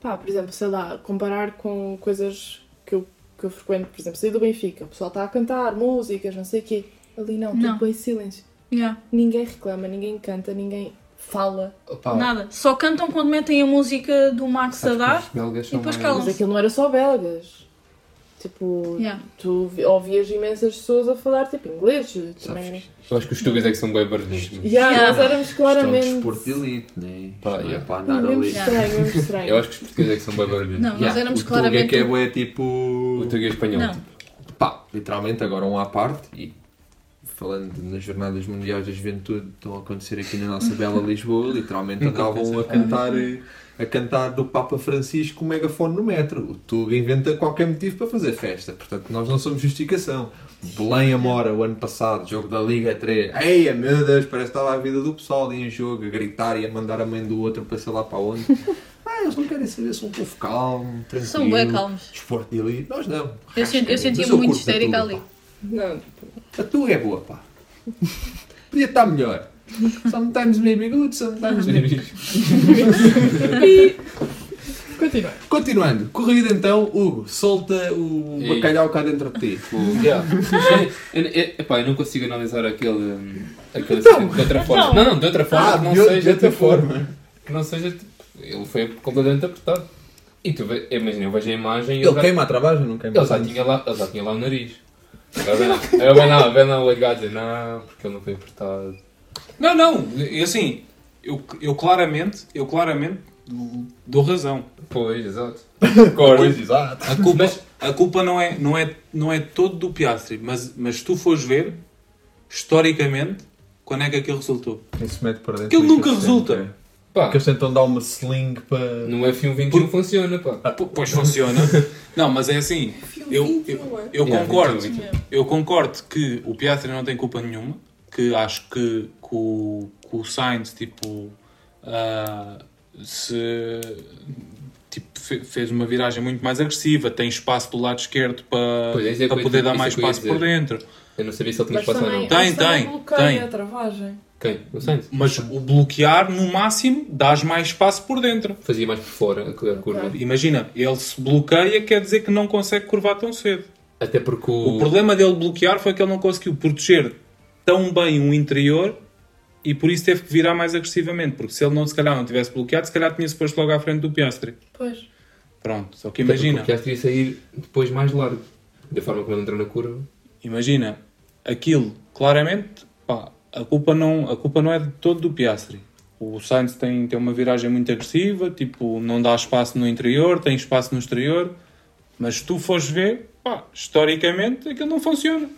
Pá, por exemplo, sei lá, comparar com coisas que eu, que eu frequento, por exemplo, sair do Benfica, o pessoal está a cantar músicas, não sei o quê. Ali não, Não. tudo bem silêncio. Yeah. Ninguém reclama, ninguém canta, ninguém fala. Opa, Nada. Só cantam quando metem a música do Max a sabes que dar. e são depois calam. Mas aquilo não era só belgas. Tipo, Yeah. tu vi- ouvias imensas pessoas a falar tipo inglês. Também. Eu acho que os tugas é que são bem barulhentos. Yeah, Yeah. nós éramos Isto é um claramente. desporto de elite, né? Pá, Isto não é yeah. para andar Mesmo ali. estranho, mesmo estranho. Eu acho que os portugueses é que são bem barulhentos. Não, nós Yeah, éramos o Tuga é claramente. que é bué, tipo... O português espanhol. Não. Pá, literalmente agora um à parte e falando nas jornadas mundiais da juventude estão a acontecer aqui na nossa bela Lisboa, literalmente andavam a cantar a cantar do Papa Francisco com o megafone no metro. O Tuga inventa qualquer motivo para fazer festa, portanto nós não somos justificação. Belém Amora, o ano passado, jogo da Liga 3. Eia, meu Deus, parece que estava a vida do pessoal ali em jogo, a gritar e a mandar a mãe do outro para sei lá para onde. [LAUGHS] Ah, eles não querem saber se um povo calmo, tranquilo. São bem calmos. Desporto de elite, nós não. Eu, sen- eu sentia muito histérica ali. pá. Não, A tua é boa, pá. Podia estar melhor. Sometimes maybe good, sometimes maybe. continua. Continuando, corrida então, Hugo, solta o E- bacalhau cá dentro de ti. O- yeah. eu, eu, epá, eu não consigo analisar aquele, aquele Então. acidente de outra forma. Não, não, de outra forma Ah, que não de outra- seja de outra tipo, forma. Que não seja tipo, Ele foi completamente apertado. E tu vê, imagina, eu vejo a imagem e Ele ele, já, queima a travagem, não queima ele, já tinha lá, ele já tinha lá o nariz. Eu não, eu não, bem não, o gajo dizer, não, porque ele não foi apertado. Não, não, e assim, eu, eu claramente, eu claramente dou razão. Pois, exato. [LAUGHS] Pois, exato. A culpa, a culpa não, é, não, é, não é todo do Piastri, mas, mas se tu fores ver, historicamente, quando é que aquilo resultou? Isso mete para dentro. Aquilo nunca resulta. sempre, é. Pá, Porque eles tentam dar uma sling para. no F1 21 funciona, pá. P- Pois funciona. [LAUGHS] Não, mas é assim, eu, eu, eu Yeah, concordo. 21, 21. Eu concordo que o Piastri não tem culpa nenhuma, que acho que, que o, que o Sainz, tipo, ah, se tipo, fe- fez uma viragem muito mais agressiva, tem espaço do lado esquerdo para, é, é para eu- poder dar é mais eu ia espaço por dentro. Eu não sabia se ele tinha espaço ou não. Tem, tem, bloqueia tem. a travagem. Quem? O Sainz? Mas o bloquear, no máximo, dás mais espaço por dentro. Fazia mais por fora a curva. Imagina, ele se bloqueia, quer dizer que não consegue curvar tão cedo. Até porque O o. problema dele bloquear foi que ele não conseguiu proteger tão bem o interior e por isso teve que virar mais agressivamente. Porque se ele não, se calhar, não tivesse bloqueado, se calhar tinha-se posto logo à frente do Piastri. Pois. Pronto, só que Até imagina. O Piastri ia sair depois mais largo. Da forma como ele entrou na curva. Imagina, aquilo, claramente, a culpa não, a culpa não é de todo do Piastri. O Sainz tem, tem uma viragem muito agressiva, tipo, não dá espaço no interior, tem espaço no exterior, mas se tu fores ver, pá, historicamente aquilo não funciona.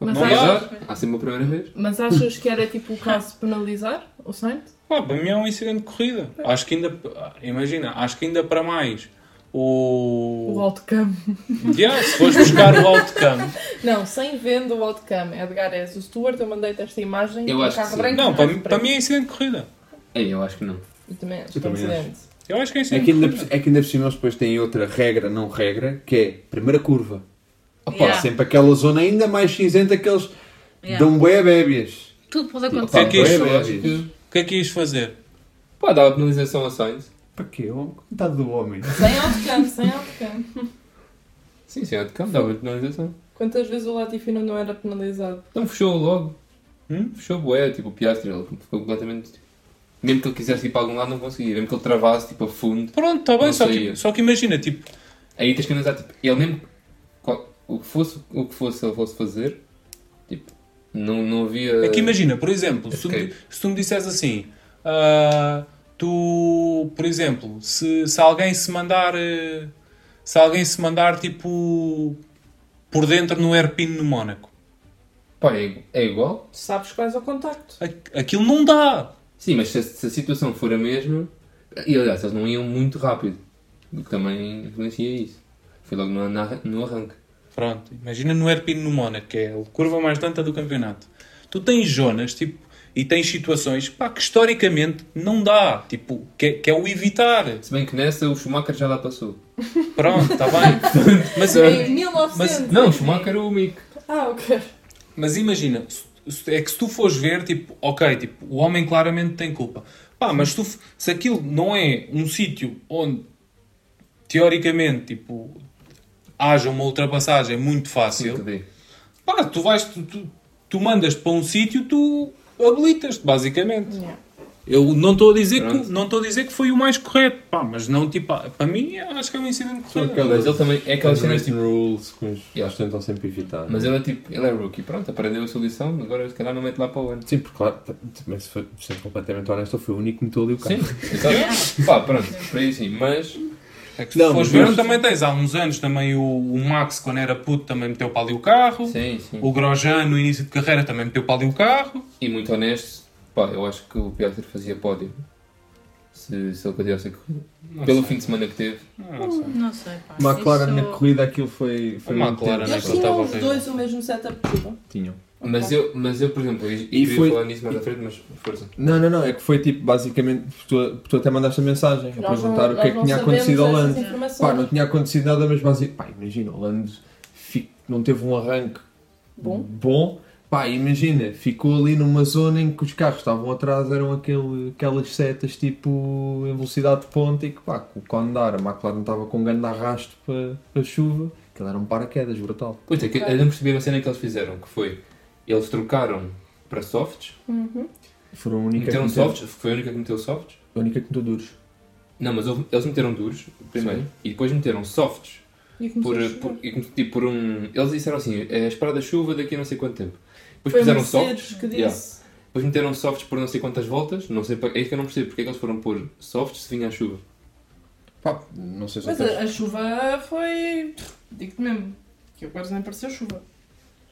Mas não achas- dá. Sempre uma primeira vez. Mas achas que era tipo o caso de penalizar o Sainz? Pá, para mim é um incidente de corrida. Acho que ainda, imagina, acho que ainda para mais o. O outcam. Yeah, se fores buscar o outcome. Não, sem vendo o outcome. Edgar, és o Stuart, eu mandei-te esta imagem. Eu acho que carro sim. branco Não, para, mim- para mim é incidente de corrida. Ei, eu acho que não. Eu também acho Eu que é incidente. Eu acho que é É incidente que, de ainda, corrida. é que ainda por cima eles depois têm outra regra, não regra, que é primeira curva. Opa, Yeah. sempre aquela zona ainda mais cinzenta que eles Yeah. dão bué bébias. Tudo pode O que acontecer. é que acho que. O que é que ias fazer? Pá, dava penalização ao Sainz. Para quê? Oh, Coitado do homem. [LAUGHS] Sem outcome, sem outcome. Sim, sim, é de campo, dava penalização. Quantas vezes o Latifi não não era penalizado? Então fechou logo. Hum? Fechou bué, tipo o Piastri, ele ficou completamente. Mesmo que ele quisesse ir para algum lado, não conseguia. Mesmo que ele travasse, tipo, a fundo. Pronto, está bem, só que, só que imagina, tipo, Aí tens que analisar, tipo, ele mesmo. qual- O que fosse, o que fosse ele fosse fazer, tipo, não, não havia. é que imagina, por exemplo, se tu, me, se tu me disseres assim, ah, tu, por exemplo, se, se alguém se mandar, eh, se alguém se mandar, tipo, por dentro no airpin no Mónaco, Pá, é, é igual? Sabes quais ao contacto. a- aquilo não dá. Sim, mas se, a- se a situação for a mesma. E aliás, eles não iam muito rápido. O que também influencia isso. Foi logo no, na- no arranque. Pronto, imagina no airpin no Mónaco, que é a curva mais lenta do campeonato. Tu tens zonas, tipo, e tens situações, pá, que historicamente não dá, tipo, que é, que é o evitar. Se bem que nessa o Schumacher já lá passou. [LAUGHS] Pronto, está bem. [LAUGHS] Mas, Em 1900. Mas- Não, o Schumacher o Mick. Ah, ok. mas imagina, é que se tu fores ver, tipo, ok, tipo, o homem claramente tem culpa. Pá, mas tu, se aquilo não é um sítio onde, teoricamente, tipo, haja uma ultrapassagem muito fácil, Sim, pá, tu vais, tu, tu, tu mandas-te para um sítio, tu habilitas-te, basicamente. Yeah. Eu não estou a dizer que não estou a dizer que foi o mais correto, pá, mas não tipo, ah, para mim acho que é um incidente Mas ele também é aquelas cenas tipo. rules que os Yeah. eles tentam sempre evitar. Mas ele é tipo, ele é rookie, pronto, aprendeu a sua lição, agora se calhar não mete lá para o ano. Sim, porque claro, mas se for ser completamente honesto, eu fui o único que meteu ali o carro. Sim, exato. [LAUGHS] Pá, pronto, por aí sim, mas. É que se Não, fores ver, também tens há uns anos também o, o Max, quando era puto, também meteu para ali o carro. Sim, sim. O Grosjean, no início de carreira, também meteu para ali o carro. E muito honesto, pá, eu acho que o Piastri fazia pódio. Se, se ele continuasse a corrida. Não Pelo sei. fim de semana que teve. Não sei. Não sei, pá. McLaren na Isso- corrida aquilo foi. foi A McLaren, né? Ele tinham estava os dois o mesmo setup curva. Tinham. Mas eu, mas eu, por exemplo, e, E queria foi- falar nisso mais à frente, mas força. Não, não, não, é que foi tipo, basicamente, tu, tu até mandaste a mensagem a Nós perguntar não- o que é que tinha acontecido ao Lando. Pá, não tinha acontecido nada, mas basicamente, pá, imagina, o Lando não teve um arranque Bom. bom. Pá, imagina, ficou ali numa zona em que os carros estavam atrás, eram aquele, aquelas setas tipo em velocidade de ponta e que pá, quando andar, a McLaren estava com um grande arrasto para a chuva, aquilo era um paraquedas brutal. Pois é, que eu não percebi a cena que eles fizeram, que foi, eles trocaram para softs, Uhum. Foram a única, que meteram meteu, softs, foi a única que meteu softs. a única que meteu duros. Não, mas eles meteram duros primeiro, Sim. e depois meteram softs. E Por, por, e tipo, por um. Eles disseram assim: é esperar da chuva daqui a não sei quanto tempo. Depois Foi fizeram softs. que disse. yeah. Depois meteram softs por não sei quantas voltas. Não sei, para- é isso que eu não percebo. Porque é que eles foram pôr softs se vinha a chuva? Pá, não sei se Mas a, a chuva foi. Digo-te mesmo. Que agora nem pareceu chuva.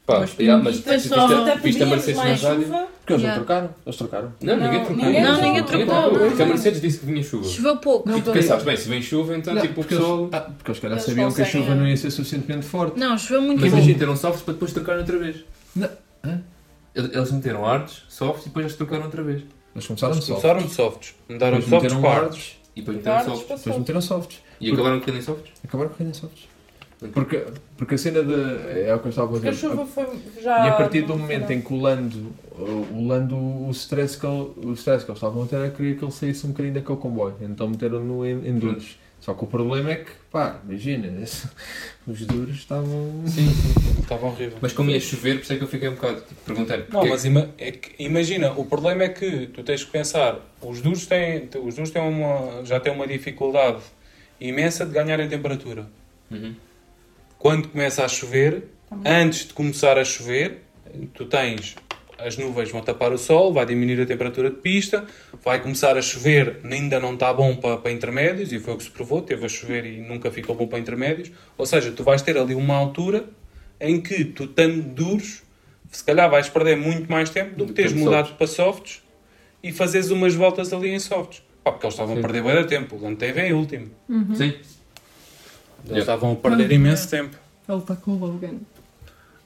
Pá, Mas yeah, mas viste, só- a- Até viste a Mercedes mais na rádio? chuva. Porque eles Yeah. não trocaram, eles trocaram. Não, ninguém Não, trocou. ninguém Não, ninguém trocou. Porque a Mercedes disse que vinha chuva. Choveu pouco. Não, E tu pensaste, bem, se vem chuva, então Não, tipo o pessoal. eles, ah, porque eles calhar Eles sabiam que a chuva é. não ia ser suficientemente forte. Não, choveu muito Mas pouco. imagina, meteram softs para depois trocar outra vez. Não. Hã? Eles meteram hards, softs e depois eles trocaram outra vez. Eles começaram de soft. Começaram de softs. Mudaram softs meteram para hards. hards. E depois meteram softs. Depois softs. meteram softs. E acabaram com em softs? Acabaram com em softs. Porque, porque a cena de. É o que eu estava a Porque a dizer. chuva foi já. E a partir do momento em que o Lando, o Lando, o stress que, ele, o stress que eles estavam a ter era queria que ele saísse um bocadinho daquele comboio. Então meteram no em, em duros. Só que o problema é que, pá, imagina, [LAUGHS] os duros estavam. Sim, sim, estava horrível. Mas como ia chover, por isso é que eu fiquei um bocado. Tipo, perguntar. Não, mas ima- é que- imagina, o problema é que tu tens que pensar, os duros têm, os duros têm uma, já têm uma dificuldade imensa de ganhar em temperatura. Uhum. Quando começa a chover, antes de começar a chover, tu tens as nuvens vão tapar o sol, vai diminuir a temperatura de pista, vai começar a chover, ainda não está bom para, para intermédios, e foi o que se provou, teve a chover e nunca ficou bom para intermédios. Ou seja, tu vais ter ali uma altura em que tu, estando duros, se calhar vais perder muito mais tempo do que teres mudado para softs e fazeres umas voltas ali em softs. Pá, porque eles estavam a Sim. perder bem de tempo, o Lando teve em último. Sim. Eles estavam a perder imenso tempo. Ele está com o Logan.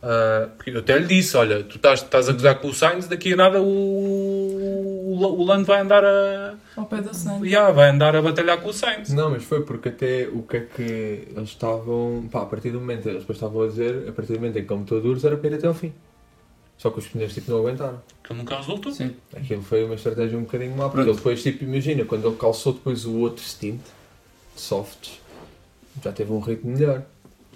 Ah, porque eu até lhe disse, olha, tu estás, estás a gozar com o Sainz, daqui a nada o, o, o Lando vai andar a... Ao pé da. Yeah, vai andar a batalhar com o Sainz. Não, mas foi porque até o que é que eles estavam. Pá, a partir do momento, eles depois estavam a dizer, a partir do momento em que ele meteu duros era para ir até ao fim. Só que os pneus tipo não aguentaram. Que nunca resultou. Sim. Aquilo foi uma estratégia um bocadinho má, porque ele depois, tipo, imagina, quando ele calçou depois o outro stint, de softs, já teve um ritmo melhor.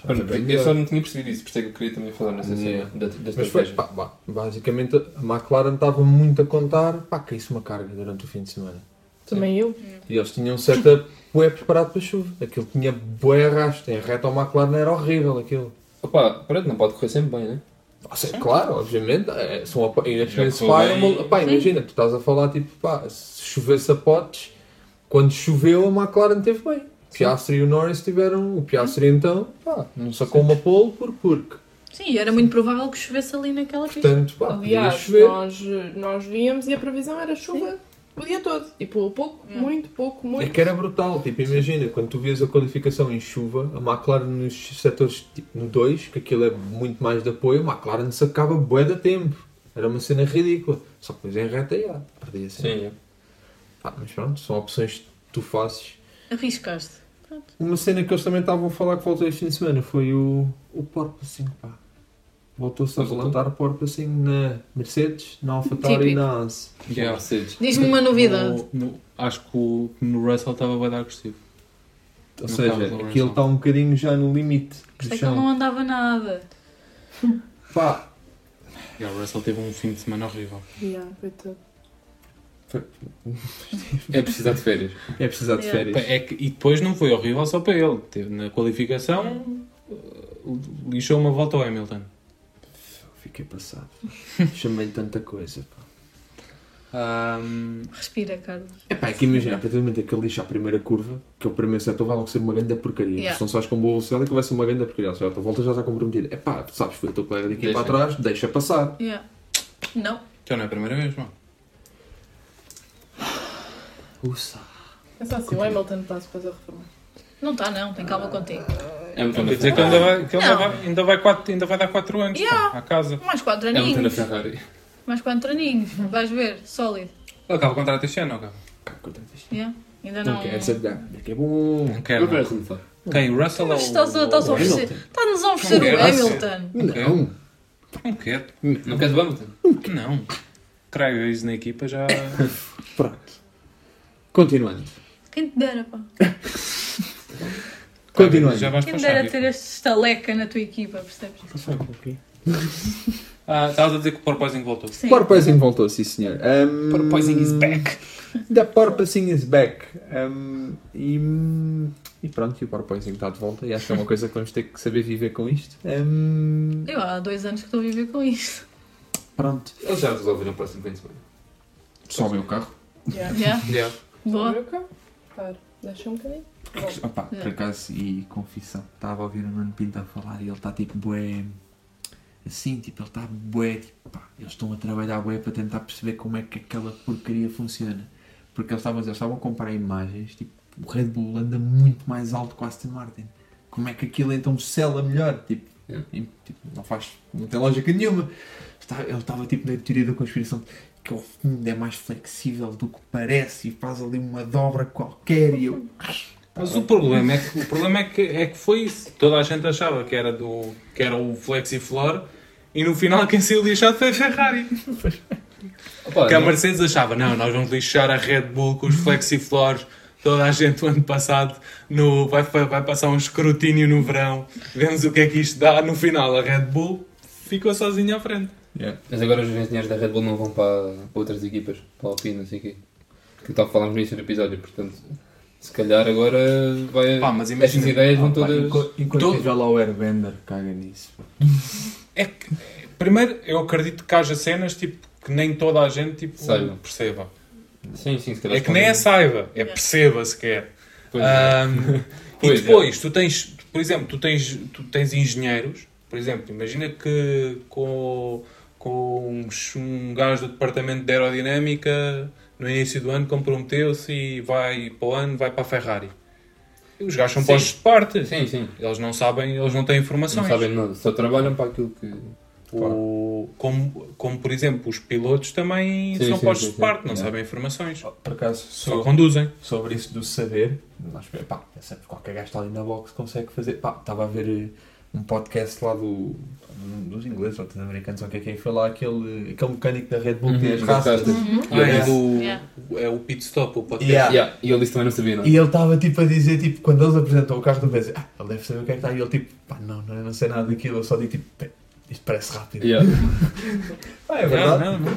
Eu melhor. só não tinha percebido isso, por isso é que eu queria também falar nessa Yeah. cena da, da Mas foi, pá, pá, basicamente a McLaren estava muito a contar, pá, isso uma carga durante o fim de semana. Também eu. E eles tinham um setup bué preparado para a chuva. Aquilo tinha bué arrasto. Em reta ao McLaren era horrível aquilo. Opa, pronto, não pode correr sempre bem, né? Nossa, é claro, obviamente. É, são e é uma- pá, imagina, tu estás a falar tipo, pá, se chovesse a potes, quando choveu a McLaren teve bem. O Piastri e o Norris tiveram, o Piastri então, pá, não sacou uma pole por porque. Sim, era muito provável que chovesse ali naquela pista. Portanto, pá, podia Aliás, chover. nós, nós víamos e a previsão era chuva o dia todo. Tipo, pouco, Yeah. muito, pouco, É muito. que era brutal, tipo, imagina, quando tu vias a qualificação em chuva, a McLaren nos setores, tipo, no 2, que aquilo é muito mais de apoio, a McLaren sacava bué da tempo. Era uma cena ridícula. Só que depois em reta, já, perdia sempre. Sim, é. Pá, mas pronto, são opções que tu fazes. Arriscaste. Uma cena que eles também estavam a falar que voltou este fim de semana foi o, o porpoising, pá. Voltou-se a Voltou? levantar porpoising na Mercedes, na AlphaTauri e Típico. na AS. Yeah. Mercedes. Diz-me uma novidade. No- no- acho que o, no Russell estava bem agressivo. Ou No seja, carro do aquilo está um bocadinho já no limite do é que ele não chão. andava nada. Pá, Yeah, o Russell teve um fim de semana horrível. Yeah, coitado. É precisar de férias. é precisar de férias. É que, e depois não foi horrível só para ele. Teve, na qualificação eh, lixou uma volta ao Hamilton. Fiquei passado. Chamei-lhe tanta coisa. Pá. Ahm, Respira, Carlos. É pá, é que imagina, a partir do momento em que ele lixa a primeira curva, que é o primeiro setor vai logo ser uma grande porcaria. Yeah. Se não sais com boa velocidade, é que vai ser uma grande porcaria. Seja, a tua volta já está comprometida. É pá, sabes, foi o teu colega daqui Deixa. para trás, deixa passar. Yeah. Não. já não é a primeira vez, mano. Uça. Pensa assim, o Hamilton está-se a fazer reforma. Não está, não. Tem calma contigo. É muito Quer dizer que ainda Ferrari. vai, que ele Não. ainda vai, ainda, vai quatro, ainda vai dar 4 anos Yeah. pá, à casa. Mais quatro É muito na aninhos. Ferrari. Mais quatro aninhos. Vais ver. Sólido. Ele acaba o contrato este ano, ou acaba? Yeah. Ainda Não não. quer saber. Daqui é bom. Não quero. Não não. parece-me fácil. Quem? O Russell ou Mas estás a, estás a o oferecer. Hamilton. Está-nos a oferecer Não o quero. Hamilton. Não. Não quero. Não queres o Hamilton? Não. Creio isso na equipa já. [LAUGHS] Pronto. Continuando. Quem te dera, pá. [LAUGHS] Continuando. Já vais Quem para te dera ter este estaleca na tua equipa, percebes? [LAUGHS] Ah, estavas a dizer que o porpoising voltou. Sim. Porpoising voltou, sim senhor. Um, Porpoising is back. The porpoising is back. Um, e, e pronto, e o porpoising está de volta. E acho que é uma coisa que vamos ter que saber viver com isto. Um, Eu há dois anos que estou a viver com isto. pronto. Eles já resolveram o próximo fim de semana. Sobem o carro. Yeah. Yeah. Yeah. Boa. Para, deixa um bocadinho. Opa, por acaso, e confissão, estava a ouvir o Nuno Pinto a falar e ele está tipo bué. Assim, tipo, ele está bué, tipo, pá, eles estão a trabalhar bué para tentar perceber como é que aquela porcaria funciona. Porque eles estavam eles estavam a comparar imagens, tipo, o Red Bull anda muito mais alto que o Aston Martin. Como é que aquilo então sela melhor? Tipo, Yeah. e, tipo, não faz, não tem lógica nenhuma. Está- Ele estava tipo na teoria da conspiração. Aquele fundo é mais flexível do que parece e faz ali uma dobra qualquer e eu. Mas o problema é que, o problema é que, é que foi isso. Toda a gente achava que era, do, que era o Flexiflor e no final quem saiu lixado foi a Ferrari. Opa, Que a Mercedes achava, não, nós vamos lixar a Red Bull com os Flexiflores. Toda a gente o ano passado no, vai, vai passar um escrutínio no verão. Vemos o que é que isto dá. No final, a Red Bull ficou sozinha à frente. Mas agora os engenheiros da Red Bull não vão para, para outras equipas, para a Alpine, não sei o quê. Que tal que falámos no início do episódio, portanto, se calhar agora vai. Pá, mas estas imagina- ideias vão Pá, todas. enquanto enquanto Todo- tiver lá o Airbender, caga nisso. [LAUGHS] É que, primeiro, eu acredito que haja cenas tipo, que nem toda a gente tipo, Saiba. perceba. Sim, sim, se calhar. É que nem é saiba, é perceba sequer. Pois é. Ahm, [LAUGHS] Pois e depois, tu tens, por exemplo, tu tens, tu tens engenheiros, por exemplo, imagina que com, com um, gajo do departamento de aerodinâmica no início do ano comprometeu-se e vai para o ano, vai para a Ferrari. E os gajos são postos de parte. Sim, sim. Eles não sabem, eles não têm informações. Não sabem nada, só trabalham para aquilo que. O- como, como, por exemplo, os pilotos também Sim, são sim, postos sim, de sim. parte, não É. sabem informações. Por acaso, Só so- conduzem. sobre isso do saber, nós, pá, é sempre qualquer gajo está ali na box consegue fazer. Pá, estava a ver eh, um podcast lá do, dos ingleses ou dos americanos, ou o que é que é, foi lá aquele, aquele mecânico da Red Bull que tem Uhum, as raças. exato. Ah, é, é o pit stop, o podcast. Yeah. Yeah, E ele disse também não sabia, não. E ele estava tipo a dizer, tipo, quando eles apresentam o carro do Benz, ah, ele deve saber o que é que está. E ele tipo, pá, não, não, eu não sei nada daquilo, eu só digo tipo, "Pé, isto parece rápido. Yeah. [LAUGHS] Ah, é verdade. Não, não, não.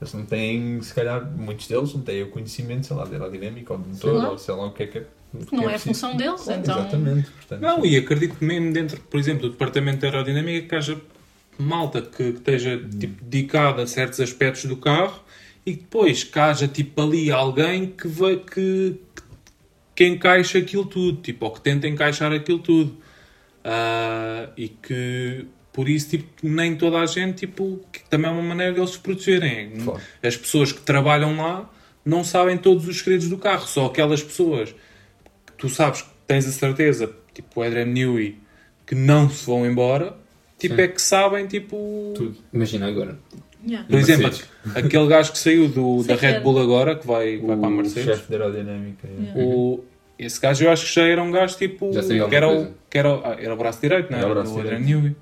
Eles não têm, se calhar, muitos deles não têm o conhecimento, sei lá, de aerodinâmica ou de motor, ou sei lá o que é que é. Não é a preciso. função deles, Claro, então- Exatamente. Portanto, Não, e acredito que mesmo dentro, por exemplo, do departamento de aerodinâmica que haja malta que, que esteja tipo, dedicada a certos aspectos do carro e que depois que haja tipo ali alguém que, vai, que, que encaixe aquilo tudo, tipo, ou que tente encaixar aquilo tudo. Ah, e que por isso tipo, nem toda a gente tipo, que também é uma maneira deles se protegerem. Claro. As pessoas que trabalham lá não sabem todos os segredos do carro, só aquelas pessoas tu sabes que tens a certeza, tipo o Adrian Newey, que não se vão embora, tipo Sim. é que sabem tipo. Tudo. Imagina agora. Yeah. Por exemplo, aquele gajo que saiu do, da é. Red Bull agora, que vai, vai para a o Mercedes. chefe de aerodinâmica. é. Yeah. O, esse gajo eu acho que já era um gajo tipo. Já que era, o, que era, o- ah, era o braço direito, não Era era? o braço do Adrian. Newey.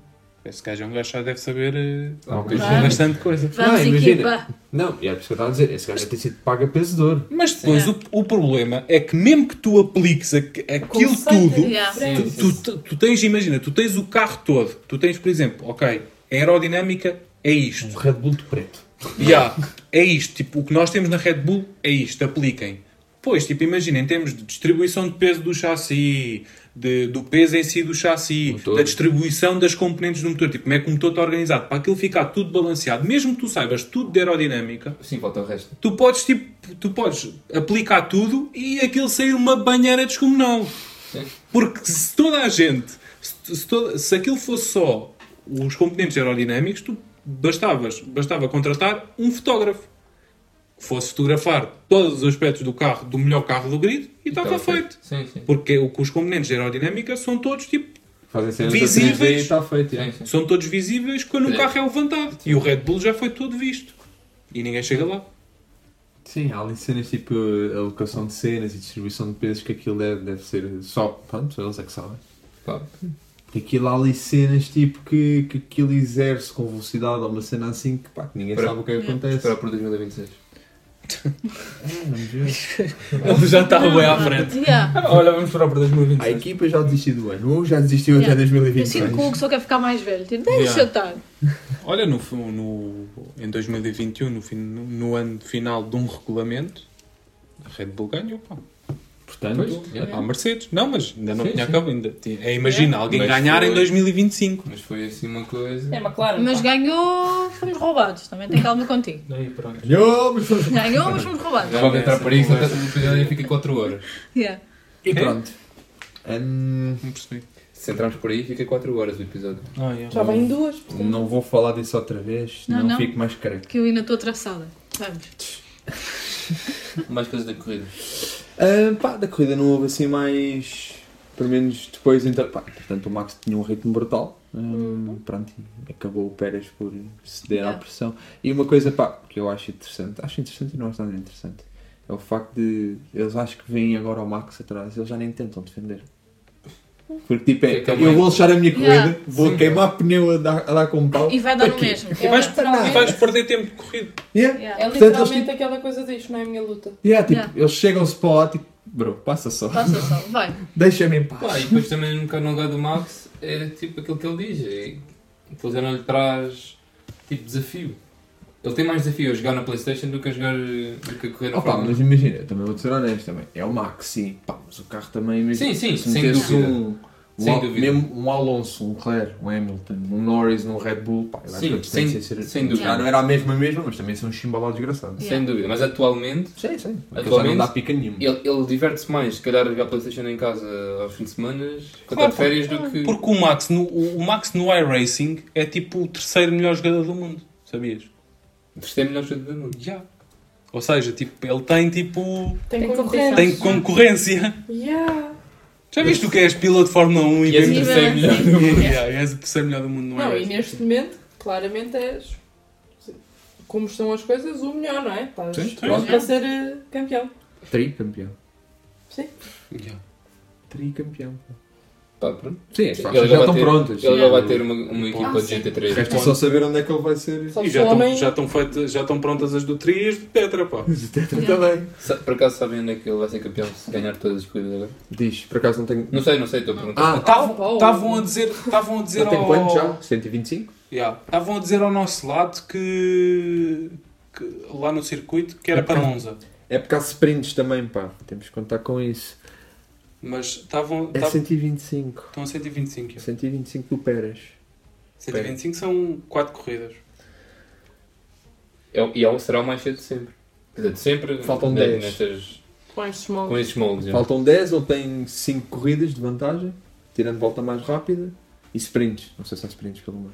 Esse gajo é um gajo que já deve saber eh, Ah, ok. Bastante coisa. Vamos, Não, equipa. Não, e é por isso que eu estava a dizer, esse gajo já tem sido pago a peso de ouro. Mas depois Sim. o, o problema é que mesmo que tu apliques aqu- aquilo Conceito. tudo, Yeah. tu, tu- tu- tu tens, imagina, tu tens o carro todo, tu tens, por exemplo, ok, a aerodinâmica é isto. Um Red Bull de preto. Yeah, é isto, tipo, o que nós temos na Red Bull é isto, apliquem. Pois, tipo, imagina, em termos de distribuição de peso do chassi, de- do peso em si do chassi, Motor. da distribuição das componentes do motor, tipo, como é que o motor está organizado, para aquilo ficar tudo balanceado, mesmo que tu saibas tudo de aerodinâmica, Sim, falta o resto. tu podes, tipo, tu podes aplicar tudo e aquilo sair uma banheira descomunal. Sim. Porque se toda a gente, se, se toda- se aquilo fosse só os componentes aerodinâmicos, tu bastavas, bastava contratar um fotógrafo fosse fotografar todos os aspectos do carro, do melhor carro do grid e estava feito. Sim, sim. Porque o os componentes de aerodinâmica são todos tipo, Visíveis. a 3D e está feito. Sim, é. sim. são todos visíveis quando o É. carro é levantado. E o Red Bull já foi todo visto. E ninguém chega lá. Sim, há ali cenas tipo alocação de cenas e distribuição de pesos que aquilo deve, deve ser só. Pronto, eles é que sabem. Claro. Aquilo há ali cenas tipo que, que aquilo exerce com velocidade ou uma cena assim que, pá, que ninguém Para- sabe o que é acontece. Esperar por 2026. É. [LAUGHS] Ele já está bem à frente. Yeah. Olha, vamos esperar para A 2026. equipa já desistiu do ano, ou já desistiu Yeah. até Eu 2020. sinto que o Hugo só quer ficar mais velho. Tipo, deixa Yeah. estar. Olha, no, no, em 2021, no, no, no ano final de um regulamento, a Red Bull ganhou, pá. Portanto, Pois, yeah. À Mercedes. Não, mas ainda não Sim, tinha acabado. Ainda é, imagina, alguém Mas ganhar em foi- 2025. Mas foi assim uma coisa. É McLaren. Mas pá. ganhou, fomos roubados. Também tem calma contigo. [LAUGHS] Aí, pronto. ganhou, mas foi- Ganhou, mas fomos roubados. Já pode entrar essa por aí, senão conversa. o episódio fica 4 horas. Yeah. E pronto. Hum, Não percebi. Se entrarmos por aí, fica 4 horas o episódio. Ah, é. Já vem duas. não vou falar disso outra vez, Não, senão não. fico mais careca. Que eu ainda estou traçada. Vamos. Mais coisas da corrida. Ah, pá, da corrida não houve assim mais. Pelo menos depois, então, pá, portanto, o Max tinha um ritmo brutal, Hum, Pronto, e acabou o Pérez por ceder à Yeah. pressão. E uma coisa, pá, que eu acho interessante, acho interessante e não acho nada interessante, é o facto de eles acho que vêm agora ao Max atrás, eles já nem tentam defender. Porque tipo, é, Que é é eu vou deixar a minha corrida, Yeah. vou Sim. queimar pneu a dar, a dar com pau. E vai dar no mesmo. E vais, literalmente- e vais perder tempo de corrida. Yeah. Yeah. É Portanto, eles, literalmente tipo- aquela coisa disto, não é a minha luta. Yeah, tipo, Yeah. eles chegam-se para lá, tipo, bro, passa só, Passa só, vai. [LAUGHS] deixa-me em paz. Pá, e depois também um no lugar do Max é tipo aquilo que ele diz, é que ele já não lhe traz tipo desafio. Ele tem mais desafio a jogar na Playstation do que a jogar do que a correr na Opa, Fórmula mas imagina, eu também vou ser honesto também. É o Max, sim. Pá, mas o carro também imagina. Sim, sim, se sem metesse dúvida. Um, um Sem Al- dúvida. Mesmo um Alonso, um Leclerc, um Hamilton, um Norris num Red Bull, pá, eu acho Sim, que a sem- ser, sem Já dúvida. não era a mesma mesma, mas também são um chimbalado desgraçado. Yeah. Sem dúvida, mas atualmente Sim, sim. Aquilo já Atualmente, não dá pica nenhuma. ele, ele diverte-se mais, se calhar, a jogar Playstation em casa aos fins de semana, quando Claro, de férias, do que. Porque o Max, no, o o Max no iRacing é tipo o terceiro melhor jogador do mundo. Sabias? O terceiro melhor jogador do mundo. Já. Ou seja, tipo, ele tem tipo. Tem, Tem concorrência. Tem concorrência. Yeah. Já viste o que és piloto de Fórmula 1 e E és o terceiro melhor do mundo. [LAUGHS] Yeah, és o terceiro melhor do mundo no Não, e neste momento, claramente és. Como estão as coisas, o melhor, não é? Estás Sim, pronto sim. para ser eh, campeão. Tricampeão. Sim. Yeah. Tricampeão. Pá, pronto. Sim, as Ele faixas já já estão ter- prontas. Ele já vai ter uma, uma equipa Ah, de sim. GT3. Resta só saber onde é que ele vai ser. Só E já estão, já, estão feitas, já estão prontas as do Tri e as do Tetra, pá. [LAUGHS] Tetra também. Por acaso sabem onde é que ele vai ser campeão se ganhar todas as corridas agora? Diz, por acaso não tenho. Não sei, não sei, estou a perguntar. Ah, Estavam estavam a dizer, estavam a dizer tem ao- quanto já? 125? Yeah. Estavam a dizer ao nosso lado que, que lá no circuito que era É para Monza. É porque há sprints também, pá. Temos que contar com isso. Mas estavam. É estavam- 125. Estão a 125. yeah. 125 do Pérez. 125 são 4 corridas. É o- e é o- será o mais cedo de sempre. Quer dizer, de sempre. Faltam ne- 10. Nestas, Com estes com moldes. estes moldes. já. Faltam 10, ele tem 5 corridas de vantagem, tirando volta mais rápida e sprints. Não sei se há sprints pelo meio.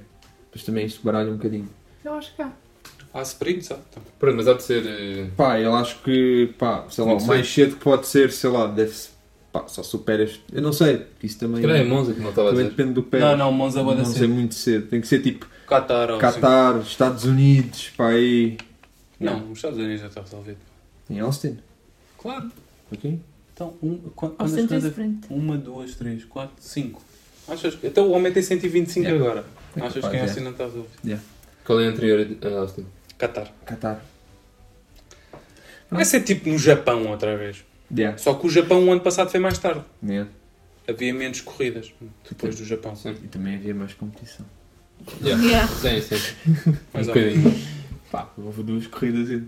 Mas também isto baralha um bocadinho. Eu acho que há. Há sprints, ah, então. Pronto, mas há de ser. eh, Pá, eu acho que, pá, sei lá, o mais cedo que pode ser, sei lá, deve-se. Pá, só Pérez. Eu não sei, isso também. Calhar é Monza, como eu estava a também dizer. depende do Pérez. Não, não, Monza vai não dar ser cedo. muito cedo. Tem que ser tipo Qatar ou assim. Qatar, Estados Unidos, pá, aí. Não, os Estados Unidos já está resolvido. Em Austin. Claro. Aqui? Então, um, quantas centro coisas? Uma, duas, três, quatro, cinco. Achas? Então o homem tem 125 Yeah. agora. É Achas capaz, que em é. Austin não está resolvido? Qual é a anterior a Austin? Qatar. Qatar. Vai ser tipo no Japão outra vez. Yeah. Só que o Japão o ano passado foi mais tarde. Yeah. Havia menos corridas depois do Japão. Sim. E também havia mais competição. Yeah. Yeah. Sim, sim. [LAUGHS] Mais um bocadinho. Pá, houve duas corridas, e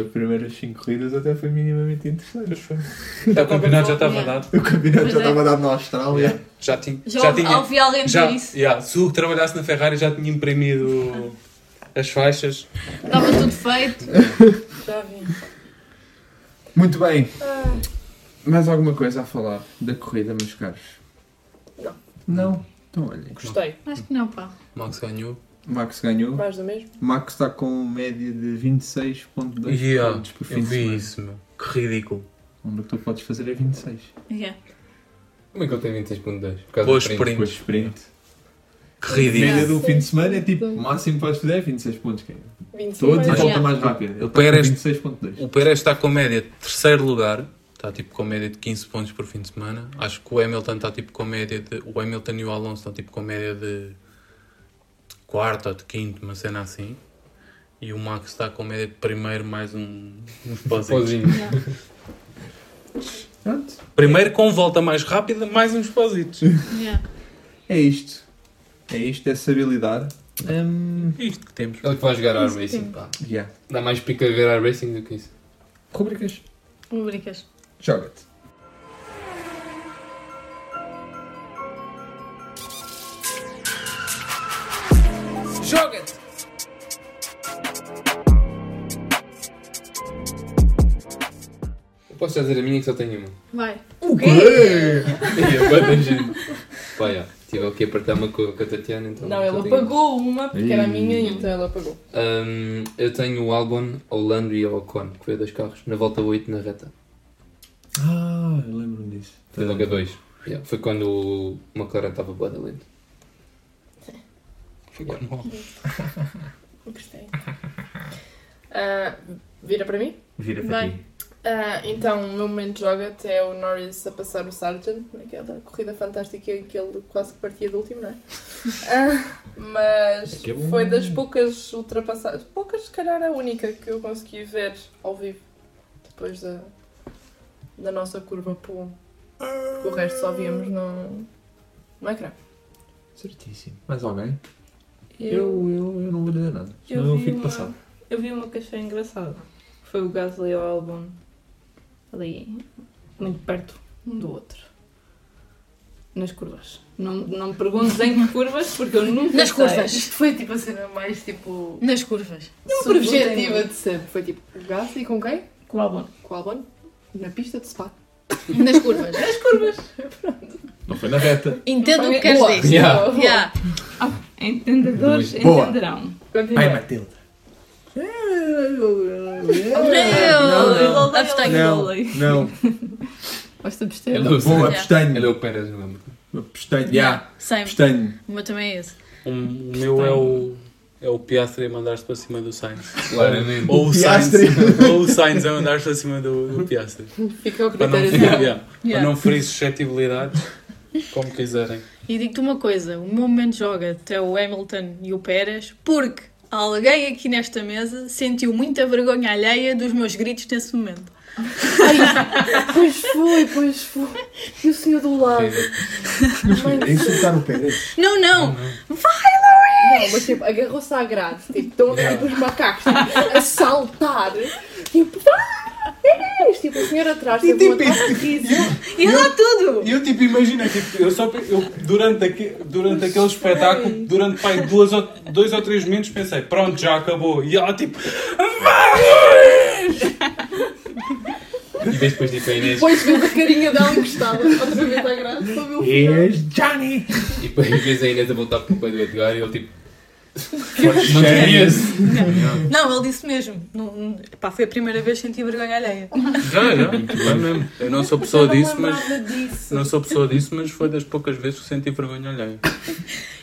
as primeiras 5 corridas até foi minimamente interessante. Então, o campeonato já estava Yeah. dado. O campeonato Pois já é. estava dado na Austrália. Já tinha. Já, Já, tinha. ouvi alguém Já, isso. yeah, se o trabalhasse na Ferrari já tinha imprimido as faixas. Estava tudo feito. [LAUGHS] Já vi. Muito bem. Ah, Mais alguma coisa a falar da corrida, meus caros? Não. Não? Então olhem. gostei. Acho que não, pá. Max ganhou. Max ganhou. Mais do mesmo. Max está com média de 26.2 Yeah, pontos por eu fim de vi isso, meu. Que ridículo. Onde tu podes fazer é 26. Yeah. Como é que ele tem 26.2? Por causa Boa do sprint. sprint. Depois sprint. Que A ridículo. média do fim de semana é tipo, o máximo que podes fazer é 26 pontos. que é. 25 Todos e volta mais rápido. Ele está Pérez- com 26.2. O Pérez está com média de terceiro lugar. Está tipo com média de 15 pontos por fim de semana. Acho que o Hamilton está tipo com média de. O Hamilton e o Alonso estão tipo com média de quarto ou de quinto, uma cena assim. E o Max está com média de primeiro mais um, uns pozinhos. [LAUGHS] Primeiro com volta mais rápida, mais uns positos. Yeah. É isto. É isto, é habilidade. Hum, Isto que temos. Ele que vai jogar Isso iRacing, tem. pá. yeah. Dá mais pica ver iRacing do que isso. Rubricas. Rubricas. Joga-te. Joga-te! Eu posso já dizer a minha que só tenho uma. Vai. O quê? E eu bota gente. Pá, já. Estive aqui a partilhar uma com com a Tatiana, então. Não, tenho uma. apagou uma porque era a Ih. minha, então ele apagou. Hum, eu tenho o Albon, o Lando e o Ocon, que foi a dois carros, na volta 8 na reta. Ah, eu lembro-me disso. Foi logo a 2. Yeah, Foi quando o McLaren estava boa da lento. Ficou no alvo. Gostei. Ah, vira para mim? Vira para Vai. ti. Ah, então, o meu momento de joga até é o Norris a passar o Sargent, naquela corrida fantástica em que ele quase que partia do último, não é? [LAUGHS] Ah, mas é bom. foi das poucas ultrapassagens, poucas, se calhar a única que eu consegui ver ao vivo depois da, da nossa curva Pum. Porque o resto só víamos no, no ecrã. Certíssimo. Mais alguém? Eu, Eu, eu, eu não vou dizer nada. eu, Senão eu vi fico uma, passado. eu vi uma que achei engraçada. Foi o Gasly ao Albon. Ali, muito perto um do outro. Nas curvas. Não, não me perguntes em que curvas, porque eu nunca Nas sei. curvas. Isto foi tipo a cena mais tipo. Nas curvas. subjetiva de sempre. Foi tipo o Gasly com quem? Com o Albon. Com o Albon? Na pista de Spa. Nas curvas. Não foi na reta. Entendo o que queres boa. dizer. Yeah. Yeah. Entendedores Boa. entenderão. Continua. Ai, Matilde. Não, abstenho. Não, não. Basta Ele besteira. é o Boa, Yeah. pestana. Ele é o Pérez, não lembro. Pestana, já. Sempre. Pestana. O meu também é esse. O meu é o, é o Piastri a mandar-se para cima do Sainz. Claramente. Ou o Sainz, Piastri. ou o Sainz a mandar-se para cima do, do Piastri. Fica ao Para não, critério yeah, para Yeah. não ferir suscetibilidades, como quiserem. E digo-te uma coisa: o meu momento joga até o Hamilton e o Pérez, porque alguém aqui nesta mesa sentiu muita vergonha alheia dos meus gritos nesse momento. Pois foi, pois foi. E o senhor do lado? É insultar o Pérez. Não, não! Não, mas tipo, agarrou-se à grade. Tipo, estão tipo, os macacos tipo, a saltar. Tipo, ah, é Tipo, o senhor atrás uma taça de riso. E lá tudo! E eu tipo, imagina, tipo, eu só, eu, durante, aque, durante aquele espetáculo, durante pai, duas ou, dois ou três minutos, pensei, pronto, já acabou. E ela tipo, E depois tipo a Inês. Depois fez a carinha dela encostada outra vez à meu filho. És Johnny. E depois vês a Inês a voltar para o pé do Edgar e ele tipo. Não tinha esse. Não, ele disse mesmo. Não, não- pá, foi a primeira vez que senti vergonha alheia. já, já, foi mesmo. Eu não sou pessoa não disso, mas. disso. Não sou pessoa disso, mas foi das poucas vezes que senti vergonha alheia.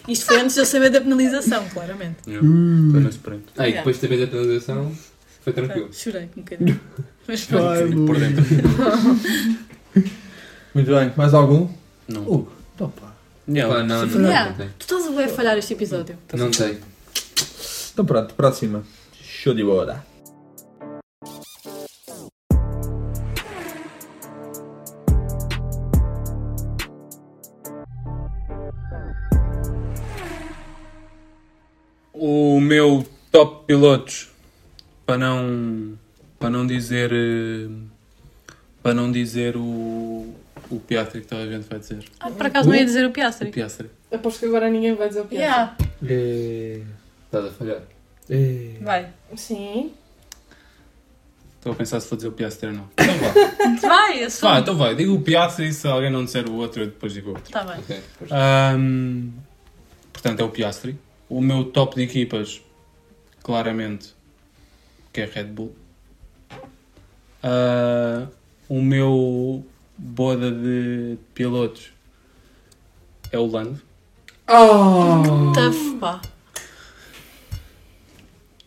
Isto foi antes de eu saber da penalização, claramente. Foi nesse print. Ah, e depois também da penalização foi tranquilo. Chorei um bocadinho. Mas pronto. Por dentro. [LAUGHS] Muito bem, mais algum? Não. Uh, então pá. Yeah. Pá, não, não, não, Yeah. não tem. Tu estás a ver falhar este episódio. Não tem. Então pronto, próxima. Show de bola. O meu top pilotos, para não, para não dizer, eh, para não dizer o, o Piastri que toda a gente vai dizer. Ah, por acaso não ia dizer o O Piastri. Piastri. Aposto que agora ninguém vai dizer o é. Yeah. É... Estás a falhar. É... Vai. Sim. Estou a pensar se vou dizer o Piastri ou não. Então vá. [LAUGHS] Vai, assume. Vá, então vai. Digo o Piastri se alguém não disser o outro, eu depois digo o outro. Tá bem. Ok. depois. Ahm, portanto, é o Piastri. O meu top de equipas, claramente, que é Red Bull. Ah, o meu boda de pilotos é o Lando. Oh, Tough, pá.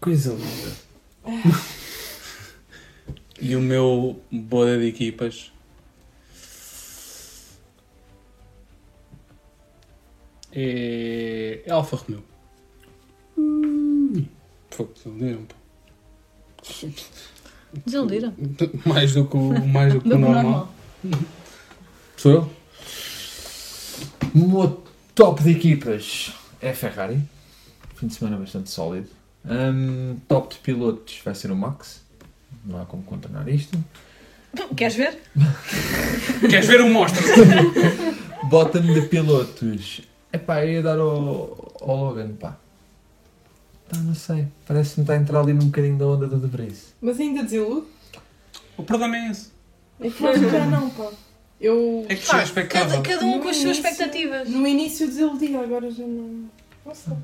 coisa linda. [LAUGHS] E o meu boda de equipas é, é Alfa Romeo. Fogo, desiludiram, pá. Desiludiram. [LAUGHS] Mais do que o, mais do que Do normal. normal. Sou eu? O meu top de equipas é a Ferrari. Fim de semana bastante sólido. Hum, top de pilotos vai ser o Max. Não há como contornar isto. Queres ver? [LAUGHS] Queres ver o monstro? Bottom de pilotos. Epá, eu ia dar ao, ao Logan, pá. Pá, não sei. Parece-me estar a entrar ali num bocadinho da onda do De Vries. Mas ainda desilude? O problema é esse. É que eu já não, pá. Eu. É que expectável. cada, cada um com as suas No início- expectativas. No início desiludia, agora já não. Não sei.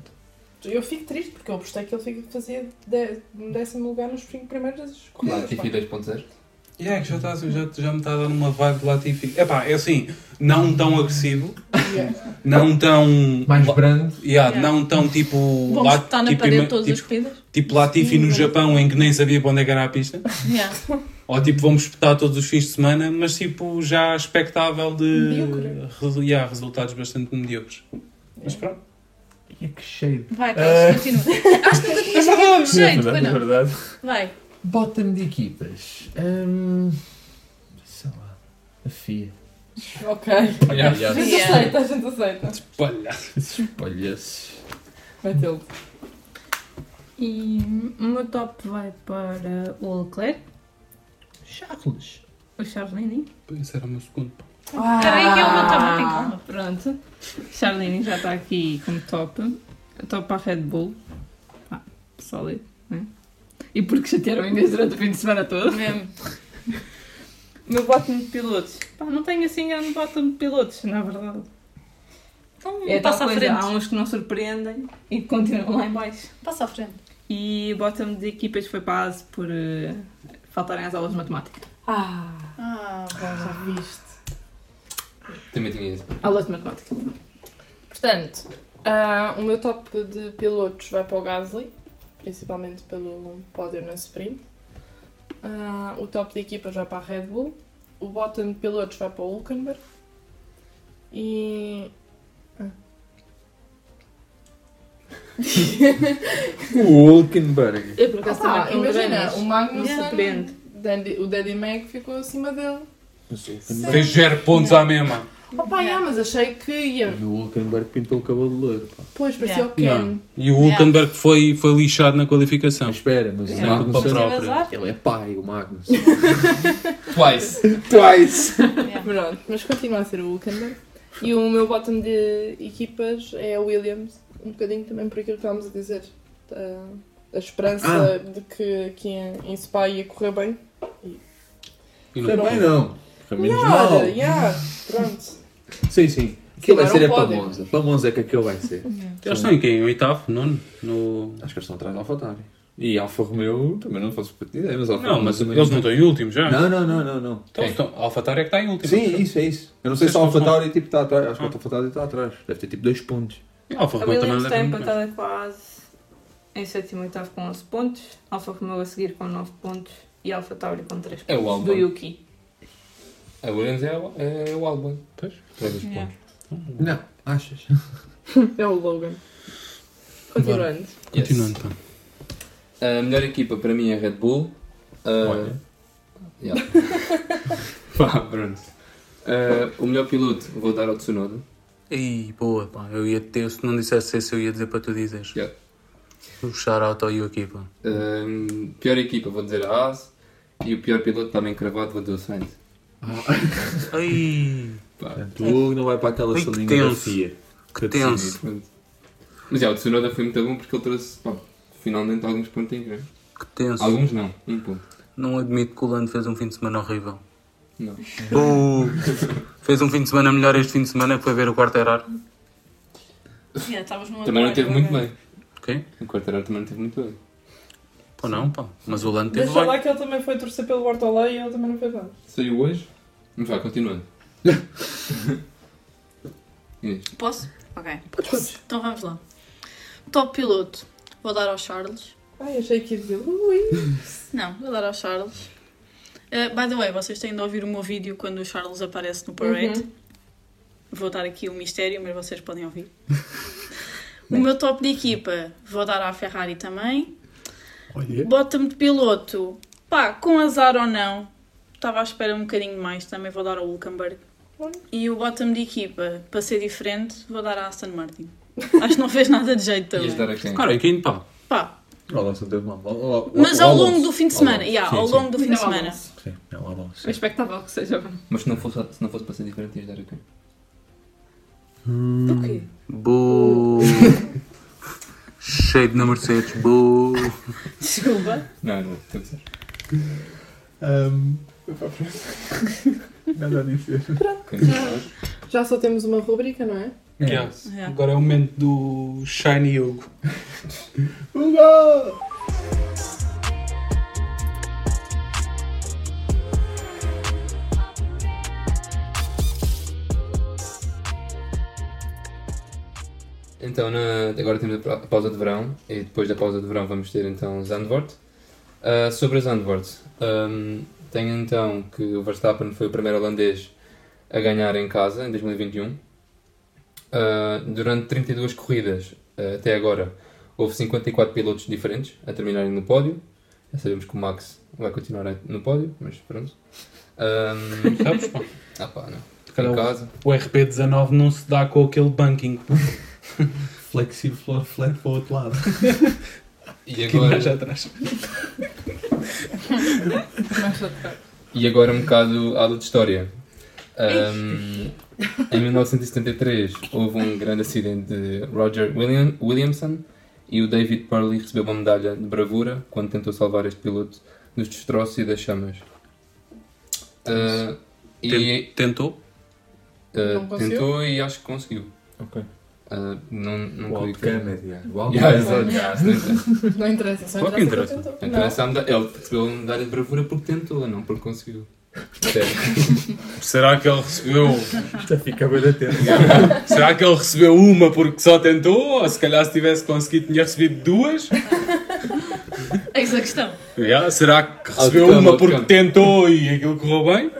Eu fico triste porque eu apostei que ele fica- fazia de- um décimo lugar nos cinco primeiros pá. Latifi 2.0. Yeah, que já, está, já, já me está a dar uma vibe de Latifi. Epá, é assim, não tão agressivo, não tão. Mais brando. Yeah, Yeah. Não tão tipo. Vamos Lat- estar na tipo, parede todas tipo, as corridas? tipo Latifi no Japão em que nem sabia para onde é que era a pista. Yeah. [LAUGHS] Ou tipo, vamos espetar todos os fins de semana, mas tipo, já expectável de Medíocre. resu- yeah, resultados bastante medíocres. Mas pronto. E que cheio. Vai, Carlos, continua. [LAUGHS] Acho que tinhas muito jeito, foi É não? verdade. Vai. Bottom de equipas. Hum, sei lá. A FIA. Ok. A gente aceita, a gente aceita. Olha. Espalha-se. Matilde. E o meu top vai para o Leclerc, Charles. o Charles Linding. Esse era o meu segundo. pá. Peraí que eu vou também tem calma. Pronto. Charles Linding já está aqui como top. Top para a Red Bull. Ah, sólido, né? E porque chatearam a Inês durante o fim de semana todo. Mesmo. O meu bottom de pilotos. Pá, não tenho assim grande bottom de pilotos, na verdade. Então, É passa à frente. há uns que não surpreendem e que continuam lá em baixo. Passa à frente. E o bottom de equipas foi para a ASE por eh, faltarem às aulas de matemática. Ah, Ah, já viste. Também tinha esse. Aulas de matemática. Portanto, ah, o meu top de pilotos vai para o Gasly, principalmente pelo pódio na sprint. Ah, o top de equipas vai para a Red Bull. O bottom de pilotos vai para o Hulkenberg. E. O Hulkenberg. Eu por acaso Ah, também imagina, o Magnussen. Daddy- o Daddy Mag ficou acima dele. Mas o Hulkenberg. Fez 0 pontos à mesma. Opa, yeah, mas achei que ia. O Hulkenberg pintou o cabelo de loiro. Pá. Pois, parecia Yeah. o Ken. Yeah. E o Hulkenberg foi, foi lixado na qualificação. Mas espera, mas o É. Culpa Magnussen. própria. Ele é pai, o Magnus. [LAUGHS] Twice. [LAUGHS] Twice. Pronto, mas continua a ser o Hulkenberg. E o meu bottom de equipas é o Williams, um bocadinho também por aquilo que estávamos a dizer. A, a esperança Ah. de que aqui em, em Spa ia correr bem. E não- Também não. Para menos yeah, pronto. Sim, sim. Aquilo vai ser é para. Monza. Para Monza é que aquilo vai ser. Eles estão em quem? Em oitavo? Nono? No... Acho que eles estão atrás da AlphaTauri. E Alfa Romeo também não faço para ideia, mas Alfa Não, mas eles não estão em último já. Não, não, não, não. não. Então, então, a AlphaTauri é que está em último. Sim, isso, é isso. Eu não sei se a estão AlphaTauri tipo, está atrás. Acho que Ah. a AlphaTauri está atrás. Deve ter tipo dois pontos. A Alfa Romeo também está empatada com a ASE em sétimo e oitavo com 11 pontos. Alfa Romeo a seguir com 9 pontos. E Alfa Tauri com 3 pontos. É o Do Albon. Yuki. A Williams é, o- é o Albon. Pois. Três dos Yeah. pontos. Não, achas? [LAUGHS] É o Logan. Continuando. Continuando, pá. A melhor equipa para mim é a Red Bull. Ah, Olha. yeah. [LAUGHS] Pá, pronto. Ah, o melhor piloto vou dar ao Tsunoda. Ih, boa, pá. Eu ia ter, se não dissesse esse, eu ia dizer para tu dizeres. Yeah. O shout-out ao Yuki, pá. Pior equipa vou dizer a Haas. E o pior piloto também cravado vou dizer o Sainz. Ai, Pá, o Hugo não vai para aquela Ai, que salinha da tenso. FIA. que tenso. Mas já, o Tsunoda foi muito bom porque ele trouxe, pá, finalmente alguns pontinhos, né? Que tenso. Alguns não, um ponto. Não admito que o Lando fez um fim de semana horrível. Não. Uh, fez um fim de semana melhor este fim de semana que foi ver o quarto errar. Yeah, Também não teve muito bem. Ok? O quarteirão também não teve muito bem. Pô, não, pá. Mas o Lando teve Deixa bem. lá que ele também foi torcer pelo Bortolé e ele também não fez nada. Saiu hoje? Vamos lá, continuando. [LAUGHS] Inês. Posso? Ok. Então vamos lá. Top piloto. Vou dar ao Charles. Ai, achei que ia dizer Ui. Não, vou dar ao Charles. Uh, by the way, vocês têm de ouvir o meu vídeo quando o Charles aparece no parade. Uhum. Vou dar aqui o mistério, mas vocês podem ouvir. [LAUGHS] o meu top de equipa vou dar à Ferrari também. Bota-me de piloto. Pá, com azar ou não, estava à espera um bocadinho mais. Também vou dar ao Hulkenberg. E o bottom de equipa, para ser diferente, vou dar à Aston Martin. [LAUGHS] Acho que não fez nada de jeito Ias também. dar a quem? Cara, em quem, pá? Pá, O Alonso não teve mal. O- o- o- mas o ao longo do fim de semana. Yeah, Sim, ao sim. longo do fim de semana. Sim, não, o Alonso. É expectável que seja bom. Mas se não fosse, se não fosse para ser diferente, ias dar a quem? Do quê? Boo. [LAUGHS] Cheio de na Mercedes. Boo. Desculpa. Não, não, tudo certo. Ahm, [LAUGHS] Nada a dizer. Continuar. Já só temos uma rubrica, não é? Yeah. Yeah. Agora é o momento do Shiny Hugo. Hugo! Então, na- agora temos a pa- a pausa de verão e depois da pausa de verão vamos ter então Zandvoort. Ah, sobre a Zandvoort, ahm, tenho então que o Verstappen foi o primeiro holandês a ganhar em casa em 2021. Ah, durante 32 corridas ah, até agora houve 54 pilotos diferentes a terminarem no pódio. Já sabemos que o Max vai continuar no pódio, mas pronto. [LAUGHS] Ahm, Sabes, pá? ah pá, não. Em casa. O RP19 não se dá com aquele banking. [LAUGHS] Flexi floor flat para o outro lado. E agora, mais atrás. Mais atrás. E agora um bocado aula de história. Ahm, em 1973 houve um grande acidente de Roger William, Williamson e o David Purley recebeu uma medalha de bravura quando tentou salvar este piloto dos destroços e das chamas. Ah, e Ten- Tentou? conseguiu? tentou e acho que conseguiu. Ok. Ah, não não que- Outcome, yeah. Yeah, Outcome. exato, yeah, não interessa. [LAUGHS] Não interessa, só interessa. interessa. tentou. Ele recebeu a medalha de bravura porque tentou, não porque conseguiu. [LAUGHS] Será que ele recebeu. Já fica bem atento. [LAUGHS] Será que ele recebeu uma porque só tentou? Ou se calhar se tivesse conseguido tinha recebido duas? Eis a questão. Yeah, Será que recebeu uma porque tentou e aquilo correu bem?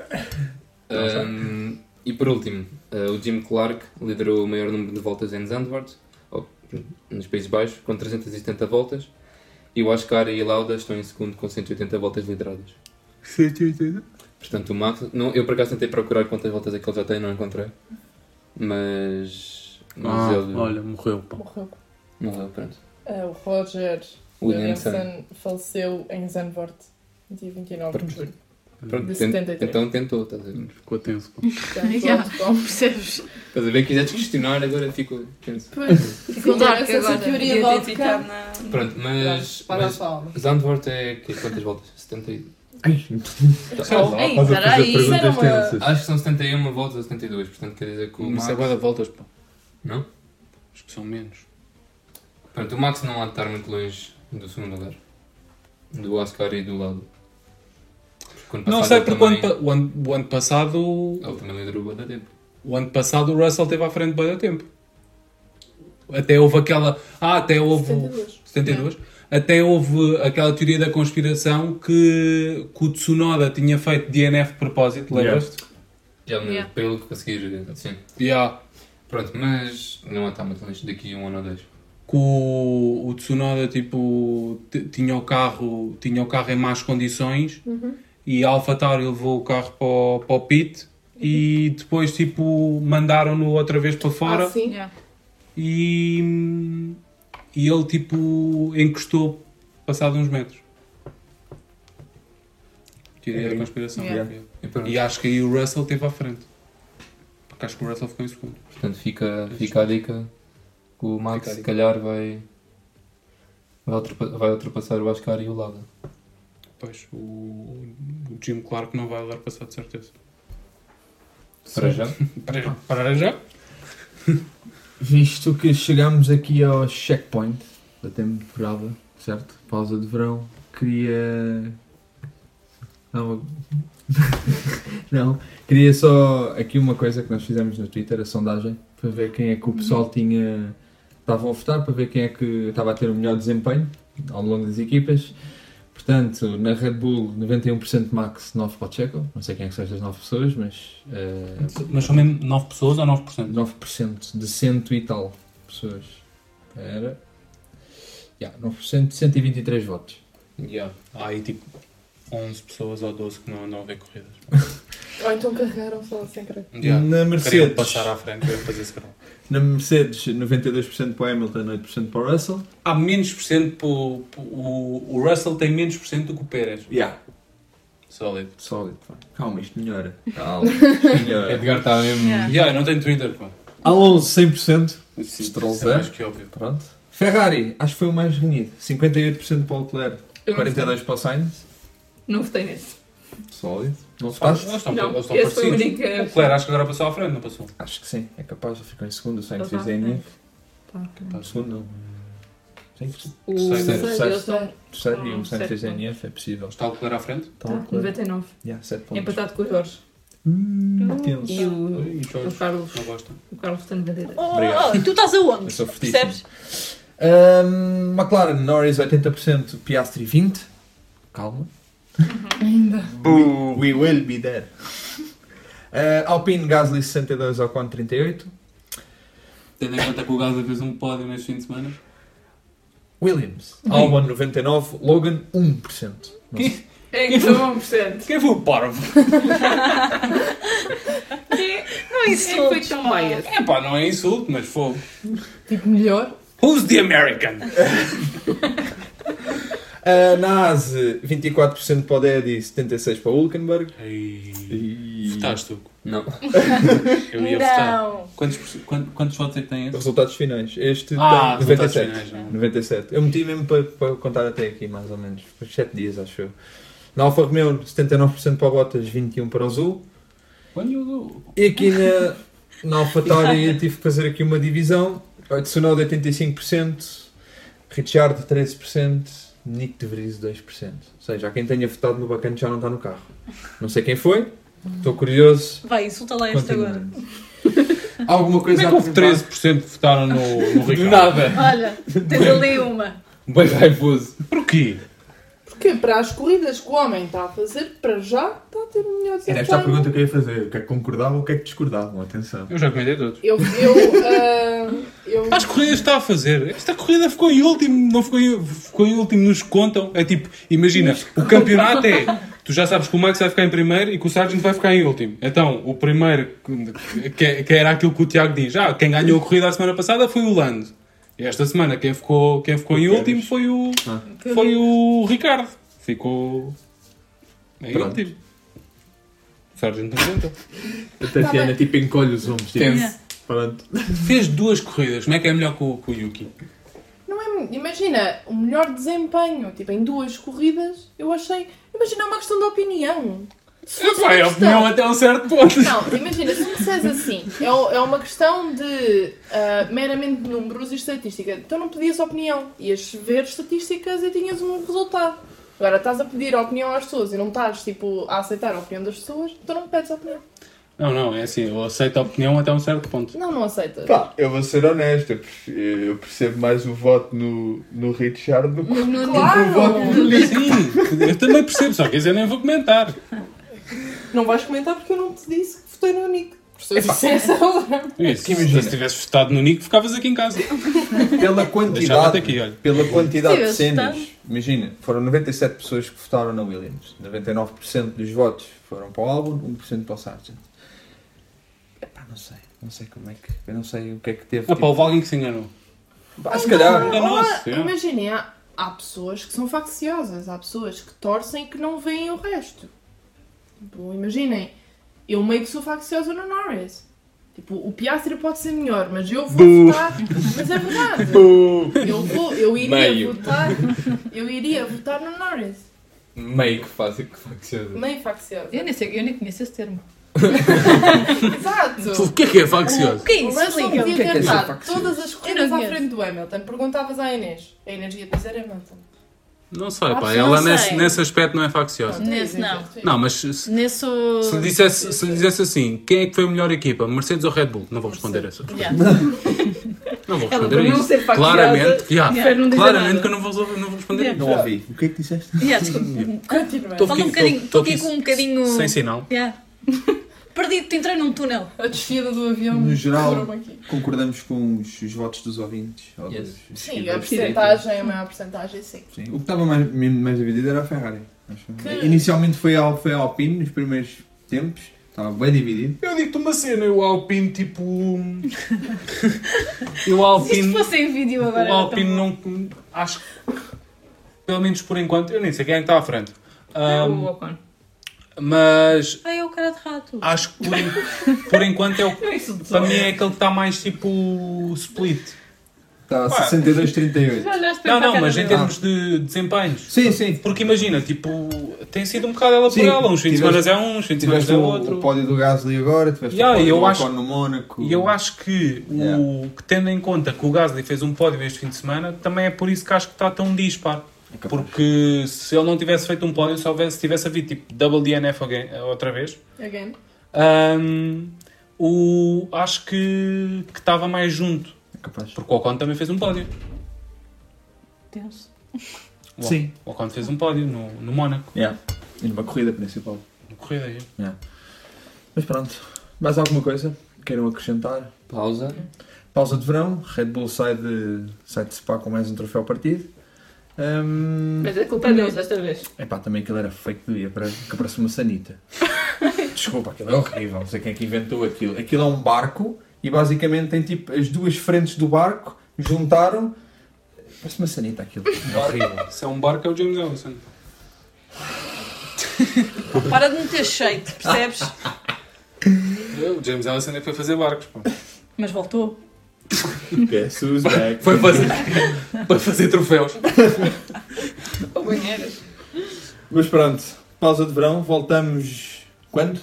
Um, e por último, uh, o Jim Clark liderou o maior número de voltas em Zandvoort, nos Países Baixos, com 370 voltas, e o Ascar e Lauda estão em segundo com 180 voltas lideradas. Portanto, o Max, não, eu por acaso tentei procurar quantas voltas é que ele já tem, não encontrei, mas, mas Ah, ele olha, morreu. Pá. Morreu. morreu, pronto. Ah, o Roger Williamson. Williamson faleceu em Zandvoort, dia 29 de julho. Pronto, De tent- 73. então tentou, estás a ver? Ficou tenso. Yeah. [LAUGHS] pronto, como- Percebes? Estás a ver? Quiseres questionar, agora fico tenso. Ficou [LAUGHS] dark essa agora. teoria ficado na... Pronto, mas, Para a mas palma. Zandvoort é que, quantas voltas? 70 e... Ai, Tá. lá, Ei, estás a peraí, isso uma-. Acho que são 71 voltas a 72, portanto quer dizer que o Isso é Max... de voltas, pá. Não? Acho que são menos. Pronto, o Max não há de estar muito longe do segundo lugar. Do Oscar e do lado. Não sei porque o ano, também- o ano, o ano passado. Ele também liderou o tempo. O ano passado o Russell esteve à frente da tempo. Até houve aquela. Ah, até houve. 72. 72. Até houve aquela teoria da conspiração que, que o Tsunoda tinha feito DNF de propósito, lembras-te? Lembro, Yeah. para ele conseguir. Sim. Yeah. Pronto, mas não estar muito longe daqui a um ano ou dois. Que o, o Tsunoda tipo, tinha, o carro, tinha o carro em más condições e a AlphaTauri levou o carro para o, para o pit e depois tipo, mandaram-no outra vez para fora. Ah, sim. E, e ele tipo encostou passado uns metros. Teoria da conspiração. Yeah. E. E acho que aí o Russell esteve à frente. Porque acho que o Russell ficou em segundo. Portanto, fica, fica a dica que o Max, a se calhar, vai, vai, ultrapa- vai ultrapassar o Oscar e o Lada. Pois, o, o Jim Clark não vai dar passar de certeza. Para já. [LAUGHS] Para já. Para já? Visto que chegamos aqui ao checkpoint da temporada, certo? Pausa de verão, queria. Não, [LAUGHS] não, queria só aqui uma coisa que nós fizemos no Twitter, a sondagem, para ver quem é que o pessoal tinha. Estavam a votar para ver quem é que estava a ter o melhor desempenho ao longo das equipas. Portanto, na Red Bull, 91% Max, 9 para o Checo. Não sei quem é que são estas 9 pessoas, mas. eh, Mas são mesmo 9 pessoas ou 9%? 9% de cento e tal pessoas. Era. Yeah, 9% de 123 votos. Yeah. Há aí tipo 11 pessoas ou 12 que não andam a ver corridas. [LAUGHS] Ou então carregaram só sem querer. Yeah. Na Queriam Mercedes, passar à frente, queriam fazer scroll. na Mercedes, 92% para o Hamilton, 8% para o Russell. Há menos por cento para o, o, Russell tem menos por cento do que o Pérez. Yeah. Sólido. Sólido. pá. Calma, isto melhora. Calma, [LAUGHS] isto melhora. Edgar está mesmo. Yeah. Yeah, não tem Twitter, pá. Alonso, 100%. Isso Stroll é mais que óbvio. Pronto. Ferrari, acho que foi o mais renhido. 58% para o Leclerc, Eu não 42% para o Sainz. Não votei nesse. Sólido. Não votaste? estão, Não, eles estão esse foi o parecidos. único. O Leclerc acho que agora passou à frente, não passou? Acho que sim. É capaz de ficar em segundo. O Sainz está à DNF. Tá. Em segundo, não. Sim, O Terceiro. estão- e um Ah, Sainz fez. DNF. É possível. Está o Leclerc à frente? Então, Tá, Leclerc. 99. Yeah, 7 pontos. Empatado com o Jorge. Tenso. E o, o Jorge, Carlos, não gosta. o Carlos tem bandeira. Oh, Obrigado. oh, tu estás aonde? Eu sou fortíssimo. Percebes? Ahm, McLaren, Norris 80%, Piastri 20%. Calma. Ainda. We, we will be there. Uh, Alpine, Gasly 62, Ocon 38. Tendo em conta que o Gaza fez um pódio neste fim de semana. Williams, Albon 99, Logan 1%. Não sei. É que são 1%. Quem foi o parvo? [LAUGHS] Não foi insultes, tão pá. biased. É pá, não é insulto, mas fogo. Tipo, melhor. Who's the American? [LAUGHS] Uh, Nas, 24% para o Daddy, 76% para o Hulkenberg. Ei, E... votaste tu? Não. [LAUGHS] Eu ia votar. Não. Quantos, por- quantos, quantos votos é que tem esse? Resultados finais. Este Ah, tem resultados 97. finais, não. 97. Eu meti mesmo para, para contar até aqui, mais ou menos. Foi 7 dias, acho eu. Na Alfa Romeo, 79% para o Bottas, 21% para o Zul. When you do. E aqui na, na AlphaTauri eu tive que fazer aqui uma divisão. Tsunoda 85%, Richard 13%, Nick de Vries 2%. Ou seja, há quem tenha votado no bacana já não está no carro. Não sei quem foi, estou curioso. Vai, insulta lá este agora. Alguma Como coisa é que houve 13% que votaram no, no Ricardo? Nada. Olha, tens ali uma. Bem raivoso. Porquê? Porque para as corridas que o homem está a fazer, para já está a ter um melhor desempenho. Era esta a pergunta que eu ia fazer. O que é que concordavam ou o que é que discordavam? Atenção. Eu já comentei todos. Eu, eu, ah, eu, As corridas que está a fazer. Esta corrida ficou em último, não ficou em, ficou em último, nos contam. É tipo, imagina, o campeonato é. Tu já sabes que o Max vai ficar em primeiro e que o Sargent vai ficar em último. Então, o primeiro, que, que era aquilo que o Tiago diz, ah, quem ganhou a corrida a semana passada foi o Lando. E esta semana quem ficou, quem ficou em O último foi o, Ah. foi o Ricardo. Ficou em Pronto. último. O Sargent não conta. A Tatiana tipo encolhe os ombros. Tipo, pronto. Fez duas corridas. Como é que é melhor que o, que o Yuki? não é, imagina, o melhor desempenho, tipo, em duas corridas, eu achei. Imagina, é uma questão de opinião. Vai, a questão- opinião até um certo ponto. Não, imagina, se me disseres assim, é, é uma questão de ah, meramente números e estatística, então não pedias opinião, ias ver estatísticas e tinhas um resultado. Agora estás a pedir a opinião às pessoas e não estás tipo, a aceitar a opinião das pessoas, então não pedes a opinião. Não, não, é assim, eu aceito a opinião até um certo ponto. Não, não aceitas. Pá, eu vou ser honesto, eu perce- eu percebo mais o voto no, no Richard do que No- Claro! [LAUGHS] o voto no. Sim, eu também percebo, só que eu nem vou comentar. Não vais comentar porque eu não te disse que votei no Nick. Agora. Isso, imagina. se tivesse votado no Nico, ficavas aqui em casa. Pela Deixava-te quantidade, aqui, olha. pela quantidade de Sim, cenas, imagina, foram 97 pessoas que votaram na Williams, 99% dos votos foram para o álbum, 1% para o Sargent. Epá, não sei, não sei como é que, eu não sei o que é que teve. Ah, pá, houve alguém que se enganou. Pá, se calhar, Enganou-se, é. Imaginem, há, há pessoas que são facciosas, há pessoas que torcem e que não veem o resto. Tipo, imaginem, eu meio que sou facciosa no Norris. Tipo, o Piastri pode ser melhor, mas eu vou votar. Mas é verdade. [LAUGHS] Eu, vou, eu iria Meio. votar. Eu iria votar no Norris. meio que facciosa. Meio facciosa. Eu nem sei, eu nem conheço esse termo. Exato. O que é que é faccioso? O que é O isso? Russell que é que ter é dado todas as corridas à frente do Hamilton. Perguntavas à Inês. A Inês ia dizer Hamilton. Não sei, Ah, pá, não ela sei. nesse, nesse aspecto não é facciosa. Nesse não. Não, mas se, se Nesse. lhe dissesse, se lhe dissesse assim, quem é que foi a melhor equipa, Mercedes ou Red Bull? Não vou responder essa. Yeah. [LAUGHS] Não vou Ela, responder por a não isso. ser facciosa, Claramente, yeah, claramente que eu não vou, não vou responder Yeah. isso. Não ouvi. O que é que disseste? Yeah. [LAUGHS] Estou Fala um aqui com um bocadinho. Sem sinal. Yeah. Perdido, entrei num túnel. A descida do avião. No geral, concordamos com os, os votos dos ouvintes. ou Yes. dos Sim, a porcentagem, a maior porcentagem, sim. Sim. O que estava mais, mesmo mais dividido era a Ferrari. Que- Inicialmente foi a, foi a Alpine nos primeiros tempos. Estava bem dividido. Eu digo-te uma cena, o Alpine tipo. [LAUGHS] e o Se isto Alpine. fosse em vídeo agora. O Alpine não. Acho que. Pelo menos por enquanto, eu nem sei quem é que está à frente. É Ahm, o Ocon. Mas Ai, é o cara de rato. acho que por, en- por enquanto é o. [LAUGHS] É Para mim é aquele que está mais tipo. split. Está a Pá. 62-38. Já olhaste Não, para a não, mas em termos de desempenhos. Sim, sim. Porque imagina, tipo, tem sido um bocado ela por Sim, ela. Uns fins de tiveste- semana é um, uns fins de semana Tiveste é o, outro. o pódio do Gasly agora, tiveste Yeah, o pódio eu do acho- Ocon no Mónaco. E eu acho que, o, Yeah. que tendo em conta que o Gasly fez um pódio este fim de semana, também é por isso que acho que está tão dispar. É. Porque se ele não tivesse feito um pódio, se houvesse, tivesse havido tipo double DNF again, outra vez, Again. Ahm, o, acho que que estava mais junto, É capaz. porque o Ocon também fez um pódio. Tenso. O- Sim. O Ocon fez um pódio no, no Mónaco, Yeah. E numa corrida principal. na corrida aí. Mas pronto. Mais alguma coisa? Queiram acrescentar? Pausa. Pausa de verão. Red Bull sai de, sai de Spa com mais um troféu partido. Hum, Mas a culpa é deles desta vez. Epá, também aquilo era fake do dia, para que parece uma sanita. [LAUGHS] Desculpa, aquilo é horrível, não sei quem é que inventou aquilo. Aquilo é um barco e basicamente tem tipo as duas frentes do barco, juntaram. Parece uma sanita aquilo. É horrível. Se é um barco, é o James Ellison. [LAUGHS] Para de meter shade, percebes? [LAUGHS] O James Ellison é que foi fazer barcos. Pô. Mas voltou. [LAUGHS] Guess who's back? Foi fazer, foi fazer troféus. [LAUGHS] Ou banheiras. Mas pronto, pausa de verão, voltamos quando?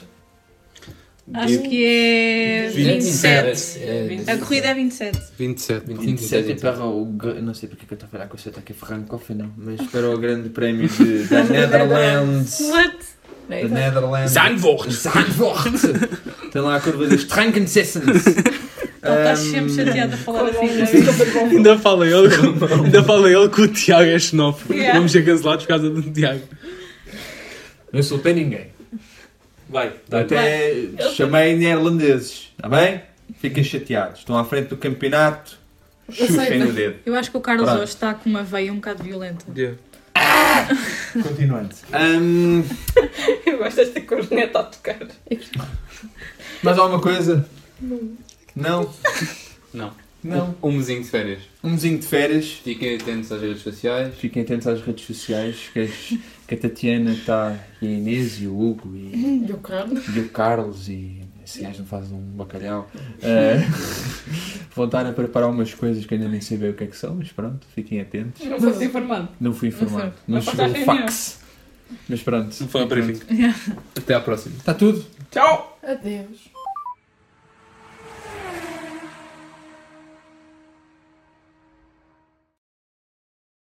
Acho que é 27. É, A corrida é 27. 27. 27 e para o. Não sei porque é que eu estou a falar com a Ferrari Coffee, não. Mas para o grande prémio de, [LAUGHS] da Netherlands. What? Da Netherlands. Zandvoort. Zandvoort! Tem lá a curva dos Trankensessens. Ele está sempre chateado a falar assim. Ainda fala ele, ainda fala ele que o Tiago é xenófobo. Yeah. Vamos ser cancelados por causa do Tiago. Não insultei ninguém. Vai, Até chamei neerlandeses, está bem? Fiquem chateados. Estão à frente do campeonato, chuchem no dedo. Eu acho que o Carlos Pronto. hoje está com uma veia um bocado violenta. Continuando. Hum, [LAUGHS] Eu gosto desta corneta a tocar. mais alguma coisa? Não. Não. Não. Um mesinho de férias. Um mesinho de férias. Fiquem atentos às redes sociais. Fiquem atentos às redes sociais, que, as- que a Tatiana está, e a Inês, e o Hugo, e, E o Carlos? e o Carlos, e esse gajo não faz um bacalhau. Eh, [LAUGHS] vão estar a preparar umas coisas que ainda nem sei bem o que é que são, mas pronto, fiquem atentos. Não fosse informado. Não fui informado. Não, Não chegou o passaste fax. Mas pronto. Não foi a briefing. [LAUGHS] Até à próxima. Está tudo? Tchau! Adeus.